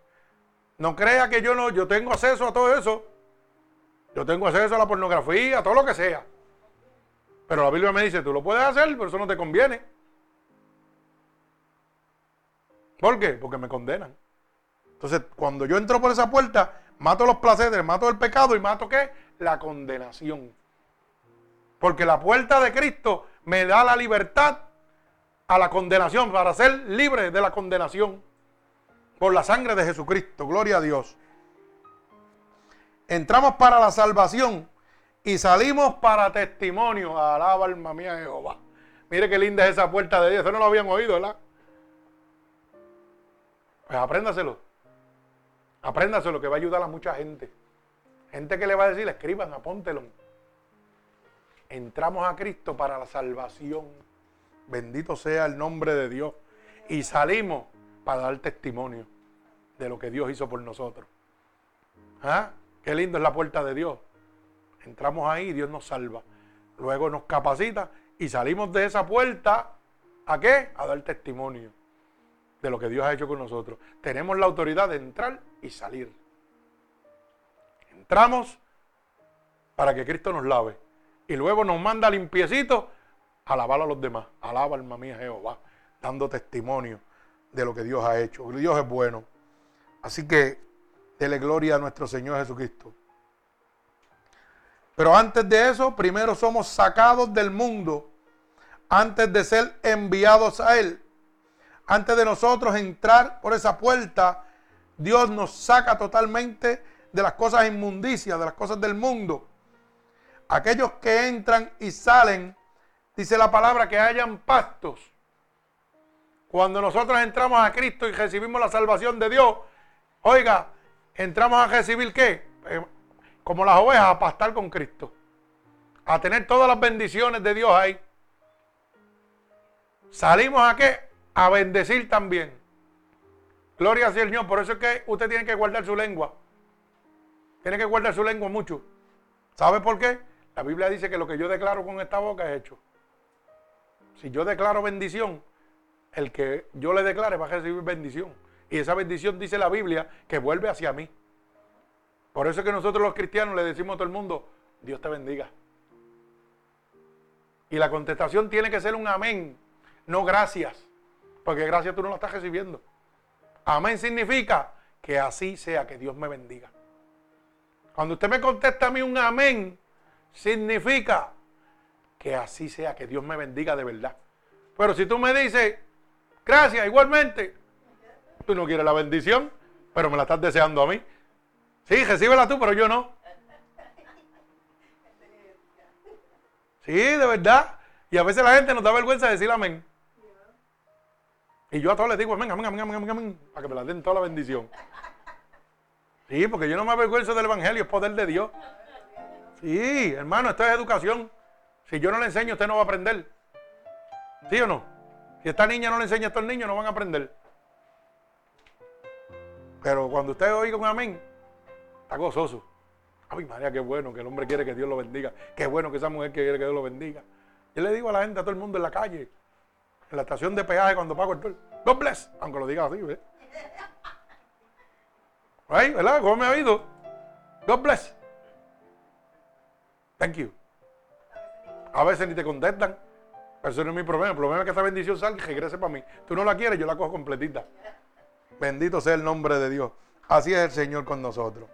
No crea que yo no, yo tengo acceso a todo eso. Yo tengo acceso a la pornografía, a todo lo que sea. Pero la Biblia me dice, tú lo puedes hacer, pero eso no te conviene. ¿Por qué? Porque me condenan. Entonces, cuando yo entro por esa puerta, mato los placeres, mato el pecado y mato qué? La condenación. Porque la puerta de Cristo me da la libertad a la condenación, para ser libre de la condenación por la sangre de Jesucristo. Gloria a Dios. Entramos para la salvación y salimos para testimonio. Alaba alma mía Jehová. Mire qué linda es esa puerta de Dios. Eso no lo habían oído, ¿verdad? Pues apréndaselo. Apréndaselo que va a ayudar a mucha gente. Gente que le va a decir, escriban, apóntelo. Entramos a Cristo para la salvación. Bendito sea el nombre de Dios. Y salimos para dar testimonio de lo que Dios hizo por nosotros. ¿Ah? Qué lindo es la puerta de Dios. Entramos ahí y Dios nos salva. Luego nos capacita y salimos de esa puerta a qué? A dar testimonio de lo que Dios ha hecho con nosotros. Tenemos la autoridad de entrar y salir. Entramos para que Cristo nos lave. Y luego nos manda limpiecito a alabar a los demás. Alaba alma mía Jehová, dando testimonio de lo que Dios ha hecho. Dios es bueno. Así que dele gloria a nuestro Señor Jesucristo. Pero antes de eso, primero somos sacados del mundo, antes de ser enviados a Él. Antes de nosotros entrar por esa puerta, Dios nos saca totalmente de las cosas inmundicias, de las cosas del mundo. Aquellos que entran y salen, dice la palabra, que hayan pastos. Cuando nosotros entramos a Cristo y recibimos la salvación de Dios, oiga, entramos a recibir qué? Eh, como las ovejas, a pastar con Cristo. A tener todas las bendiciones de Dios ahí. Salimos a qué? A bendecir también. Gloria al Señor. Por eso es que usted tiene que guardar su lengua. Tiene que guardar su lengua mucho. ¿Sabe por qué? La Biblia dice que lo que yo declaro con esta boca es hecho. Si yo declaro bendición, el que yo le declare va a recibir bendición. Y esa bendición dice la Biblia que vuelve hacia mí. Por eso es que nosotros los cristianos le decimos a todo el mundo, Dios te bendiga. Y la contestación tiene que ser un amén, no gracias. Porque gracias tú no lo estás recibiendo. Amén significa que así sea, que Dios me bendiga. Cuando usted me contesta a mí un amén, significa que así sea, que Dios me bendiga de verdad. Pero si tú me dices, gracias, igualmente, tú no quieres la bendición, pero me la estás deseando a mí. Sí, recíbela tú, pero yo no. Sí, de verdad. Y a veces la gente nos da vergüenza de decir amén. Y yo a todos les digo amén, amén, amén, amén, amén, para que me la den toda la bendición. Sí, porque yo no me avergüenzo del Evangelio, es poder de Dios. Sí, hermano, esto es educación. Si yo no le enseño, usted no va a aprender. ¿Sí o no? Si esta niña no le enseña a estos niños, no van a aprender. Pero cuando usted oiga un amén, está gozoso. Ay, María, qué bueno que el hombre quiere que Dios lo bendiga. Qué bueno que esa mujer quiere que Dios lo bendiga. Yo le digo a la gente, a todo el mundo en la calle, en la estación de peaje cuando pago el toll, God bless, aunque lo diga así. Ay, ¿verdad? ¿Cómo me ha oído? God bless. A veces ni te contestan. Eso no es mi problema. El problema es que esa bendición salga y regrese para mí. Tú no la quieres, yo la cojo completita. Bendito sea el nombre de Dios. Así es el Señor con nosotros.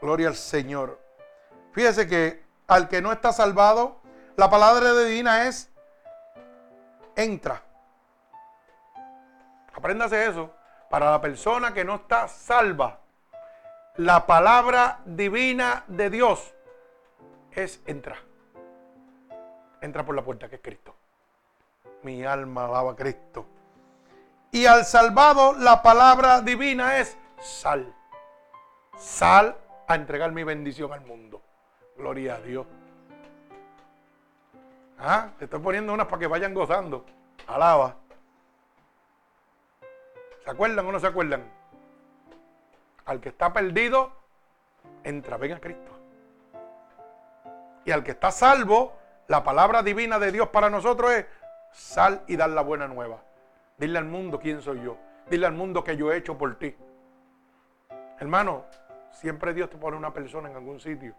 Gloria al Señor. Fíjese que al que no está salvado, la palabra de divina es entra. Apréndase eso. Para la persona que no está salva, la palabra divina de Dios es entra. Entra por la puerta que es Cristo. Mi alma alaba a Cristo. Y al salvado la palabra divina es sal. Sal a entregar mi bendición al mundo. Gloria a Dios. Ah, te estoy poniendo unas para que vayan gozando. Alaba. ¿Se acuerdan o no se acuerdan? Al que está perdido, entra, ven a Cristo. Y al que está salvo, la palabra divina de Dios para nosotros es sal y dar la buena nueva. Dile al mundo quién soy yo. Dile al mundo que yo he hecho por ti. Hermano, siempre Dios te pone una persona en algún sitio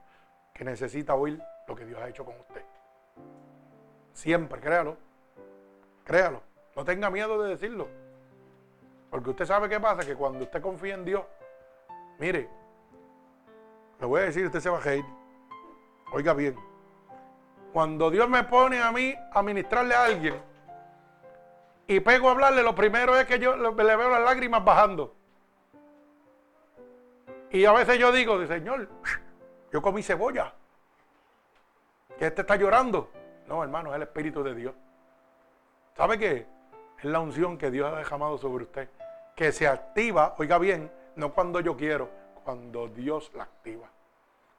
que necesita oír lo que Dios ha hecho con usted. Siempre, créalo. Créalo. No tenga miedo de decirlo. Porque usted sabe qué pasa, que cuando usted confía en Dios, mire, le voy a decir, usted se va a reír. Oiga bien. Cuando Dios me pone a mí a ministrarle a alguien y pego a hablarle, lo primero es que yo le veo las lágrimas bajando. Y a veces yo digo, Señor, yo comí cebolla. Que este está llorando. No, hermano, es el Espíritu de Dios. ¿Sabe qué? Es la unción que Dios ha derramado sobre usted. Que se activa, oiga bien, no cuando yo quiero, cuando Dios la activa.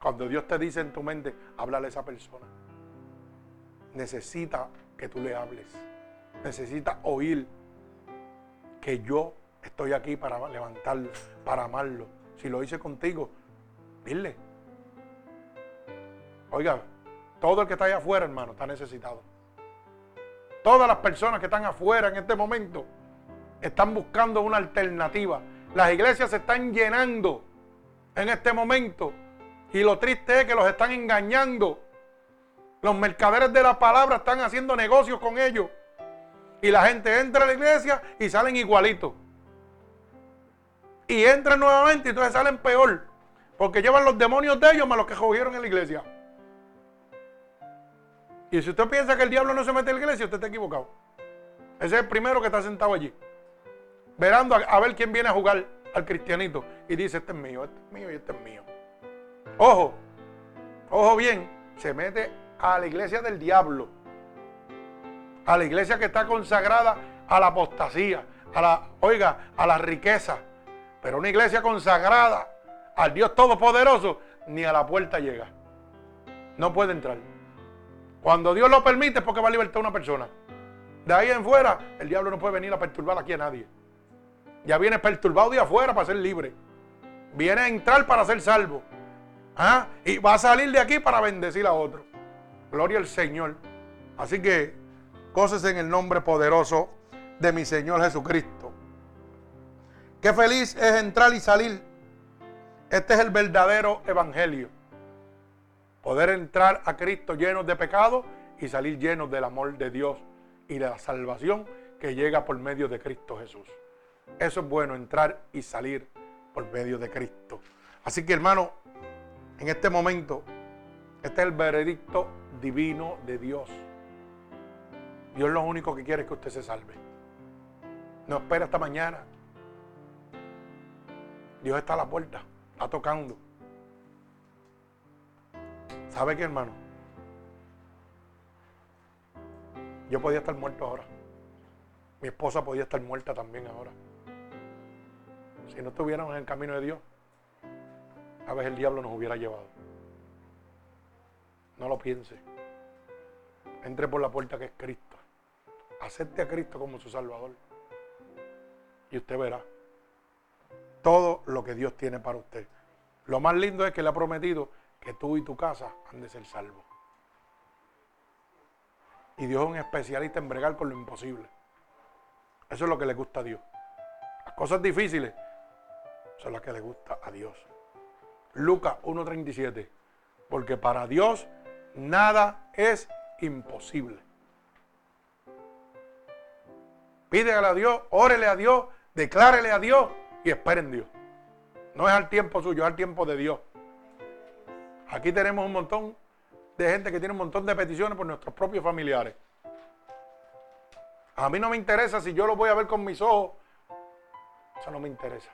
Cuando Dios te dice en tu mente, háblale a esa persona. Necesita que tú le hables. Necesita oír que yo estoy aquí para levantarlo, para amarlo. Si lo hice contigo, dile. Oiga, todo el que está allá afuera, hermano, está necesitado. Todas las personas que están afuera en este momento están buscando una alternativa. Las iglesias se están llenando en este momento. Y lo triste es que los están engañando. Los mercaderes de la palabra están haciendo negocios con ellos. Y la gente entra a la iglesia y salen igualitos. Y entran nuevamente y entonces salen peor. Porque llevan los demonios de ellos más los que cogieron en la iglesia. Y si usted piensa que el diablo no se mete en la iglesia, usted está equivocado. Ese es el primero que está sentado allí. Verando a, ver quién viene a jugar al cristianito. Y dice, este es mío, este es mío y este es mío. Ojo, ojo bien, se mete a la iglesia del diablo. A la iglesia que está consagrada a la apostasía, a la, oiga, a la riqueza. Pero una iglesia consagrada al Dios Todopoderoso, ni a la puerta llega. No puede entrar. Cuando Dios lo permite es porque va a libertar a una persona. De ahí en fuera, el diablo no puede venir a perturbar aquí a nadie. Ya viene perturbado de afuera para ser libre. Viene a entrar para ser salvo. ¿Ah? Y va a salir de aquí para bendecir a otro. Gloria al Señor. Así que, cosas en el nombre poderoso de mi Señor Jesucristo. Qué feliz es entrar y salir. Este es el verdadero evangelio. Poder entrar a Cristo llenos de pecado y salir llenos del amor de Dios y de la salvación que llega por medio de Cristo Jesús. Eso es bueno, entrar y salir por medio de Cristo. Así que hermano, en este momento, este es el veredicto divino de Dios. Dios lo único que quiere es que usted se salve. No espera hasta mañana. Dios está a la puerta, está tocando. ¿Sabe qué, hermano? Yo podía estar muerto ahora. Mi esposa podía estar muerta también ahora. Si no estuviéramos en el camino de Dios, a veces el diablo nos hubiera llevado. No lo piense. Entre por la puerta que es Cristo. Acepte a Cristo como su Salvador. Y usted verá todo lo que Dios tiene para usted. Lo más lindo es que le ha prometido que tú y tu casa han de ser salvos. Y Dios es un especialista en bregar con lo imposible. Eso es lo que le gusta a Dios. Las cosas difíciles son las que le gusta a Dios. Lucas 1.37. Porque para Dios nada es imposible. Pídele a Dios, órele a Dios, declárele a Dios y esperen en Dios. No es al tiempo suyo, es al tiempo de Dios. Aquí tenemos un montón de gente que tiene un montón de peticiones por nuestros propios familiares. A mí no me interesa si yo lo voy a ver con mis ojos. Eso no me interesa.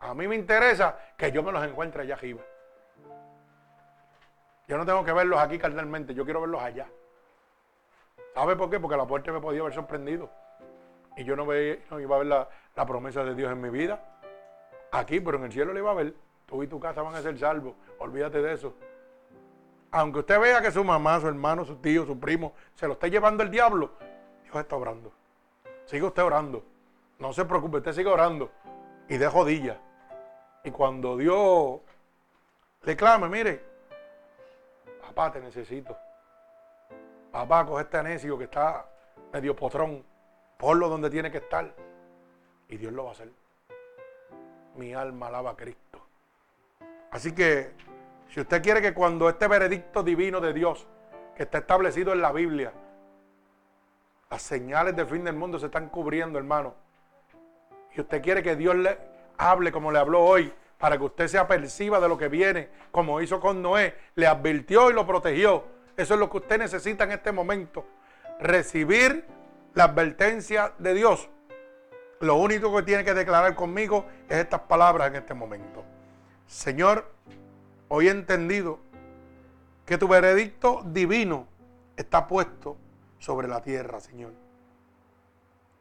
A mí me interesa que yo me los encuentre allá arriba. Yo no tengo que verlos aquí carnalmente, yo quiero verlos allá. ¿Sabe por qué? Porque la puerta me podía haber sorprendido. Y yo no, no iba a ver la, promesa de Dios en mi vida. Aquí, pero en el cielo le iba a ver. Tú y tu casa van a ser salvos. Olvídate de eso. Aunque usted vea que su mamá, su hermano, su tío, su primo se lo esté llevando el diablo, Dios está orando. Sigue usted orando. No se preocupe, usted sigue orando. Y de jodilla. Y cuando Dios le clame, mire, papá, te necesito. Papá, coge este necio que está medio potrón, ponlo donde tiene que estar. Y Dios lo va a hacer. Mi alma alaba a Cristo. Así que, si usted quiere que cuando este veredicto divino de Dios, que está establecido en la Biblia, las señales del fin del mundo se están cubriendo, hermano. Y usted quiere que Dios le hable como le habló hoy, para que usted se aperciba de lo que viene, como hizo con Noé, le advirtió y lo protegió. Eso es lo que usted necesita en este momento. Recibir la advertencia de Dios. Lo único que tiene que declarar conmigo es estas palabras en este momento. Señor, hoy he entendido que tu veredicto divino está puesto sobre la tierra, Señor.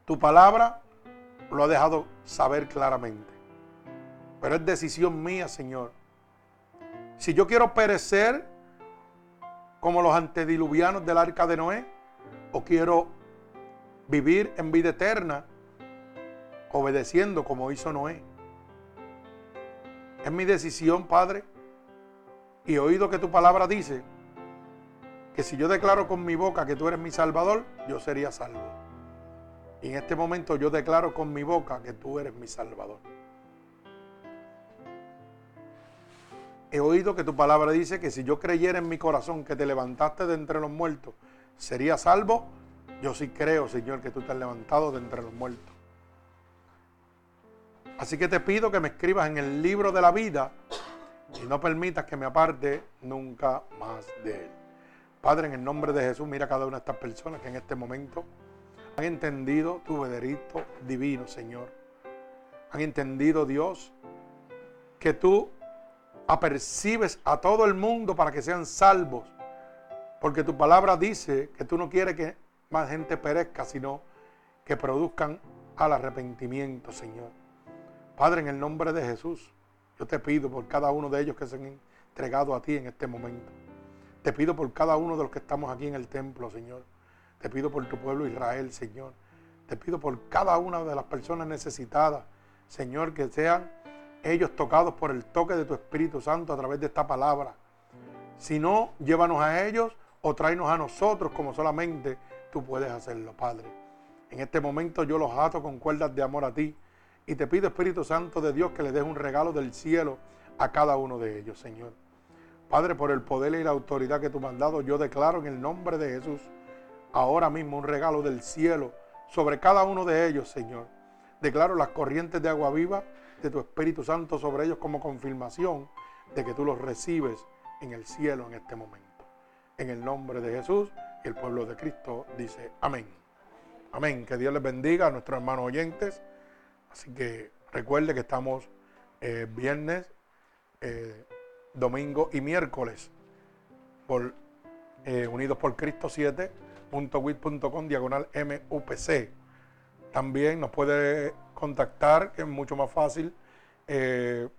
Tu palabra lo ha dejado saber claramente. Pero es decisión mía, Señor. Si yo quiero perecer como los antediluvianos del arca de Noé, o quiero vivir en vida eterna, obedeciendo como hizo Noé. Es mi decisión, Padre. Y he oído que tu palabra dice que si yo declaro con mi boca que tú eres mi Salvador, yo sería salvo. Y en este momento yo declaro con mi boca que tú eres mi Salvador. He oído que tu palabra dice que si yo creyera en mi corazón que te levantaste de entre los muertos, sería salvo. Yo sí creo, Señor, que tú te has levantado de entre los muertos. Así que te pido que me escribas en el libro de la vida y no permitas que me aparte nunca más de él. Padre, en el nombre de Jesús, mira a cada una de estas personas que en este momento han entendido tu veredicto divino, Señor. Han entendido, Dios, que tú apercibes a todo el mundo para que sean salvos. Porque tu palabra dice que tú no quieres que más gente perezca, sino que produzcan al arrepentimiento, Señor. Padre, en el nombre de Jesús, yo te pido por cada uno de ellos que se han entregado a ti en este momento. Te pido por cada uno de los que estamos aquí en el templo, Señor. Te pido por tu pueblo Israel, Señor. Te pido por cada una de las personas necesitadas, Señor, que sean ellos tocados por el toque de tu Espíritu Santo a través de esta palabra. Si no, llévanos a ellos o tráenos a nosotros como solamente tú puedes hacerlo, Padre. En este momento yo los ato con cuerdas de amor a ti y te pido, Espíritu Santo de Dios, que le des un regalo del cielo a cada uno de ellos, Señor. Padre, por el poder y la autoridad que tú me yo declaro en el nombre de Jesús ahora mismo un regalo del cielo sobre cada uno de ellos, Señor. Declaro las corrientes de agua viva de tu Espíritu Santo sobre ellos como confirmación de que tú los recibes en el cielo en este momento. En el nombre de Jesús y el pueblo de Cristo dice amén. Amén. Que Dios les bendiga a nuestros hermanos oyentes. Así que recuerde que estamos eh, viernes, eh, domingo y miércoles por eh, Unidos por Cristo 7.wit.com diagonal MUPC. También nos puede contactar, que es mucho más fácil, eh,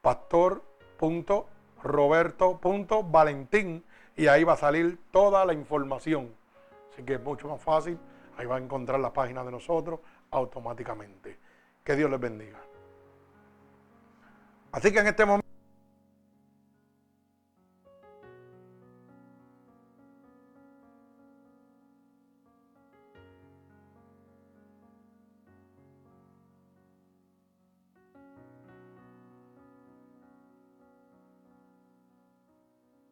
pastor.roberto.valentín y ahí va a salir toda la información. Así que es mucho más fácil, ahí va a encontrar la página de nosotros automáticamente. Que Dios les bendiga. Así que en este momento...